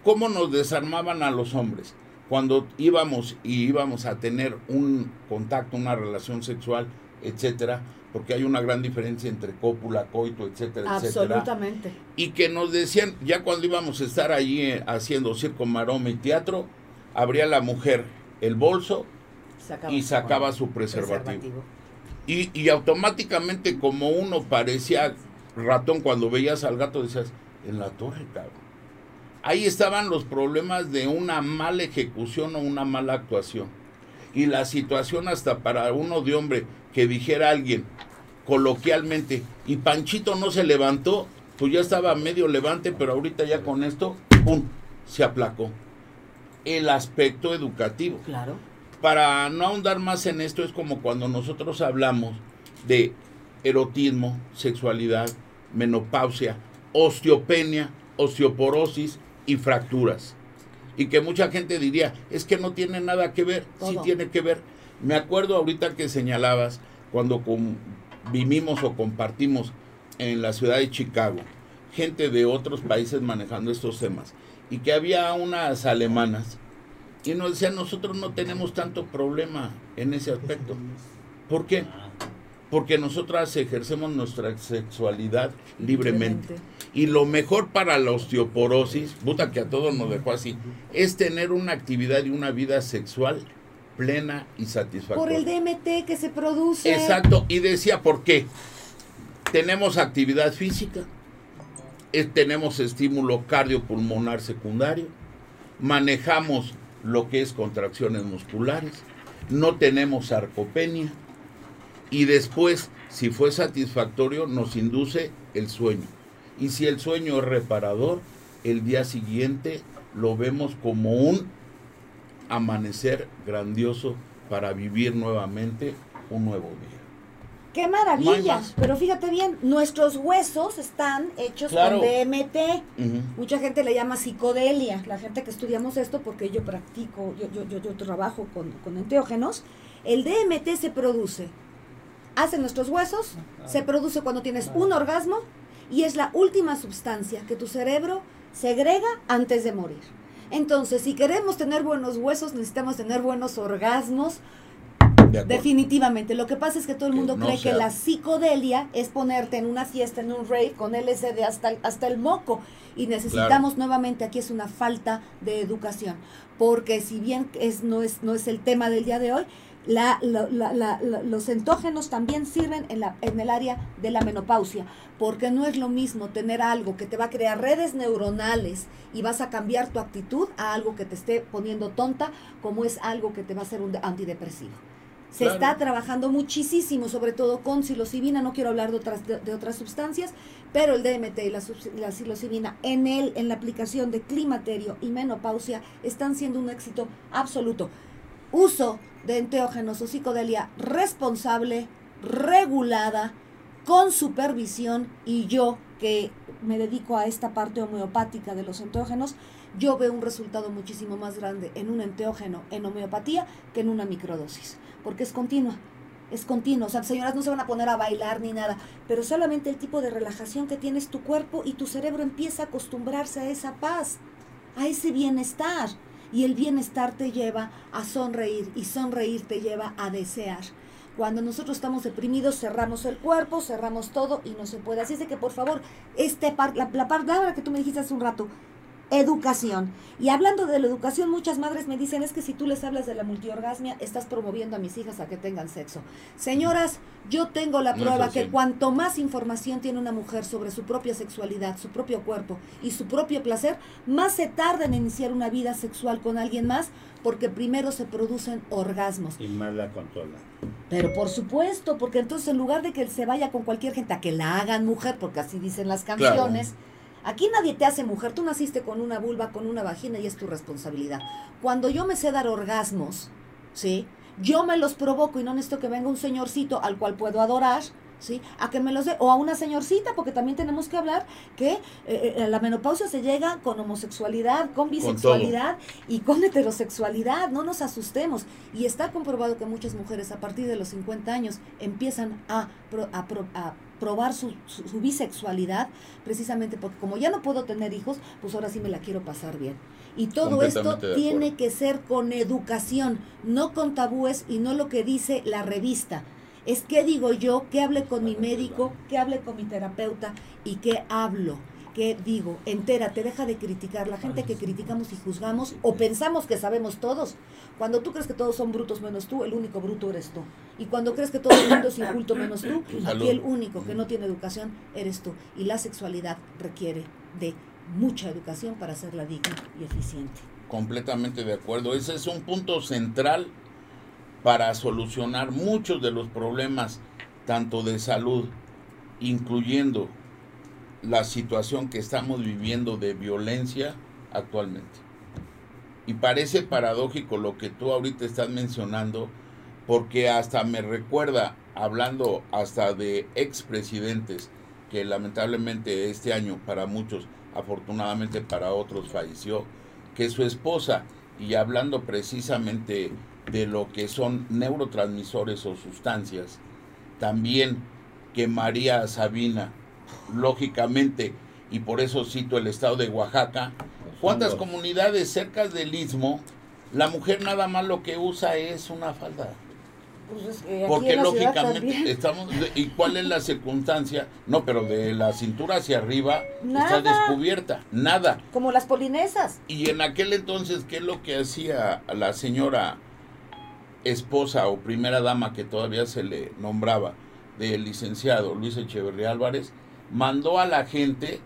¿Cómo nos desarmaban a los hombres? Cuando íbamos y íbamos a tener un contacto, una relación sexual, etcétera, porque hay una gran diferencia entre cópula, coito, etcétera, etcétera. Absolutamente. Y que nos decían, ya cuando íbamos a estar allí eh, haciendo circo, maroma y teatro, abría la mujer el bolso Sacaba y sacaba su preservativo. preservativo. Y, y automáticamente, como uno parecía ratón cuando veías al gato, decías, en la torre, cabrón. Ahí estaban los problemas de una mala ejecución o una mala actuación. Y la situación hasta para uno de hombre que dijera alguien coloquialmente, y Panchito no se levantó, pues ya estaba medio levante, pero ahorita ya con esto, ¡pum!, se aplacó. El aspecto educativo Claro. para no ahondar más en esto, es como cuando nosotros hablamos de erotismo, sexualidad, menopausia, osteopenia, osteoporosis y fracturas. Y que mucha gente diría, es que no tiene nada que ver, sí Todo. tiene que ver. Me acuerdo ahorita que señalabas cuando vivimos o compartimos en la ciudad de Chicago, gente de otros países manejando estos temas, y que había unas alemanas y nos decían, nosotros no tenemos tanto problema en ese aspecto. ¿Por qué? Porque nosotras ejercemos nuestra sexualidad libremente. Y lo mejor para la osteoporosis, puta que a todos nos dejó así, es tener una actividad y una vida sexual plena y Por satisfactoria. el DMT que se produce. Exacto, y decía, ¿por qué? Tenemos actividad física, eh, tenemos estímulo cardiopulmonar secundario, manejamos lo que es contracciones musculares, no tenemos sarcopenia y después, si fue satisfactorio, nos induce el sueño. Y si el sueño es reparador, el día siguiente lo vemos como un amanecer grandioso para vivir nuevamente un nuevo día. ¡Qué maravilla! Pero fíjate bien, nuestros huesos están hechos Claro. con DMT. Mucha gente le llama psicodelia, la gente que estudiamos esto, porque yo practico, yo, yo, yo, yo trabajo con, con enteógenos. El DMT se produce, hace nuestros huesos, se produce cuando tienes un orgasmo y es la última sustancia que tu cerebro segrega antes de morir. Entonces, si queremos tener buenos huesos, necesitamos tener buenos orgasmos, De. Definitivamente. Lo que pasa es que todo el Que mundo no cree que la psicodelia es ponerte en una fiesta, en un rave con LSD hasta el, hasta el moco. Y necesitamos nuevamente, aquí es una falta de educación. Porque si bien es, no, es, no es el tema del día de hoy, la, la- la- la- la- los entógenos también sirven en, la, en el área de la menopausia. Porque no es lo mismo tener algo que te va a crear redes neuronales y vas a cambiar tu actitud a algo que te esté poniendo tonta, como es algo que te va a hacer un de- antidepresivo. Se Claro. está trabajando muchísimo, sobre todo con psilocibina, no quiero hablar de otras, de, de otras sustancias, pero el DMT y la, la psilocibina en, el, en la aplicación de climaterio y menopausia están siendo un éxito absoluto. Uso de enteógenos o psicodelia responsable, regulada, con supervisión y yo que me dedico a esta parte homeopática de los enteógenos, yo veo un resultado muchísimo más grande en un enteógeno en homeopatía que en una microdosis, porque es continua, es continua. O sea, señoras no se van a poner a bailar ni nada, pero solamente el tipo de relajación que tienes tu cuerpo y tu cerebro empieza a acostumbrarse a esa paz, a ese bienestar. Y el bienestar te lleva a sonreír y sonreír te lleva a desear. Cuando nosotros estamos deprimidos, cerramos el cuerpo, cerramos todo y no se puede. Así es que, por favor, este par, la, la palabra que tú me dijiste hace un rato, educación. Y hablando de la educación, muchas madres me dicen, es que si tú les hablas de la multiorgasmia, estás promoviendo a mis hijas a que tengan sexo. Señoras, yo tengo la No prueba que cuanto más información tiene una mujer sobre su propia sexualidad, su propio cuerpo y su propio placer, más se tarda en iniciar una vida sexual con alguien más, porque primero se producen orgasmos. Y más la controla. Pero por supuesto, porque entonces en lugar de que él se vaya con cualquier gente a que la hagan mujer, porque así dicen las canciones, aquí nadie te hace mujer, tú naciste con una vulva, con una vagina y es tu responsabilidad. Cuando yo me sé dar orgasmos, ¿sí? Yo me los provoco y no necesito que venga un señorcito al cual puedo adorar, ¿sí? A que me los dé, o a una señorcita, porque también tenemos que hablar que eh, eh, la menopausia se llega con homosexualidad, con bisexualidad y con heterosexualidad, no nos asustemos. Y está comprobado que muchas mujeres a partir de los 50 años empiezan a, pro- a, pro- a probar su, su- su bisexualidad, precisamente porque como ya no puedo tener hijos, pues ahora sí me la quiero pasar bien. Y todo esto tiene que ser con educación, no con tabúes y no lo que dice la revista. Es qué digo yo, qué hable con mi médico, qué hable con mi terapeuta y qué hablo. ¿Qué digo? Entérate, deja de criticar. La gente que criticamos y juzgamos o pensamos que sabemos todos. Cuando tú crees que todos son brutos menos tú, el único bruto eres tú. Y cuando crees que todo el mundo es inculto menos tú, aquí el único que no tiene educación eres tú. Y la sexualidad requiere de mucha educación para hacerla digna y eficiente. Completamente de acuerdo. Ese es un punto central para solucionar muchos de los problemas, tanto de salud, incluyendo la situación que estamos viviendo de violencia actualmente. Y parece paradójico lo que tú ahorita estás mencionando, porque hasta me recuerda, hablando hasta de expresidentes, que lamentablemente este año para muchos, afortunadamente para otros falleció, que su esposa, y hablando precisamente de lo que son neurotransmisores o sustancias, también que María Sabina, lógicamente, y por eso cito el estado de Oaxaca, ¿cuántas comunidades cerca del istmo la mujer nada más lo que usa es una falda? Pues es que Porque en la ciudad lógicamente estamos ¿y cuál es la circunstancia? No, pero de la cintura hacia arriba está descubierta, nada. Como las polinesas. Y en aquel entonces, ¿qué es lo que hacía la señora esposa o primera dama que todavía se le nombraba del licenciado Luis Echeverría Álvarez? Mandó a la gente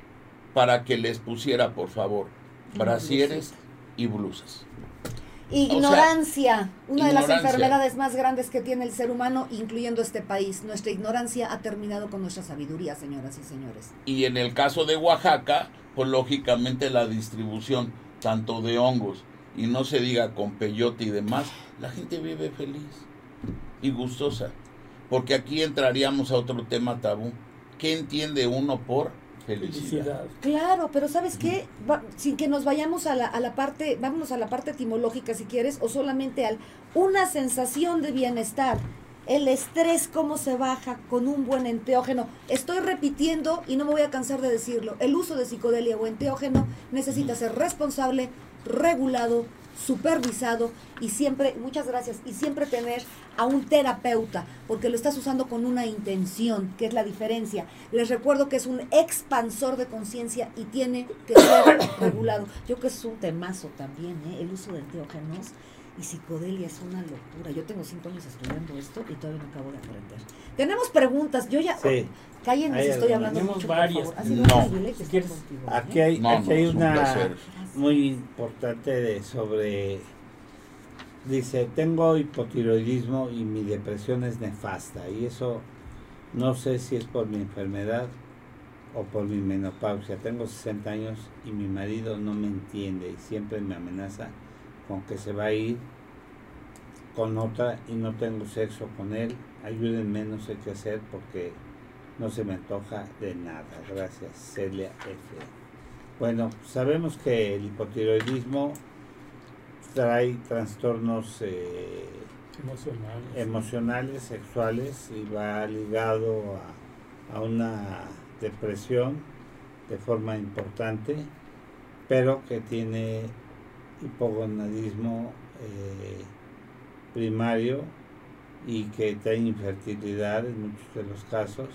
para que les pusiera, por favor, brasieres y blusas. Ignorancia, una de las enfermedades más grandes que tiene el ser humano, incluyendo este país. Nuestra ignorancia ha terminado con nuestra sabiduría, señoras y señores. Y en el caso de Oaxaca, pues lógicamente la distribución tanto de hongos y no se diga con peyote y demás, la gente vive feliz y gustosa. Porque aquí entraríamos a otro tema tabú. ¿Qué entiende uno por felicidad? Felicidad. Claro, pero ¿sabes qué? Va- sin que nos vayamos a la, a la parte, vámonos a la parte etimológica si quieres, o solamente al una sensación de bienestar. El estrés, cómo se baja con un buen enteógeno. Estoy repitiendo y no me voy a cansar de decirlo. El uso de psicodelia o enteógeno necesita ser responsable, regulado, supervisado y siempre, muchas gracias, y siempre tener a un terapeuta, porque lo estás usando con una intención, que es la diferencia. Les recuerdo que es un expansor de conciencia y tiene que ser regulado. Yo creo que es un temazo también, ¿eh? el uso de enteógenos y psicodelia es una locura. Yo tengo cinco años estudiando esto y todavía no acabo de aprender. Tenemos preguntas, yo ya... Sí. Cállenme si estoy hablando Tenemos mucho, por varias. favor. Ha sido No. un contigo. Aquí hay, No, aquí no, hay un una placer. muy importante de sobre dice tengo hipotiroidismo y mi depresión es nefasta y eso no sé si es por mi enfermedad o por mi menopausia tengo 60 años y mi marido no me entiende y siempre me amenaza con que se va a ir con otra y no tengo sexo con él ayúdenme no sé qué hacer porque no se me antoja de nada gracias Celia F bueno, sabemos que el hipotiroidismo trae trastornos eh, Emocional. emocionales, sexuales y va ligado a, a una depresión de forma importante, pero que tiene hipogonadismo eh, primario y que trae infertilidad en muchos de los casos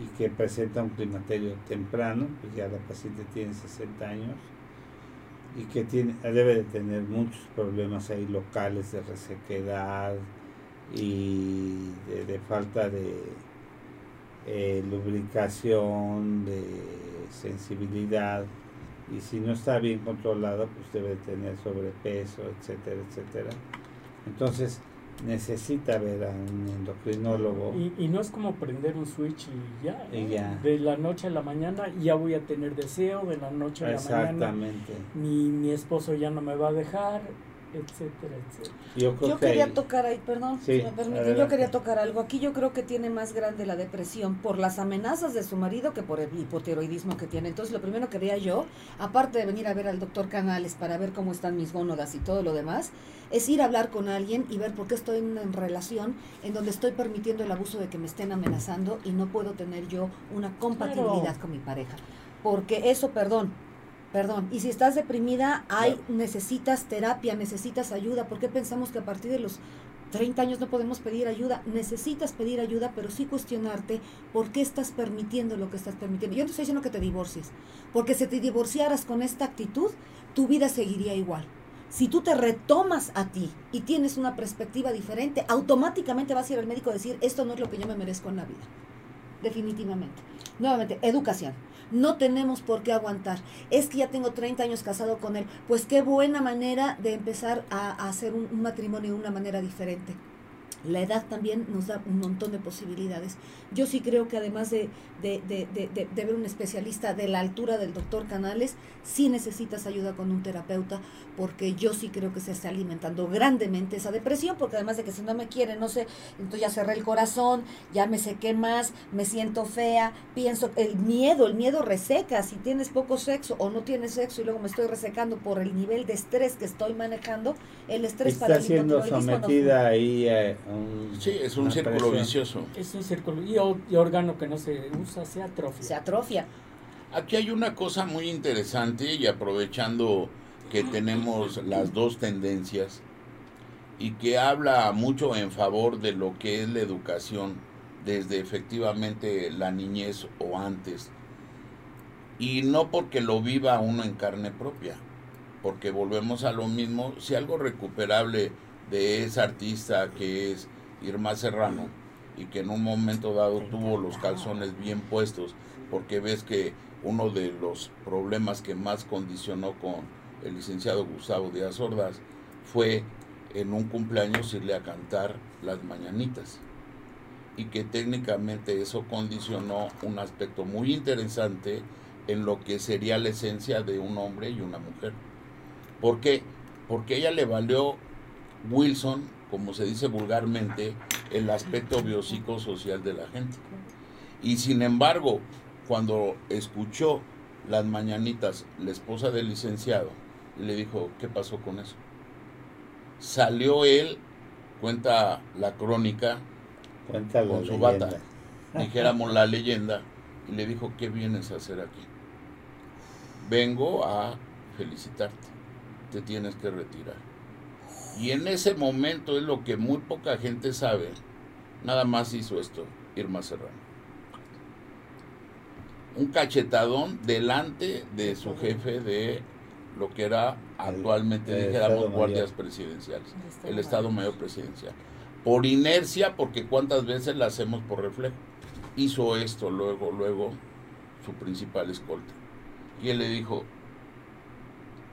y que presenta un climaterio temprano, pues ya la paciente tiene 60 años y que tiene, debe de tener muchos problemas ahí locales de resequedad y de, de falta de eh, lubricación, de sensibilidad y si no está bien controlado pues debe tener sobrepeso, etcétera, etcétera. Entonces necesita ver a un endocrinólogo. Y, y no es como prender un switch y ya. ¿no? Y ya. De la noche a la mañana ya voy a tener deseo, de la noche a la mañana Exactamente. mi, mi esposo ya no me va a dejar. Etcétera, etcétera. Yo creo Yo que quería ahí- tocar ahí, perdón, Sí, si me permiten, yo quería tocar algo. Aquí yo creo que tiene más grande la depresión por las amenazas de su marido que por el hipotiroidismo que tiene. Entonces, lo primero que haría yo, aparte de venir a ver al doctor Canales para ver cómo están mis gónodas y todo lo demás, es ir a hablar con alguien y ver por qué estoy en una relación en donde estoy permitiendo el abuso de que me estén amenazando y no puedo tener yo una compatibilidad Claro. con mi pareja. Porque eso, perdón, Perdón, y si estás deprimida, hay, necesitas terapia, necesitas ayuda. ¿Por qué pensamos que a partir de los 30 años no podemos pedir ayuda? Necesitas pedir ayuda, pero sí cuestionarte por qué estás permitiendo lo que estás permitiendo. Yo no estoy diciendo que te divorcies, porque si te divorciaras con esta actitud, tu vida seguiría igual. Si tú te retomas a ti y tienes una perspectiva diferente, automáticamente vas a ir al médico a decir, esto no es lo que yo me merezco en la vida. Definitivamente. Nuevamente, educación. No tenemos por qué aguantar. Es que ya tengo 30 años casado con él. Pues qué buena manera de empezar a, hacer un matrimonio de una manera diferente. La edad también nos da un montón de posibilidades. Yo sí creo que además de, de, de, de, ver un especialista de la altura del doctor Canales, sí necesitas ayuda con un terapeuta, porque yo sí creo que se está alimentando grandemente esa depresión, porque además de que si no me quiere, no sé, entonces ya cerré el corazón, ya me sequé más, me siento fea, pienso, el miedo, el miedo reseca, si tienes poco sexo o no tienes sexo y luego me estoy resecando por el nivel de estrés que estoy manejando, el estrés para está el siendo sometida ahí a un, Sí, es un círculo presión. vicioso. Es un círculo. Y, y órgano que no se usa se atrofia. se atrofia. Aquí hay una cosa muy interesante y aprovechando que tenemos las dos tendencias y que habla mucho en favor de lo que es la educación desde efectivamente la niñez o antes. Y no porque lo viva uno en carne propia, porque volvemos a lo mismo, si algo recuperable de esa artista que es Irma Serrano y que en un momento dado tuvo los calzones bien puestos, porque ves que uno de los problemas que más condicionó con el licenciado Gustavo Díaz Ordaz fue en un cumpleaños irle a cantar las mañanitas y que técnicamente eso condicionó un aspecto muy interesante en lo que sería la esencia de un hombre y una mujer. ¿Por qué? Porque ella le valió Wilson, como se dice vulgarmente, el aspecto biopsicosocial de la gente. Y sin embargo, cuando escuchó las mañanitas la esposa del licenciado, le dijo, ¿qué pasó con eso? Salió él, cuenta la crónica, Cuenta con su leyenda. bata, dijéramos la leyenda, y le dijo, ¿qué vienes a hacer aquí? Vengo a felicitarte, te tienes que retirar. Y en ese momento es lo que muy poca gente sabe, nada más hizo esto, Irma Serrano. Un cachetadón delante de su jefe de lo que era actualmente, el dijéramos, Estado guardias Mayor. presidenciales, El Estado el Estado Mayor Presidencial. Por inercia, porque cuántas veces la hacemos por reflejo. Hizo esto luego, luego, su principal escolta. Y él le dijo,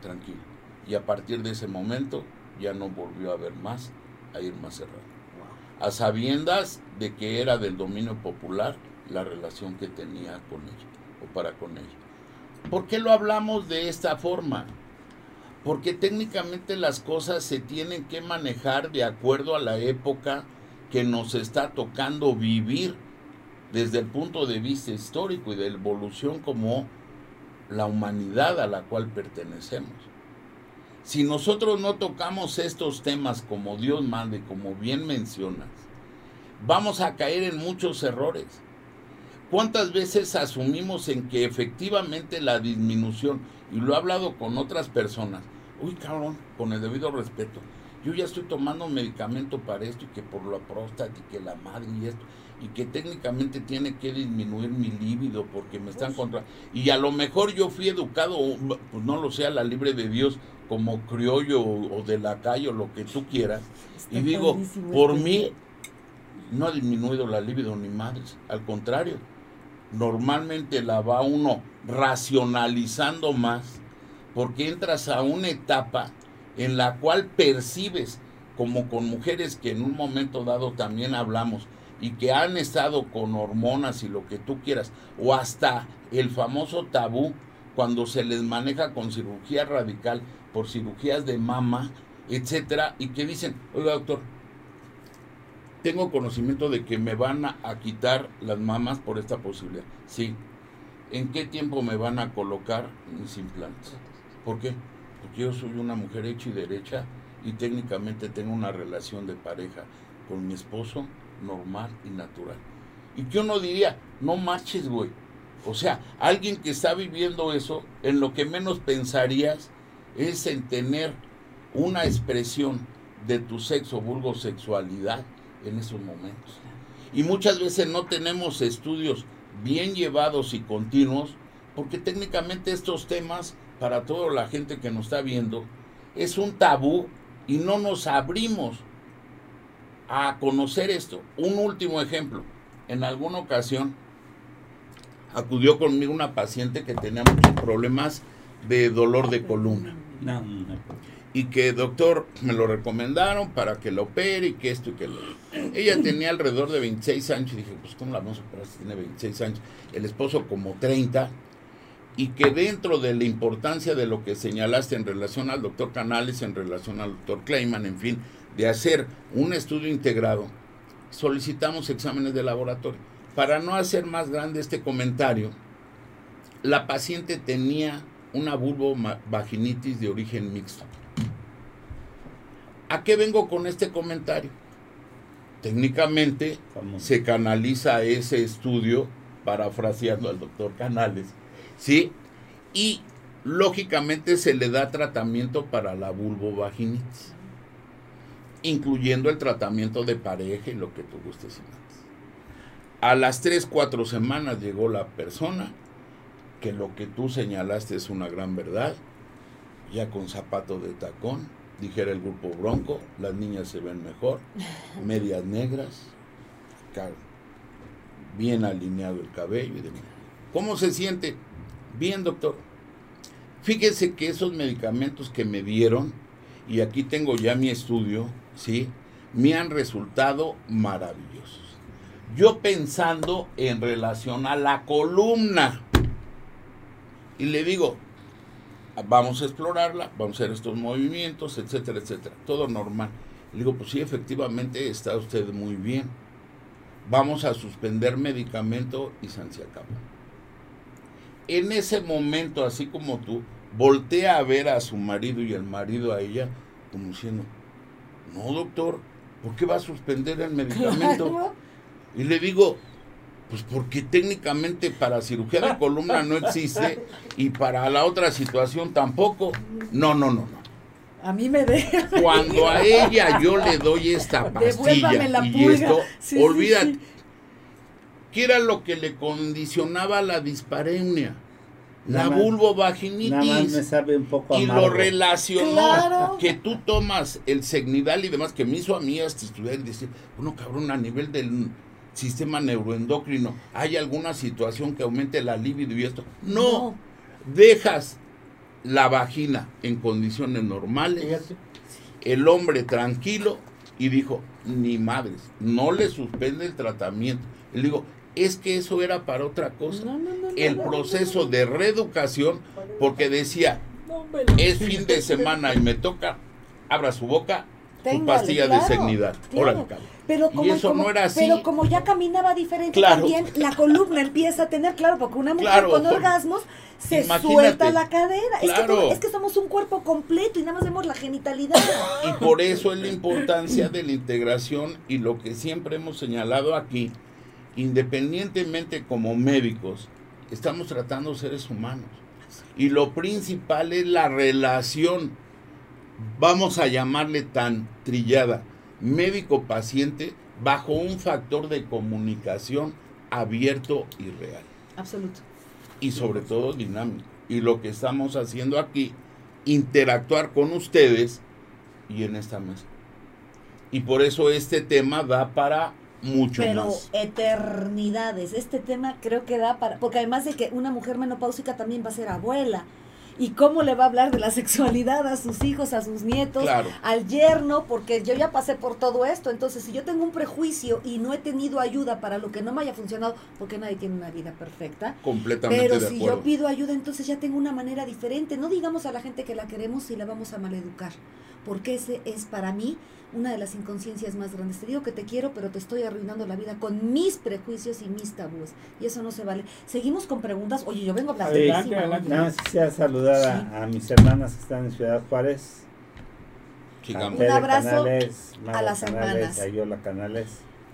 tranquilo. Y a partir de ese momento ya no volvió a ver más a Irma Serrano. A sabiendas de que era del dominio popular la relación que tenía con ella o para con ella. ¿Por qué lo hablamos de esta forma? Porque técnicamente las cosas se tienen que manejar de acuerdo a la época que nos está tocando vivir desde el punto de vista histórico y de evolución como la humanidad a la cual pertenecemos. Si nosotros no tocamos estos temas como Dios manda y como bien mencionas, vamos a caer en muchos errores. ¿Cuántas veces asumimos en que efectivamente la disminución, y lo he hablado con otras personas, uy cabrón, con el debido respeto, yo ya estoy tomando medicamento para esto y que por la próstata y que la madre y esto, y que técnicamente tiene que disminuir mi líbido porque me están contra... Y a lo mejor yo fui educado, pues no lo sé, a la libre de Dios, como criollo o, de la calle o lo que tú quieras, y digo, por este. mí no ha disminuido la libido ni madres, al contrario, normalmente la va uno racionalizando más porque entras a una etapa en la cual percibes, como con mujeres que en un momento dado también hablamos, y que han estado con hormonas y lo que tú quieras, o hasta el famoso tabú cuando se les maneja con cirugía radical por cirugías de mama, etcétera, y que dicen, oiga doctor, tengo conocimiento de que me van a, quitar las mamas por esta posibilidad. Sí. ¿En qué tiempo me van a colocar mis implantes? ¿Por qué? Porque yo soy una mujer hecha y derecha y técnicamente tengo una relación de pareja con mi esposo normal y natural. Y que uno diría, no marches, güey. O sea, alguien que está viviendo eso, en lo que menos pensarías es en tener una expresión de tu sexo, vulgo sexualidad en esos momentos. Y muchas veces no tenemos estudios bien llevados y continuos, porque técnicamente estos temas, para toda la gente que nos está viendo, es un tabú y no nos abrimos a conocer esto. Un último ejemplo. En alguna ocasión acudió conmigo una paciente que tenía muchos problemas de dolor de columna. No, no. Y que doctor me lo recomendaron para que lo opere y que esto y que lo. Ella tenía alrededor de 26 años y dije, pues ¿cómo la vamos a operar si tiene 26 años? El esposo como 30 y que dentro de la importancia de lo que señalaste en relación al doctor Canales, en relación al doctor Kleiman, en fin, de hacer un estudio integrado, solicitamos exámenes de laboratorio. Para no hacer más grande este comentario, la paciente tenía una vulvovaginitis de origen mixto. ¿A qué vengo con este comentario? Técnicamente se canaliza ese estudio, parafraseando al doctor Canales, ¿sí? Y lógicamente se le da tratamiento para la vulvovaginitis, incluyendo el tratamiento de pareja y lo que tú gustes y mandes. A las 3, 4 semanas llegó la persona, que lo que tú señalaste es una gran verdad, ya con zapato de tacón, dijera el grupo Bronco, las niñas se ven mejor, medias negras, bien alineado el cabello y demás. ¿Cómo se siente? Bien, doctor. Fíjese que esos medicamentos que me dieron, y aquí tengo ya mi estudio, ¿sí? Me han resultado maravillosos. Yo pensando en relación a la columna. Y le digo, vamos a explorarla, vamos a hacer estos movimientos, etcétera, etcétera. Todo normal. Le digo, pues sí, efectivamente está usted muy bien. Vamos a suspender medicamento y San se acabó. En ese momento, así como tú, voltea a ver a su marido y el marido a ella, como diciendo, no doctor, ¿por qué va a suspender el medicamento? Claro. Y le digo, pues porque técnicamente para cirugía de columna no existe y para la otra situación tampoco. No, no, no, no. A mí me deja. Cuando a ella yo le doy esta pastilla la y esto, Sí, olvídate. sí. ¿Qué era lo que le condicionaba la dispareunia? La Nada más- Nada más me vulvovaginitis. sabe un poco Y lo relacionó Claro. que tú tomas el Segnidal y demás, que me hizo a mí hasta estudiar y decir, bueno, cabrón, a nivel del sistema neuroendocrino, ¿hay alguna situación que aumente la libido y esto? No, dejas la vagina en condiciones normales, Fíjate. el hombre tranquilo y dijo, ni madres, no le suspende el tratamiento. Le digo, es que eso era para otra cosa. No, no, no, el proceso de reeducación, porque decía, es fin de semana y me toca, abra su boca, su pastilla de claro. Órale, cabrón. Pero Y como, eso como- no era así. pero como ya caminaba diferente Claro. también, la columna empieza a tener, claro, porque una mujer Claro, con orgasmos se Imagínate. suelta la cadera. Es, que Claro. es que somos un cuerpo completo y nada más vemos la genitalidad. Y por eso es la importancia de la integración y lo que siempre hemos señalado aquí, independientemente como médicos, estamos tratando seres humanos. Y lo principal es la relación, vamos a llamarle tan trillada, médico-paciente, bajo un factor de comunicación abierto y real. Absoluto. y sobre todo dinámico. Y lo que estamos haciendo aquí, interactuar con ustedes y en esta mesa. Y por eso este tema da para mucho Pero más. eternidades. Este tema creo que da para. Porque además de que una mujer menopáusica también va a ser abuela. Y cómo le va a hablar de la sexualidad a sus hijos, a sus nietos, Claro. al yerno, porque yo ya pasé por todo esto. Entonces, si yo tengo un prejuicio y no he tenido ayuda para lo que no me haya funcionado, porque nadie tiene una vida perfecta, Completamente pero de si acuerdo. yo pido ayuda, entonces ya tengo una manera diferente. No digamos a la gente que la queremos y la vamos a maleducar, porque ese es para mí una de las inconsciencias más grandes. Te digo que te quiero, pero te estoy arruinando la vida con mis prejuicios y mis tabúes. Y eso no se vale. Seguimos con preguntas. Oye, yo vengo a hablar de. Nada más quisiera saludar a, a mis hermanas que están en Ciudad Juárez. A Tere abrazo Canales, Mara a las Canales, hermanas. Ayola Canales.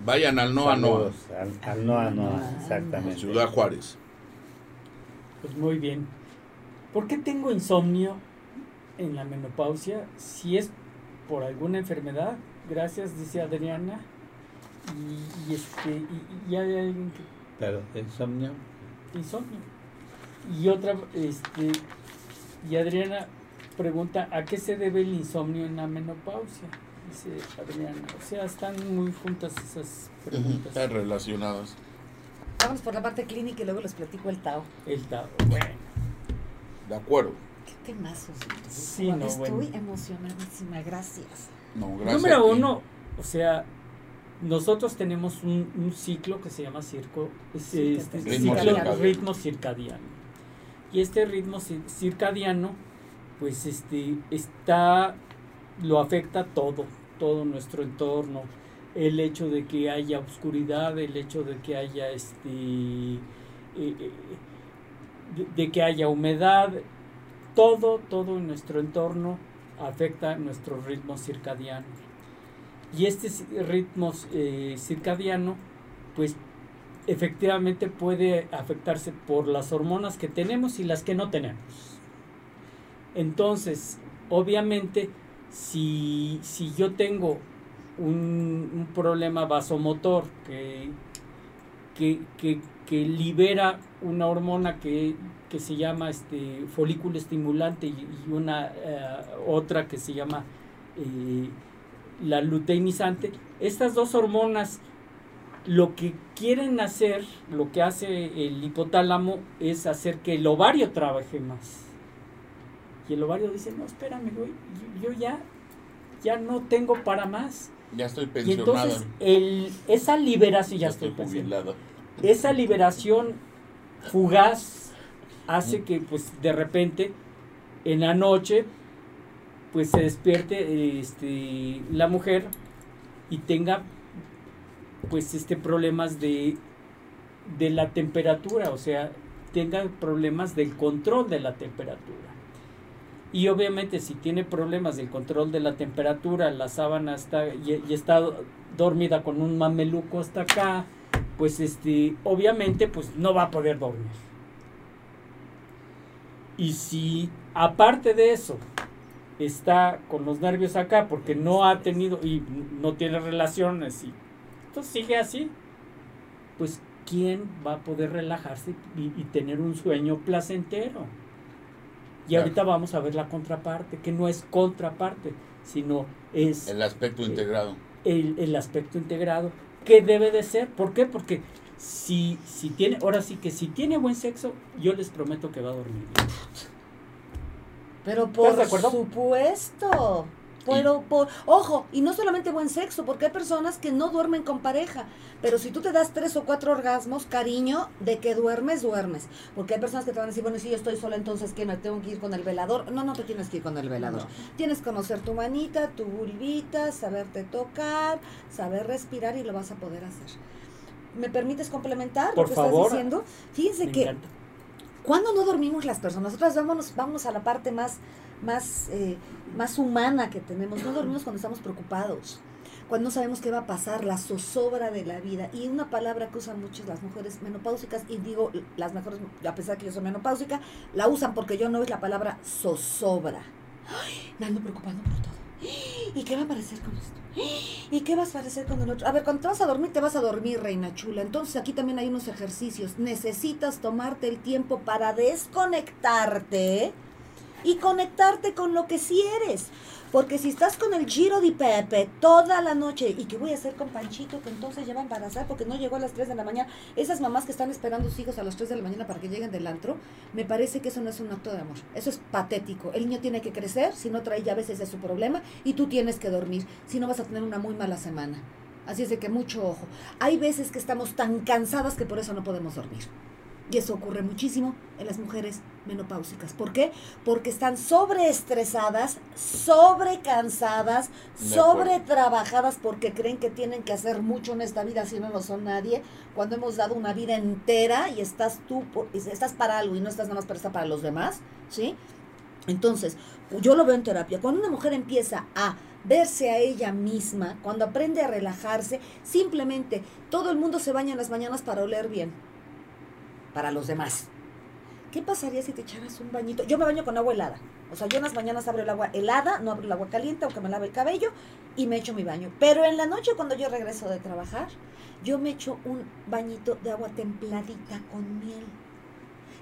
Vayan al Noa Noa, Al, al Noa Noa, Ah, exactamente. Ciudad Juárez. Pues muy bien. ¿Por qué tengo insomnio en la menopausia? Si es por alguna enfermedad, gracias, dice Adriana. Y, y este, y, y hay alguien que Pero, insomnio. insomnio. Y otra, este, y Adriana pregunta, ¿a qué se debe el insomnio en la menopausia? Dice Adriana. O sea, están muy juntas esas preguntas. Están relacionadas. Vamos por la parte clínica y luego les platico el Tao. El Tao. Bueno, De acuerdo. Qué temazos. Sí, no, Estoy bueno. emocionadísima. Gracias. No, gracias. Número uno, o sea, nosotros tenemos un, un ciclo que se llama circo, es- Sí, este, ritmo ciclo circadiano. ritmo circadiano. Y este ritmo ci- circadiano, pues este, está, lo afecta todo, todo nuestro entorno. El hecho de que haya oscuridad, el hecho de que haya este, eh, eh, de, de que haya humedad, todo, todo en nuestro entorno afecta nuestro ritmo circadiano. Y este ritmo eh, circadiano, pues efectivamente puede afectarse por las hormonas que tenemos y las que no tenemos. Entonces, obviamente, si, si yo tengo un, problema vasomotor que, que- que libera una hormona que, que se llama este folículo estimulante y, y una eh, otra que se llama eh, la luteinizante, estas dos hormonas lo que quieren hacer, lo que hace el hipotálamo es hacer que el ovario trabaje más. Y el ovario dice, no, espérame, güey, yo, yo ya, ya no tengo para más. Ya estoy Y pensionada. entonces el, esa liberación, ya ya estoy estoy pensionado. jubilada. esa liberación fugaz hace que pues de repente en la noche pues se despierte este la mujer y tenga pues este problemas de de la temperatura, o sea, tenga problemas del control de la temperatura. Y obviamente si tiene problemas del control de la temperatura, la sábana está y, y está dormida con un mameluco hasta acá, pues este, obviamente pues no va a poder dormir. Y si aparte de eso está con los nervios acá porque no ha tenido y no tiene relaciones y entonces sigue así, pues ¿quién va a poder relajarse y, y tener un sueño placentero? Y Claro. ahorita vamos a ver la contraparte, que no es contraparte, sino es El aspecto integrado. el, el aspecto integrado que debe de ser. ¿Por qué? Porque si, si tiene, ahora sí que si tiene buen sexo, yo les prometo que va a dormir bien. Pero ¿Estás por de supuesto. Pero, por, ojo, y no solamente buen sexo, porque hay personas que no duermen con pareja. Pero si tú te das tres o cuatro orgasmos, cariño, de que duermes, duermes. Porque hay personas que te van a decir, bueno, si yo estoy sola, entonces que me tengo que ir con el velador. No, no te tienes que ir con el velador. Tienes que conocer tu manita, tu vulvita, saberte tocar, saber respirar y lo vas a poder hacer. ¿Me permites complementar Por lo que favor. estás diciendo? Fíjense Me que encanta. ¿Cuándo no dormimos las personas? Nosotras vámonos, vámonos a la parte más, más, eh, más humana que tenemos. No dormimos cuando estamos preocupados, cuando no sabemos qué va a pasar, la zozobra de la vida. Y una palabra que usan muchas las mujeres menopáusicas, y digo las mejores, a pesar que yo soy menopáusica, la usan porque yo no es la palabra zozobra. Ay, me ando preocupando por todo. ¿Y qué va a aparecer con esto? ¿Y qué vas a hacer con el otro? A ver, cuando te vas a dormir, te vas a dormir, reina chula. Entonces aquí también hay unos ejercicios. Necesitas tomarte el tiempo para desconectarte y conectarte con lo que sí eres. Porque si estás con el giro di pepe toda la noche, ¿y qué voy a hacer con Panchito que entonces ya va a embarazar porque no llegó a las 3 de la mañana? Esas mamás que están esperando a sus hijos a las 3 de la mañana para que lleguen del antro, me parece que eso no es un acto de amor. Eso es patético. El niño tiene que crecer, si no trae llaves ese es su problema, y tú tienes que dormir, si no vas a tener una muy mala semana. Así es de que mucho ojo. Hay veces que estamos tan cansadas que por eso no podemos dormir. Y eso ocurre muchísimo en las mujeres menopáusicas. ¿Por qué? Porque están sobreestresadas, sobrecansadas, sobretrabajadas porque creen que tienen que hacer mucho en esta vida si no lo son nadie, cuando hemos dado una vida entera y estás tú, por- y estás para algo y no estás nada más para estar para los demás, ¿sí? Entonces, yo lo veo en terapia. Cuando una mujer empieza a verse a ella misma, cuando aprende a relajarse, simplemente todo el mundo se baña en las mañanas para oler bien, para los demás. ¿Qué pasaría si te echaras un bañito? Yo me baño con agua helada. O sea, yo en las mañanas abro el agua helada, no abro el agua caliente, aunque me lave el cabello, y me echo mi baño. Pero en la noche, cuando yo regreso de trabajar, yo me echo un bañito de agua templadita con miel.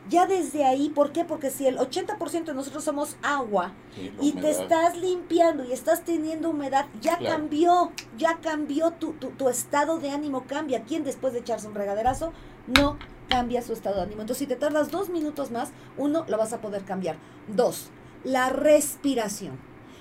Ya desde ahí, ¿por qué? Porque si el 80% de nosotros somos agua, Sí, y te estás limpiando y estás teniendo humedad, ya Claro. cambió, ya cambió tu, tu, tu estado de ánimo, cambia. ¿Quién después de echarse un regaderazo no cambia su estado de ánimo? Entonces, si te tardas dos minutos más, uno, lo vas a poder cambiar. Dos, la respiración.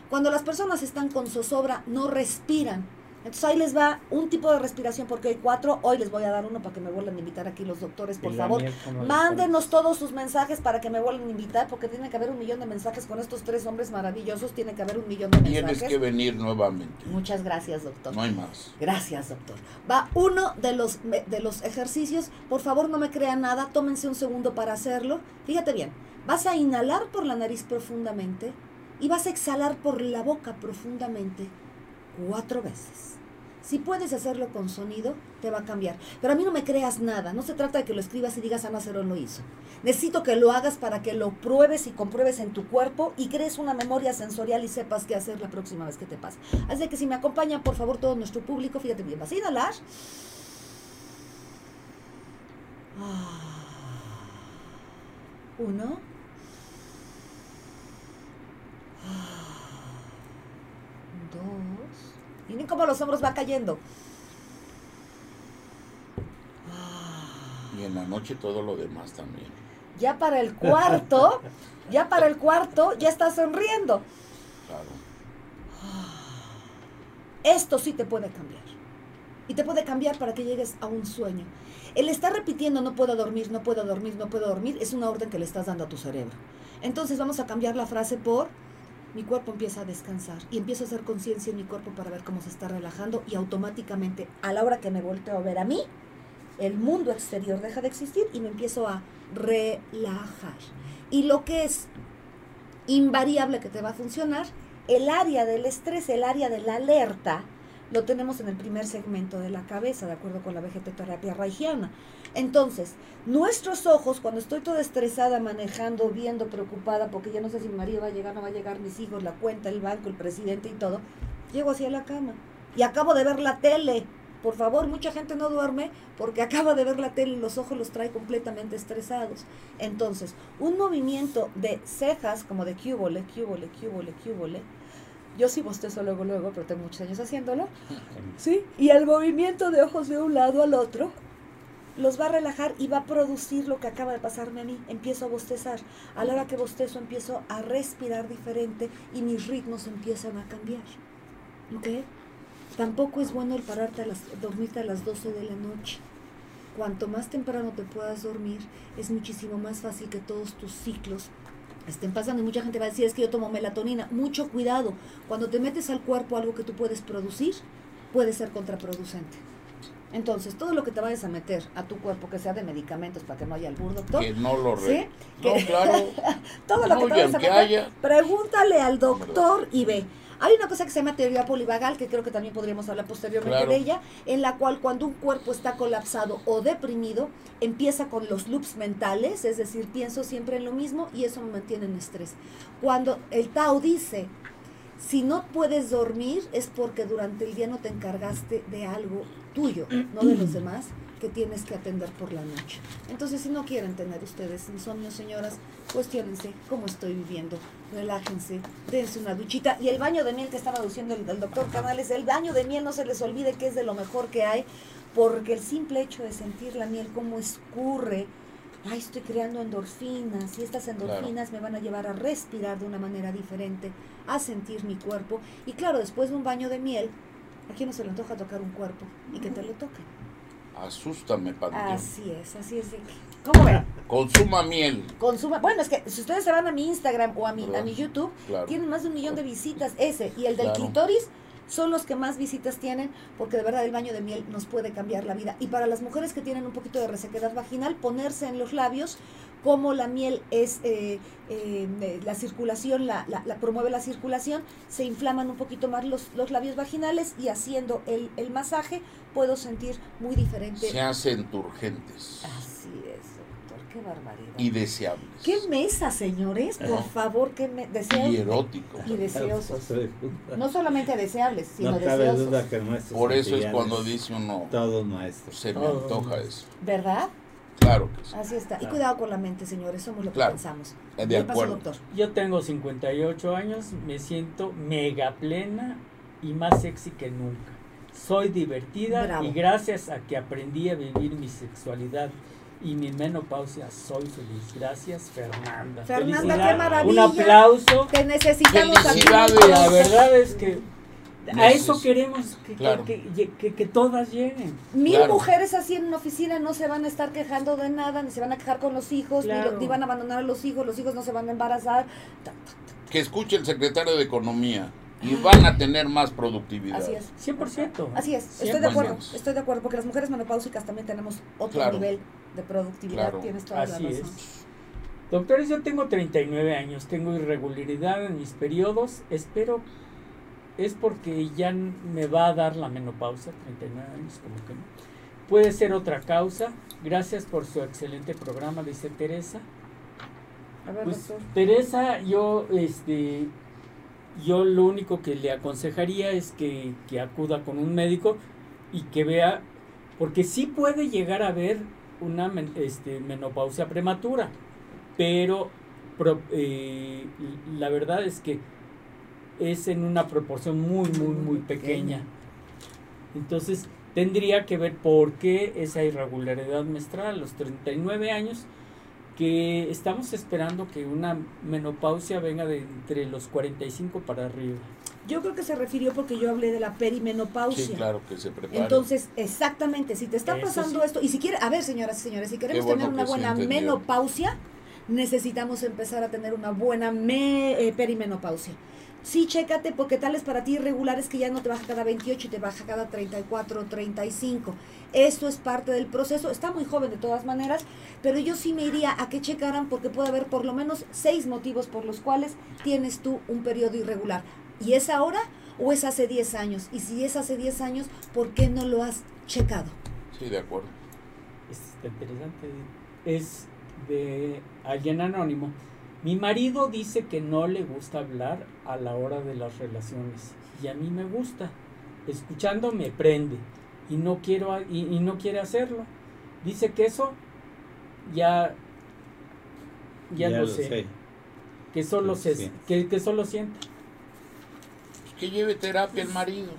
Cuando las personas están con zozobra, no respiran. Entonces ahí les va un tipo de respiración porque hay cuatro. Hoy les voy a dar uno para que me vuelvan a invitar aquí los doctores, por favor. miel, ¿cómo le Mándenos todos sus mensajes para que me vuelvan a invitar, porque tiene que haber un millón de mensajes con estos tres hombres maravillosos. Tiene que haber un millón de Tienes mensajes. que venir nuevamente. Muchas gracias, doctor. No hay más. Gracias, doctor. Va uno de los, de los ejercicios. Por favor, no me crean nada. Tómense un segundo para hacerlo. Fíjate bien. Vas a inhalar por la nariz profundamente y vas a exhalar por la boca profundamente cuatro veces. Si puedes hacerlo con sonido, te va a cambiar. Pero a mí no me creas nada. No se trata de que lo escribas y digas Ana Cerón lo hizo. Necesito que lo hagas para que lo pruebes y compruebes en tu cuerpo y crees una memoria sensorial y sepas qué hacer la próxima vez que te pase. Así que si me acompañan, por favor, todo nuestro público, fíjate bien, vas a inhalar. Ah. Uno. Ah. Dos. Miren cómo los hombros va cayendo. Y en la noche todo lo demás también. Ya para el cuarto, ya para el cuarto, ya estás sonriendo. Claro. Esto sí te puede cambiar. Y te puede cambiar para que llegues a un sueño. El estar repitiendo no puedo dormir, no puedo dormir, no puedo dormir es una orden que le estás dando a tu cerebro. Entonces vamos a cambiar la frase por mi cuerpo empieza a descansar y empiezo a hacer conciencia en mi cuerpo para ver cómo se está relajando y automáticamente a la hora que me volteo a ver a mí, el mundo exterior deja de existir y me empiezo a relajar. Y lo que es invariable que te va a funcionar, el área del estrés, el área de la alerta, lo tenemos en el primer segmento de la cabeza, de acuerdo con la vegetoterapia raigiana. Entonces, nuestros ojos, cuando estoy toda estresada, manejando, viendo, preocupada, porque ya no sé si mi marido va a llegar, no va a llegar, mis hijos, la cuenta, el banco, el presidente y todo, llego hacia la cama y acabo de ver la tele. Por favor, mucha gente no duerme porque acaba de ver la tele y los ojos los trae completamente estresados. Entonces, un movimiento de cejas, como de cúbole, cúbole, cúbole, cúbole. Yo sí bostezo luego, luego, pero tengo muchos años haciéndolo. ¿Sí? Y el movimiento de ojos de un lado al otro los va a relajar y va a producir lo que acaba de pasarme a mí. Empiezo a bostezar. A la hora que bostezo empiezo a respirar diferente y mis ritmos empiezan a cambiar. ¿Ok? Tampoco es bueno el pararte a las, dormirte a las 12 de la noche. Cuanto más temprano te puedas dormir, es muchísimo más fácil que todos tus ciclos estén pasando. Y mucha gente va a decir, es que yo tomo melatonina. Mucho cuidado. Cuando te metes al cuerpo algo que tú puedes producir, puede ser contraproducente. Entonces, todo lo que te vayas a meter a tu cuerpo, que sea de medicamentos para que no haya albur, doctor, Que no lo ¿sí? re... Que- No, claro. todo lo que te vayas a meter, haya- pregúntale al doctor y ve. Hay una cosa que se llama teoría polivagal, que creo que también podríamos hablar posteriormente Claro. de ella, en la cual cuando un cuerpo está colapsado o deprimido, empieza con los loops mentales, es decir, pienso siempre en lo mismo y eso me mantiene en estrés. Cuando el Tao dice, si no puedes dormir es porque durante el día no te encargaste de algo tuyo, no de los demás, que tienes que atender por la noche. Entonces, si no quieren tener ustedes insomnio, señoras, cuestionense cómo estoy viviendo, relájense, dense una duchita. Y el baño de miel que estaba diciendo el, el doctor Canales, el baño de miel no se les olvide que es de lo mejor que hay, porque el simple hecho de sentir la miel como escurre, ay, estoy creando endorfinas y estas endorfinas me van a llevar a respirar de una manera diferente, a sentir mi cuerpo. Y claro, después de un baño de miel, ¿a quién no se le antoja tocar un cuerpo y que te lo toquen? Asústame, Panteón. Así es, así es. de que- ¿Cómo ven? Consuma miel. Consuma. Bueno, es que si ustedes se van a mi Instagram o a mi, a mi YouTube, Claro. tienen más de un millón de visitas. Ese y el del Claro. clitoris son los que más visitas tienen, porque de verdad el baño de miel nos puede cambiar la vida. Y para las mujeres que tienen un poquito de resequedad vaginal, ponerse en los labios, como la miel es eh, eh, eh, la circulación, la, la- la promueve la circulación, se inflaman un poquito más los, los labios vaginales y haciendo el, el masaje puedo sentir muy diferente. Se hacen turgentes Así es, doctor, qué barbaridad. y deseables. ¿Qué mesa, señores? Por favor, qué me deseos Y eróticos. y deseosos. No solamente deseables, sino No cabe deseosos. duda que Por eso es cuando dice uno, Todo un maestro. se me antoja eso. ¿Verdad? Claro que sí. Así está. Y cuidado con la mente, señores, somos lo que Claro. pensamos. De ¿Qué pasó, acuerdo. doctor? Yo tengo 58 años, me siento mega plena y más sexy que nunca. Soy divertida Bravo. y gracias a que aprendí a vivir mi sexualidad y mi menopausia soy feliz. Gracias, Fernanda. Fernanda, qué maravilla. Un aplauso. Te necesitamos aquí. La verdad es que a eso queremos que, Claro. que, que- que- que todas lleguen. Mil Claro. mujeres así en una oficina no se van a estar quejando de nada, ni se van a quejar con los hijos, ni, lo- ni van a abandonar a los hijos, los hijos no se van a embarazar. Que escuche el secretario de Economía y van a tener más productividad. Así es. 100%. Así es, estoy de 100%. acuerdo, estoy de acuerdo, porque las mujeres menopáusicas también tenemos otro Claro. nivel de productividad, Claro. tienes toda Así la razón. es. Doctores, yo tengo 39 años, tengo irregularidad en mis periodos, espero es porque ya me va a dar la menopausia, 39 años, como que no. Puede ser otra causa. Gracias por su excelente programa, dice Teresa. A ver, Pues. Teresa, yo, este, yo lo único que le aconsejaría es que, que acuda con un médico y que vea, porque sí puede llegar a haber una este, menopausia prematura, pero eh, la verdad es que es en una proporción muy, muy, muy pequeña. Entonces, tendría que ver por qué esa irregularidad menstrual a los 39 años que estamos esperando que una menopausia venga de entre los 45 para arriba. Yo creo que se refirió porque yo hablé de la perimenopausia. Sí, claro que se prepare. Entonces, exactamente, si te está Eso pasando sí. esto, y si quiere, a ver, señoras y señores, si queremos bueno tener una que buena menopausia, necesitamos empezar a tener una buena me- eh, perimenopausia. Sí, chécate, porque tal es para ti irregular es que ya no te baja cada 28 y te baja cada 34 o 35. Esto es parte del proceso. Está muy joven de todas maneras, pero yo sí me iría a que checaran porque puede haber por lo menos seis motivos por los cuales tienes tú un periodo irregular. ¿Y es ahora o es hace 10 años? Y si es hace 10 años, ¿por qué no lo has checado? Sí, de acuerdo. Está interesante. Es de alguien anónimo. Mi marido dice que no le gusta hablar a la hora de las relaciones y a mí me gusta. Escuchando me prende y no quiero y, y no quiere hacerlo. Dice que eso ya ya, lo, sé, que solo se sí. que, que solo siente. Pues que lleve terapia el marido.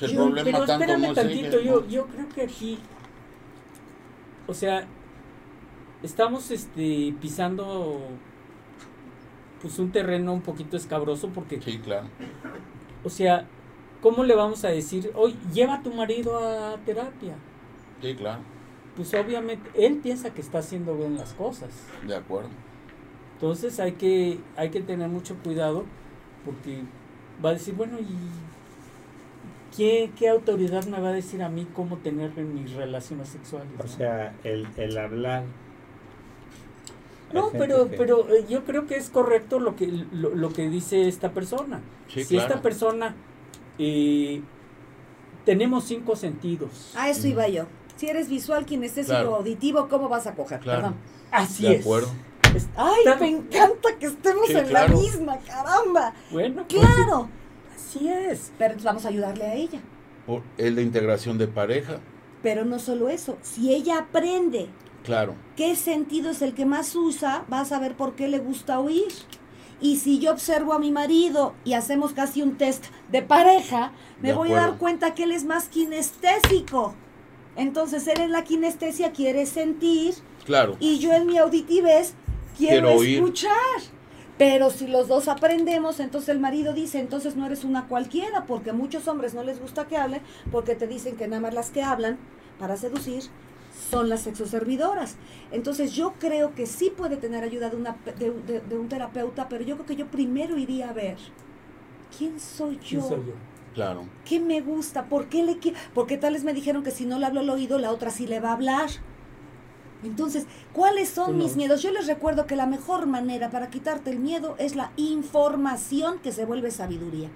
El Yo- problema pero espérame tantito, yo, yo creo que aquí, o sea, estamos este pisando pues un terreno un poquito escabroso porque, Sí, claro. o sea, ¿cómo le vamos a decir, oye, lleva a tu marido a terapia? Sí, claro. Pues obviamente, él piensa que está haciendo bien las cosas. De acuerdo. Entonces hay que, hay que tener mucho cuidado porque va a decir, bueno, ¿y qué, qué autoridad me va a decir a mí cómo tener en mis relaciones sexuales? O no? sea, el, el hablar. No, pero, que- pero eh, yo creo que es correcto lo que, lo, lo que dice esta persona. Sí, si claro. esta persona, eh, tenemos cinco sentidos. A eso iba yo. Si eres visual, kinestésico, Claro. auditivo, ¿cómo vas a coger? Claro. Perdón. Así de es. acuerdo. Ay, Está- me encanta que estemos Sí, en claro. la misma, caramba. Bueno, pues, Claro. así es. Pero vamos a ayudarle a ella. Por- Es la integración de pareja. Pero no solo eso, si ella aprende Claro. qué sentido es el que más usa, va a saber por qué le gusta oír. Y si yo observo a mi marido y hacemos casi un test de pareja, me De voy a dar cuenta que él es más kinestésico. Entonces él en la kinestesia quiere sentir Claro. y yo en mi auditivez quiero, Quiero oír. escuchar. Pero si los dos aprendemos, entonces el marido dice, entonces no eres una cualquiera, porque a muchos hombres no les gusta que hablen, porque te dicen que nada más las que hablan para seducir son las sexoservidoras. Entonces yo creo que sí puede tener ayuda de, una, pe- de, un- de- de un terapeuta, pero yo creo que yo primero iría a ver quién soy yo. ¿Quién soy yo? Claro. ¿Qué me gusta? ¿Por qué le quiero? Porque tales me dijeron que si no le hablo al oído, la otra sí le va a hablar. Entonces, ¿cuáles son no. mis miedos? Yo les recuerdo que la mejor manera para quitarte el miedo es la información que se vuelve sabiduría.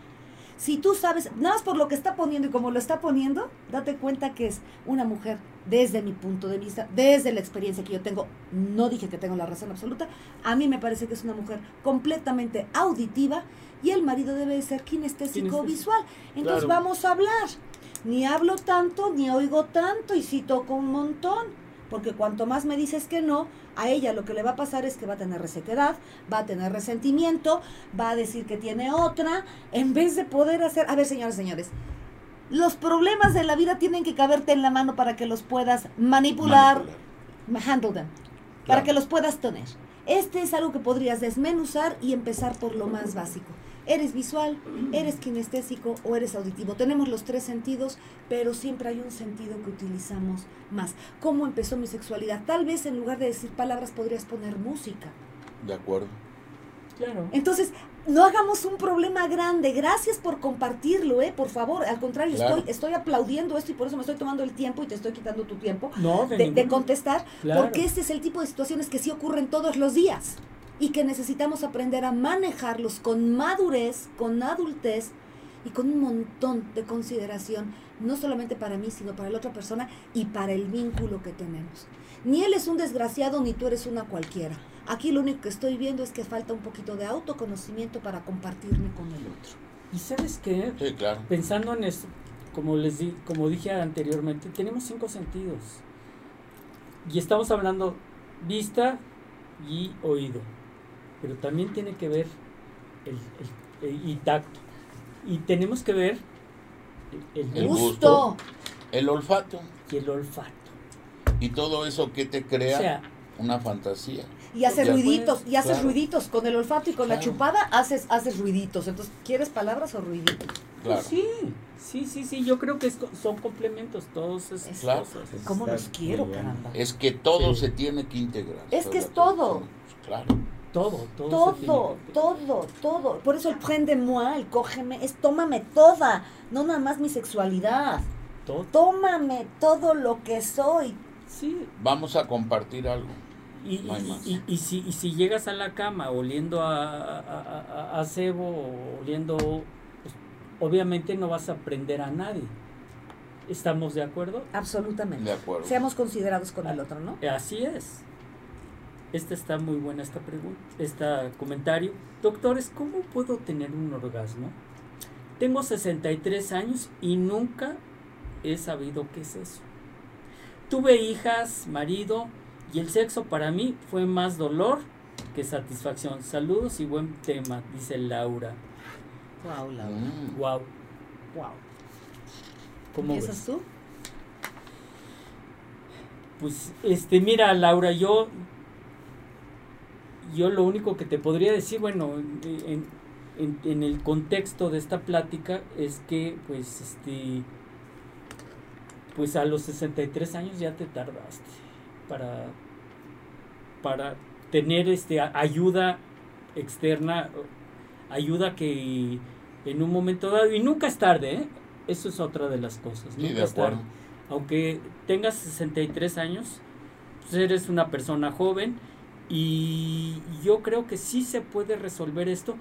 Si tú sabes, nada más por lo que está poniendo y como lo está poniendo, date cuenta que es una mujer, desde mi punto de vista, desde la experiencia que yo tengo, no dije que tengo la razón absoluta, a mí me parece que es una mujer completamente auditiva y el marido debe de ser kinestésico visual. Entonces Claro. vamos a hablar. Ni hablo tanto, ni oigo tanto y sí toco un montón. Porque cuanto más me dices que no, a ella lo que le va a pasar es que va a tener resequedad, va a tener resentimiento, va a decir que tiene otra, en vez de poder hacer... A ver, señores, señores, los problemas de la vida tienen que caberte en la mano para que los puedas manipular, Manipular. handle them, para que los puedas tener. Este es algo que podrías desmenuzar y empezar por lo más básico. ¿Eres visual, eres kinestésico o eres auditivo? Tenemos los tres sentidos, pero siempre hay un sentido que utilizamos más. ¿Cómo empezó mi sexualidad? Tal vez en lugar de decir palabras podrías poner música. De acuerdo. Claro. Entonces, no hagamos un problema grande. Gracias por compartirlo, ¿eh? Por favor, al contrario, Claro. estoy, estoy aplaudiendo esto y por eso me estoy tomando el tiempo y te estoy quitando tu tiempo No, de, de, contestar, Claro. porque este es el tipo de situaciones que sí ocurren todos los días y que necesitamos aprender a manejarlos con madurez, con adultez y con un montón de consideración, no solamente para mí, sino para la otra persona y para el vínculo que tenemos. Ni él es un desgraciado, ni tú eres una cualquiera. Aquí lo único que estoy viendo es que falta un poquito de autoconocimiento para compartirme con el otro. ¿Y sabes qué? Sí, claro. Pensando en esto, como les di, como dije anteriormente, tenemos cinco sentidos. Y estamos hablando vista y oído. Pero también tiene que ver el, el- el- y tacto. Y tenemos que ver el, el El gusto gusto. El olfato. y el olfato. Y todo eso que te crea O sea, una fantasía. Y haces ruiditos, y haces claro. ruiditos con el olfato y con la chupada haces, haces ruiditos. Entonces, ¿quieres palabras o ruiditos? Claro. pues sí, sí, sí, sí, yo creo que es son complementos todas esas Claro. cosas. ¿Cómo los quiero, caramba? Es que todo Sí. se tiene que integrar. Es que es todo. Claro. Todo, todo. se Todo, que- todo, todo. Por eso el prende-moi, el cógeme, es tómame toda, no nada más mi sexualidad. todo. Tómame todo lo que soy. Sí, Vamos a compartir algo. Y, No y- más. y- y si, y si llegas a la cama oliendo a, a, a- a cebo o oliendo, pues, obviamente no vas a prender a nadie. ¿Estamos de acuerdo? Absolutamente. De acuerdo. Seamos considerados con el otro, ¿no? Así es. Esta está muy buena esta pregunta, este comentario. Doctores, ¿cómo puedo tener un orgasmo? Tengo 63 años y nunca he sabido qué es eso. Tuve hijas, marido y el sexo para mí fue más dolor que satisfacción. Saludos y buen tema, dice Laura. Wow, Mm. Wow. Wow. ¿Cómo ves? ¿Empiezas tú? Pues, este, mira, Laura, yo, yo lo único que te podría decir, bueno, en, en- en el contexto de esta plática es que, pues, este, pues a los 63 años ya te tardaste para, para tener, este, ayuda externa, ayuda que en un momento dado, y nunca es tarde, ¿eh? Eso es otra de las cosas, Sí, nunca es tarde aunque tengas 63 años, pues eres una persona joven y yo creo que sí se puede resolver esto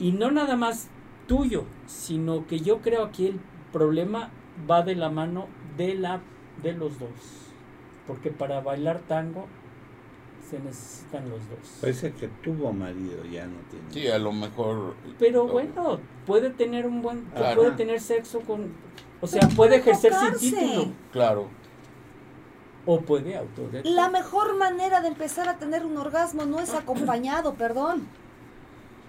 y no nada más tuyo, sino que yo creo aquí el problema va de la mano de la de los dos, porque para bailar tango se necesitan los dos. Parece que tuvo marido, ya no tiene. Sí, a lo mejor. Pero bueno, puede tener un buen, Claro. puede tener sexo con O sea, puede ejercer sin título Claro. O puede autor. La mejor manera de empezar a tener un orgasmo no es acompañado, perdón.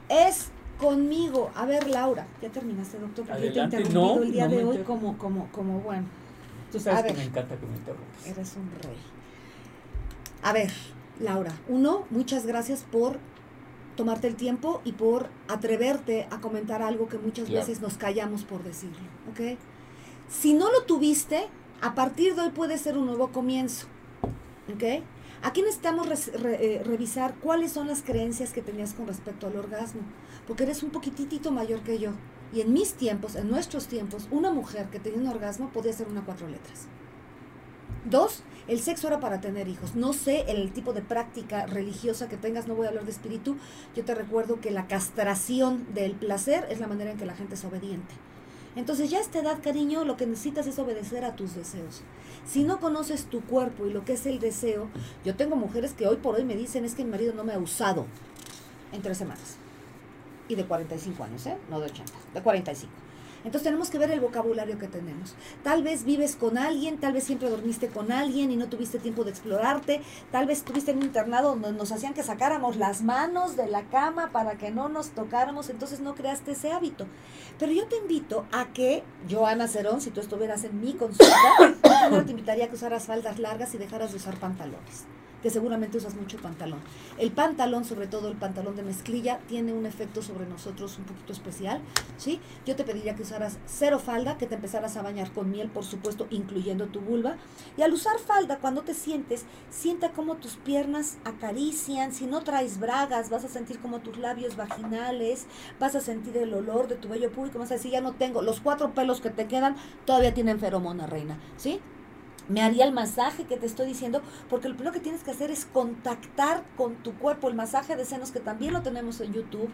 Es conmigo. A ver, Laura, ya terminaste, doctor, porque yo te he Adelante. interrumpido No, el día no de hoy como, como, como, bueno, Tú A sabes que ver. me encanta que me interrumpas. eres un rey. A ver, Laura, uno, muchas gracias por tomarte el tiempo y por atreverte a comentar algo que muchas Claro. veces nos callamos por decirlo, ¿ok? Si no lo tuviste, a partir de hoy puede ser un nuevo comienzo, ¿ok? Aquí necesitamos eh, revisar cuáles son las creencias que tenías con respecto al orgasmo, porque eres un poquitito mayor que yo. Y en mis tiempos, en nuestros tiempos, una mujer que tenía un orgasmo podía ser una cuatro letras. Dos, el sexo era para tener hijos. No sé el tipo de práctica religiosa que tengas, no voy a hablar de espíritu. Yo te recuerdo que la castración del placer es la manera en que la gente es obediente. Entonces ya a esta edad, cariño, lo que necesitas es obedecer a tus deseos. Si no conoces tu cuerpo y lo que es el deseo, yo tengo mujeres que hoy por hoy me dicen es que mi marido no me ha usado en tres semanas. Y de 45 años, ¿eh? No de 80, de 45. Entonces tenemos que ver el vocabulario que tenemos. Tal vez vives con alguien, tal vez siempre dormiste con alguien y no tuviste tiempo de explorarte, tal vez estuviste en un internado donde nos hacían que sacáramos las manos de la cama para que no nos tocáramos, entonces no creaste ese hábito. Pero yo te invito a que, Joana Cerón, si tú estuvieras en mi consulta, yo te invitaría a que usaras faldas largas y dejaras de usar pantalones que seguramente usas mucho pantalón. El pantalón, sobre todo el pantalón de mezclilla, tiene un efecto sobre nosotros un poquito especial, ¿sí? Yo te pediría que usaras cero falda, que te empezaras a bañar con miel, por supuesto, incluyendo tu vulva. Y al usar falda, cuando te sientes, sienta cómo tus piernas acarician. Si no traes bragas, vas a sentir como tus labios vaginales, vas a sentir el olor de tu vello público, vas a decir, ya no tengo, los cuatro pelos que te quedan todavía tienen feromona, reina, ¿sí? Me haría el masaje que te estoy diciendo, porque lo primero que tienes que hacer es contactar con tu cuerpo, el masaje de senos que también lo tenemos en YouTube,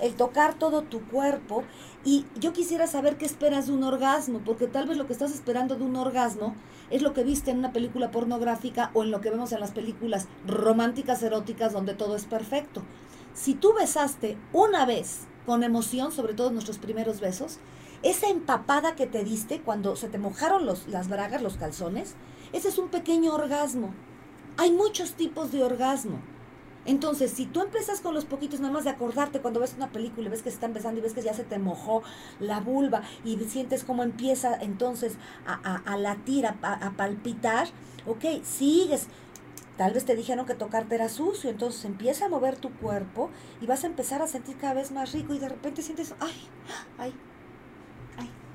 el tocar todo tu cuerpo y yo quisiera saber qué esperas de un orgasmo, porque tal vez lo que estás esperando de un orgasmo es lo que viste en una película pornográfica o en lo que vemos en las películas románticas eróticas donde todo es perfecto. Si tú besaste una vez con emoción, sobre todo nuestros primeros besos, esa empapada que te diste cuando se te mojaron los, las bragas, los calzones, ese es un pequeño orgasmo. Hay muchos tipos de orgasmo. Entonces, si tú empiezas con los poquitos, nada más de acordarte cuando ves una película y ves que se está empezando y ves que ya se te mojó la vulva y sientes cómo empieza entonces a, a- latir, a, a- a palpitar, ok, sigues. Tal vez te dijeron que tocarte era sucio, entonces empieza a mover tu cuerpo y vas a empezar a sentir cada vez más rico y de repente sientes, ay, ay,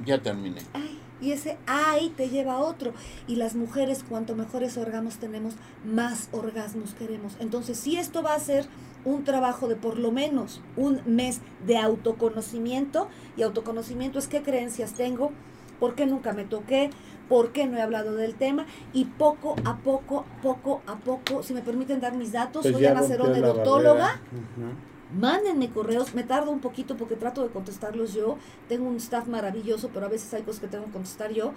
Ya terminé. ay, y ese ay te lleva a otro. Y las mujeres, cuanto mejores orgasmos tenemos, más orgasmos queremos. Entonces, si esto va a ser un trabajo de por lo menos un mes de autoconocimiento, y autoconocimiento es qué creencias tengo, por qué nunca me toqué, por qué no he hablado del tema, y poco a poco, poco a poco, si me permiten dar mis datos, Pues soy ya Ana Cerón, odontóloga. Mándenme correos, me tardo un poquito porque trato de contestarlos yo. Tengo un staff maravilloso, pero a veces hay cosas que tengo que contestar yo.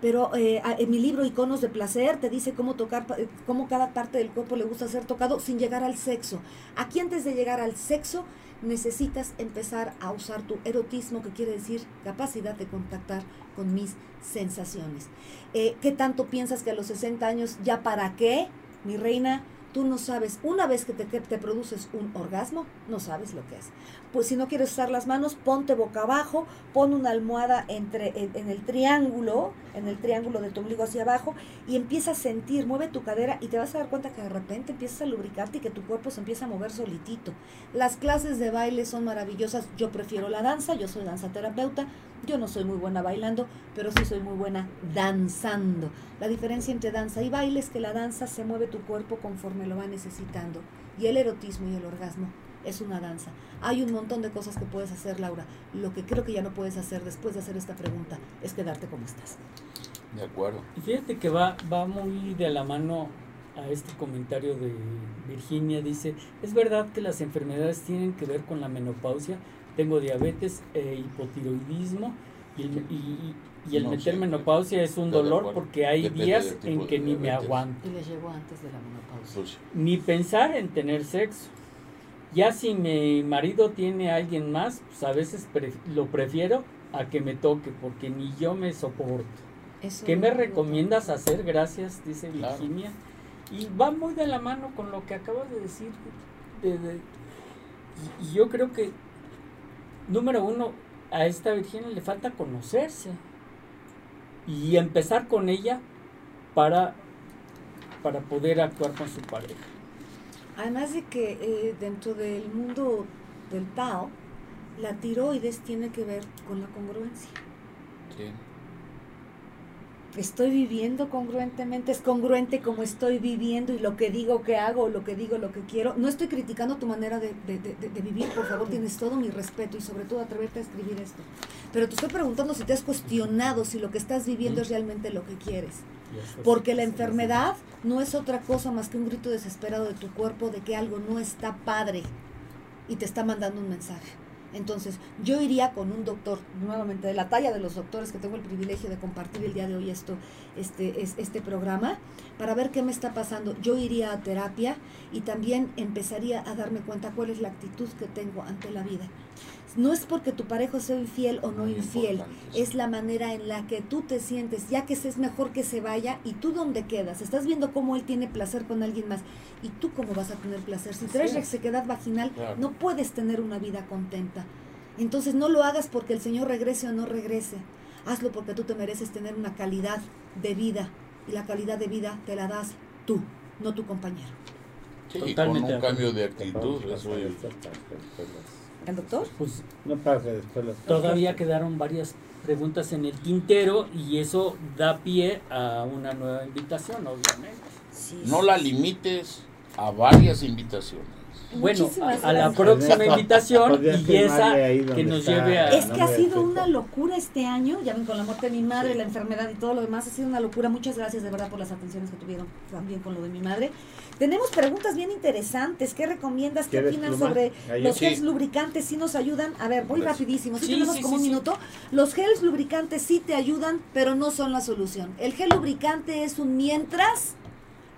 Pero eh, en mi libro Iconos de Placer te dice cómo tocar, eh, cómo cada parte del cuerpo le gusta ser tocado sin llegar al sexo. Aquí antes de llegar al sexo necesitas empezar a usar tu erotismo, que quiere decir capacidad de contactar con mis sensaciones. Eh, ¿Qué tanto piensas que a los 60 años ya para qué, mi reina? Tú no sabes, una vez que te, te produces un orgasmo, no sabes lo que es. Pues si no quieres usar las manos, ponte boca abajo, pon una almohada entre, en, en el triángulo, en el triángulo de tu ombligo hacia abajo, y empieza a sentir, mueve tu cadera y te vas a dar cuenta que de repente empiezas a lubricarte y que tu cuerpo se empieza a mover solitito. Las clases de baile son maravillosas, yo prefiero la danza, yo soy danzaterapeuta, yo no soy muy buena bailando, pero sí soy muy buena danzando. La diferencia entre danza y baile es que la danza se mueve tu cuerpo conforme lo va necesitando. Y el erotismo y el orgasmo es una danza. Hay un montón de cosas que puedes hacer, Laura. Lo que creo que ya no puedes hacer después de hacer esta pregunta es quedarte como estás. De acuerdo. Y fíjate que va, va muy de la mano a este comentario de Virginia. Dice, es verdad que las enfermedades tienen que ver con la menopausia. Tengo diabetes e hipotiroidismo y- y el No meter menopausia es un dolor acuerdo. porque hay días en que ni me aguanto. Y le llegó antes de la menopausia. Pues, Ni pensar en tener sexo. Ya si mi marido tiene a alguien más, pues a veces pre- lo prefiero a que me toque, porque ni yo me soporto. Eso ¿Qué me recomiendas hacer? Gracias, dice Claro. Virginia. Y va muy de la mano con lo que acabas de decir. de- de- y, y yo creo que, número uno, a esta Virginia le falta conocerse y empezar con ella para, para poder actuar con su pareja. Además de que eh, dentro del mundo del Tao, la tiroides tiene que ver con la congruencia. Sí. Estoy viviendo congruentemente, es congruente como estoy viviendo y lo que digo que hago, lo que digo, lo que quiero. No estoy criticando tu manera de, de- de- de vivir, por favor, tienes todo mi respeto y sobre todo atreverte a escribir esto. Pero te estoy preguntando si te has cuestionado si lo que estás viviendo es realmente lo que quieres. Porque la enfermedad no es otra cosa más que un grito desesperado de tu cuerpo de que algo no está padre y te está mandando un mensaje. Entonces, yo iría con un doctor, nuevamente de la talla de los doctores que tengo el privilegio de compartir el día de hoy esto, este, es, este programa, para ver qué me está pasando. Yo iría a terapia y también empezaría a darme cuenta cuál es la actitud que tengo ante la vida. No es porque tu pareja sea infiel o no Muy infiel, es la manera en la que tú te sientes, ya que es mejor que se vaya y tú dónde quedas. Estás viendo cómo él tiene placer con alguien más y tú cómo vas a tener placer. Si traes resequedad vaginal, Claro. no puedes tener una vida contenta. Entonces no lo hagas porque el Señor regrese o no regrese. Hazlo porque tú te mereces tener una calidad de vida y la calidad de vida te la das tú, no tu compañero. Sí, y con Totalmente de un cambio de actitud. Eso ¿El doctor? Pues No que después todavía quedaron varias preguntas en el tintero y eso da pie a una nueva invitación, obviamente. Sí. No la limites a varias invitaciones. Bueno, a, Muchísimas a la próxima invitación y esa que nos está. lleve a... Es que ha sido una locura este año, ya ven con la muerte de mi madre, la enfermedad y todo lo demás, ha sido una locura. Muchas gracias de verdad por las atenciones que tuvieron también con lo de mi madre. Tenemos preguntas bien interesantes. ¿Qué recomiendas? ¿Qué ¿Quieres opinan pluma? sobre Ahí los sí. gels lubricantes? ¿Sí nos ayudan? A ver, voy rapidísimo. Sí, sí, tenemos sí, como sí, un sí. minuto. Los gels lubricantes sí te ayudan, pero no son la solución. El gel lubricante es un mientras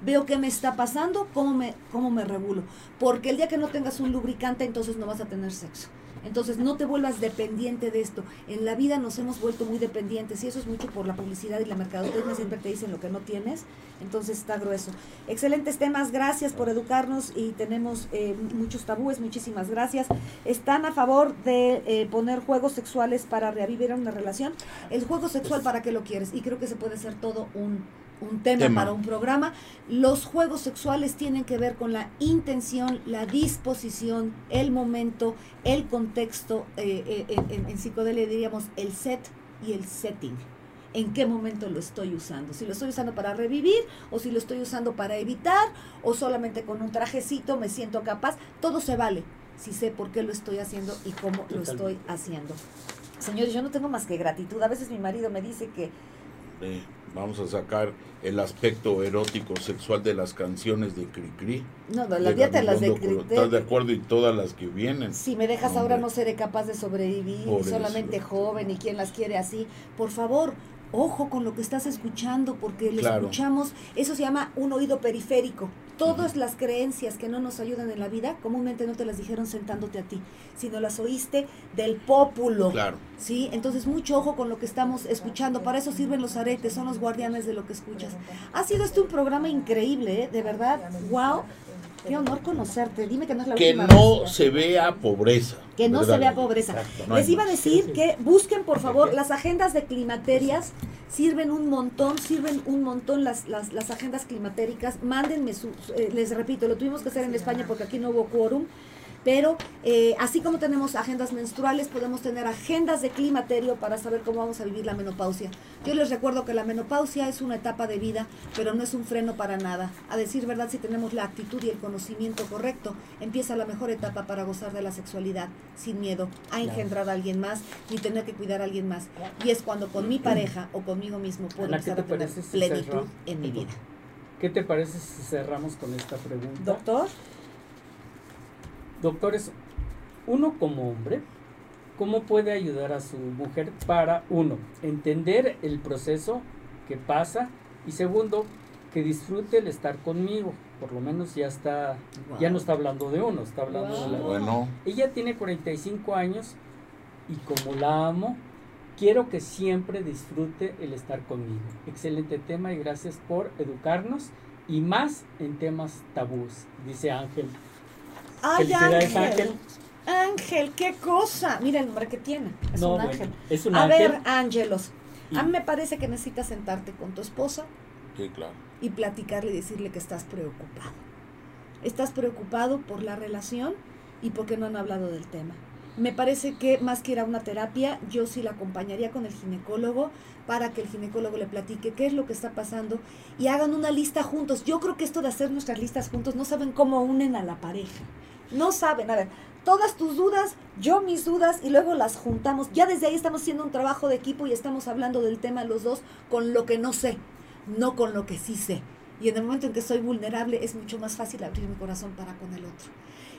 veo qué me está pasando, cómo me, cómo me regulo. Porque el día que no tengas un lubricante, entonces no vas a tener sexo. Entonces no te vuelvas dependiente de esto. En la vida nos hemos vuelto muy dependientes y eso es mucho por la publicidad y la mercadotecnia. Siempre te dicen lo que no tienes. Entonces está grueso. Excelentes temas. Gracias por educarnos y tenemos eh, muchos tabúes. Muchísimas gracias. ¿Están a favor de eh, poner juegos sexuales para revivir una relación? El juego sexual, ¿para qué lo quieres? Y creo que se puede ser todo un, un tema, Tema. para un programa. Los juegos sexuales tienen que ver con la intención, la disposición, el momento, el contexto. eh, eh, en, en- psicodelia diríamos el set y el setting. ¿En qué momento lo estoy usando? Si lo estoy usando para revivir o si lo estoy usando para evitar o solamente con un trajecito me siento capaz. Todo se vale si sé por qué lo estoy haciendo y cómo lo estoy haciendo. Señores, yo no tengo más que gratitud. A veces mi marido me dice que vamos a sacar el aspecto erótico sexual de las canciones de Cricri. no, no, de las dietas las de Colo- ¿Estás de acuerdo? Y todas las que vienen. Si me dejas ahora no seré capaz de sobrevivir, Por solamente eso. joven y quien las quiere así. Por favor, ojo con lo que estás escuchando porque lo Claro. escuchamos, eso se llama un oído periférico. Todas las creencias que no nos ayudan en la vida, comúnmente no te las dijeron sentándote a ti, sino las oíste del pópulo. Claro. ¿sí? Entonces, mucho ojo con lo que estamos escuchando. Para eso sirven los aretes, son los guardianes de lo que escuchas. Ha sido este un programa increíble, ¿eh? De verdad. ¡Wow! Qué honor conocerte. Dime que no es la Que última no vez. se vea pobreza. Que no se vea pobreza. Exacto, no hay Les iba a decir que busquen, por favor, las agendas de climaterias. Sirven un montón, sirven un montón las, las, las agendas climatéricas. Mándenme su, su- eh, les repito, lo tuvimos que hacer en España porque aquí no hubo quórum. Pero eh, así como tenemos agendas menstruales, podemos tener agendas de climaterio para saber cómo vamos a vivir la menopausia. Yo les recuerdo que la menopausia es una etapa de vida, pero no es un freno para nada. A decir verdad, si tenemos la actitud y el conocimiento correcto, empieza la mejor etapa para gozar de la sexualidad sin miedo a engendrar a alguien más ni tener que cuidar a alguien más. Y es cuando con mi pareja o conmigo mismo puedo Ana, ¿qué empezar a tener si plenitud cerramos? en mi vida. ¿Qué te parece si cerramos con esta pregunta? Doctor, Doctores, uno como hombre, ¿cómo puede ayudar a su mujer para, uno, entender el proceso que pasa y segundo, que disfrute el estar conmigo. Por lo menos ya está, ya no está hablando de uno, está hablando de la Bueno, Ella tiene 45 años y como la amo, quiero que siempre disfrute el estar conmigo. Excelente tema y gracias por educarnos y más en temas tabús, dice Ángel. Ay, Felicidades, Ángel. Ángel. Ángel, qué cosa. Mira el nombre que tiene. Es No, un bueno, ángel. es un A ángel. ver, Ángelos. A mí me parece que necesitas sentarte con tu esposa sí, claro. y platicarle y decirle que estás preocupado. Estás preocupado por la relación y porque no han hablado del tema. Me parece que más que ir a una terapia, yo sí la acompañaría con el ginecólogo para que el ginecólogo le platique qué es lo que está pasando y hagan una lista juntos. Yo creo que esto de hacer nuestras listas juntos no saben cómo unen a la pareja. No saben, a ver, todas tus dudas, yo mis dudas y luego las juntamos. Ya desde ahí estamos haciendo un trabajo de equipo y estamos hablando del tema los dos con lo que no sé, no con lo que sí sé. Y en el momento en que soy vulnerable es mucho más fácil abrir mi corazón para con el otro.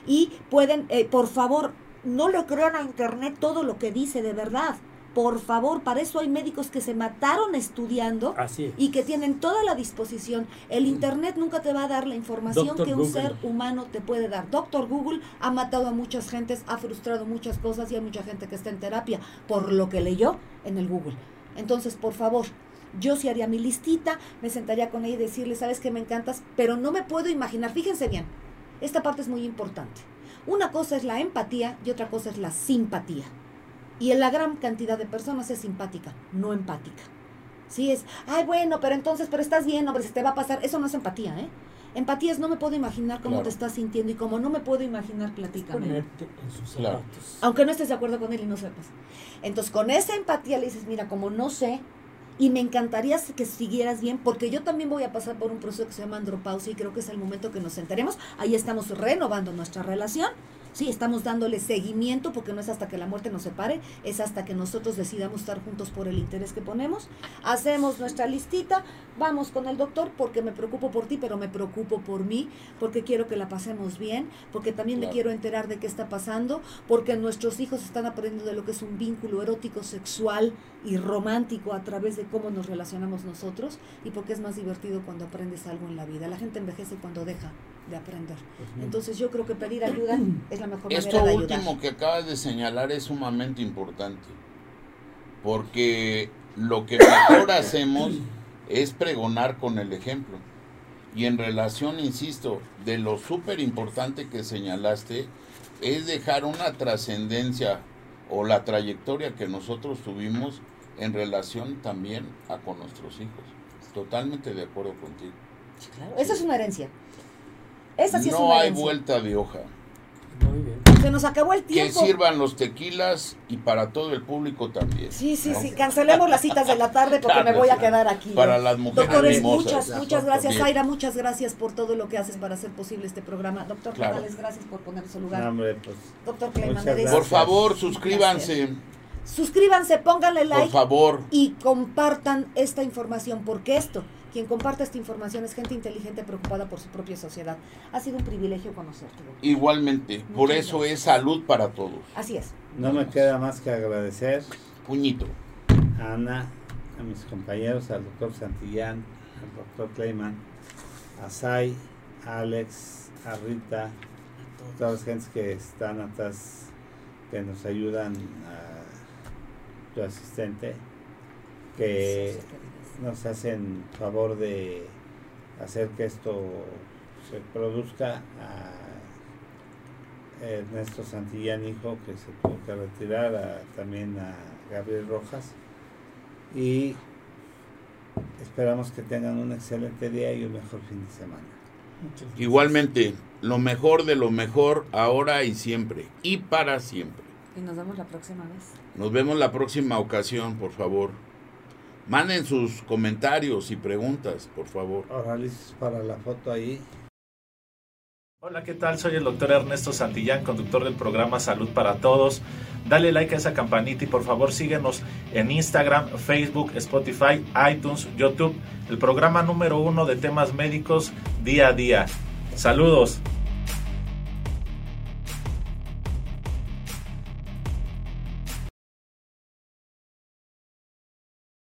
Y pueden, eh, por favor, no le crean a internet todo lo que dice de verdad. Por favor, para eso hay médicos que se mataron estudiando Así es. y que tienen toda la disposición. El Internet nunca te va a dar la información Doctor que un Google. ser humano te puede dar. Doctor Google ha matado a muchas gentes, ha frustrado muchas cosas y hay mucha gente que está en terapia por lo que leyó en el Google. Entonces, por favor, yo sí haría mi listita, me sentaría con ella y decirle, sabes que me encantas, pero no me puedo imaginar. Fíjense bien, esta parte es muy importante. Una cosa es la empatía y otra cosa es la simpatía. Y en la gran cantidad de personas es simpática, no empática. Sí es, ay, bueno, pero entonces, pero estás bien, hombre, se te va a pasar. Eso no es empatía, ¿eh? Empatía es no me puedo imaginar cómo Claro. te estás sintiendo y como no me puedo imaginar, platícame. Ponerte en sus Claro. zapatos. Aunque no estés de acuerdo con él y no sepas. Entonces, con esa empatía le dices, mira, como no sé, y me encantaría que siguieras bien, porque yo también voy a pasar por un proceso que se llama andropausia y creo que es el momento que nos enteremos. Ahí estamos renovando nuestra relación. Sí, estamos dándole seguimiento porque no es hasta que la muerte nos separe, es hasta que nosotros decidamos estar juntos por el interés que ponemos. Hacemos nuestra listita, vamos con el doctor porque me preocupo por ti, pero me preocupo por mí, porque quiero que la pasemos bien, porque también me Claro. quiero enterar de qué está pasando, porque nuestros hijos están aprendiendo de lo que es un vínculo erótico, sexual y romántico a través de cómo nos relacionamos nosotros y porque es más divertido cuando aprendes algo en la vida. La gente envejece cuando deja de aprender. Entonces yo creo que pedir ayuda es la mejor Esto manera de ayudar. último que acabas de señalar es sumamente importante, porque lo que mejor hacemos es pregonar con el ejemplo. Y en relación, insisto, de lo súper importante que señalaste, es dejar una trascendencia o la trayectoria que nosotros tuvimos en relación también a con nuestros hijos. Totalmente de acuerdo contigo. Sí, claro. Esa es una herencia. Esa sí es no una hay herencia. vuelta de hoja. Muy bien. Se nos acabó el Que tiempo. sirvan los tequilas y para todo el público también. Sí, sí, ¿no? sí. Cancelemos las citas de la tarde porque Claro, me voy a quedar aquí. Para las mujeres Doctores, muchas, muchas gracias. Zaira, muchas gracias por todo lo que haces para hacer posible este programa. Doctor Claro. Gracias por poner su No, lugar. hombre, pues Doctor gracias. Por favor, suscríbanse. Suscríbanse, pónganle Por like favor. y compartan esta información, porque esto, quien comparte esta información es gente inteligente preocupada por su propia sociedad. Ha sido un privilegio conocerte. doctor. Igualmente. Por eso gracias. es salud para todos. Así es. no me queda más que agradecer Puñito. a Ana, a mis compañeros, al doctor Santillán, al doctor Kleiman, a Sai, a Alex, a Rita, a todas las gentes que están atrás, que nos ayudan, a tu asistente, que nos hacen favor de hacer que esto se produzca a Ernesto Santillán hijo que se tuvo que retirar también a Gabriel Rojas y esperamos que tengan un excelente día y un mejor fin de semana. Igualmente, lo mejor de lo mejor ahora y siempre. Y para siempre. Y nos vemos la próxima vez. Nos vemos la próxima ocasión, por favor. Manden sus comentarios y preguntas, por favor. ahora listos para la foto ahí Hola, ¿qué tal? Soy el doctor Ernesto Santillán, conductor del programa Salud para Todos. Dale like a esa campanita y por favor síguenos en Instagram, Facebook, Spotify, iTunes, YouTube, el programa número uno de temas médicos día a día. Saludos.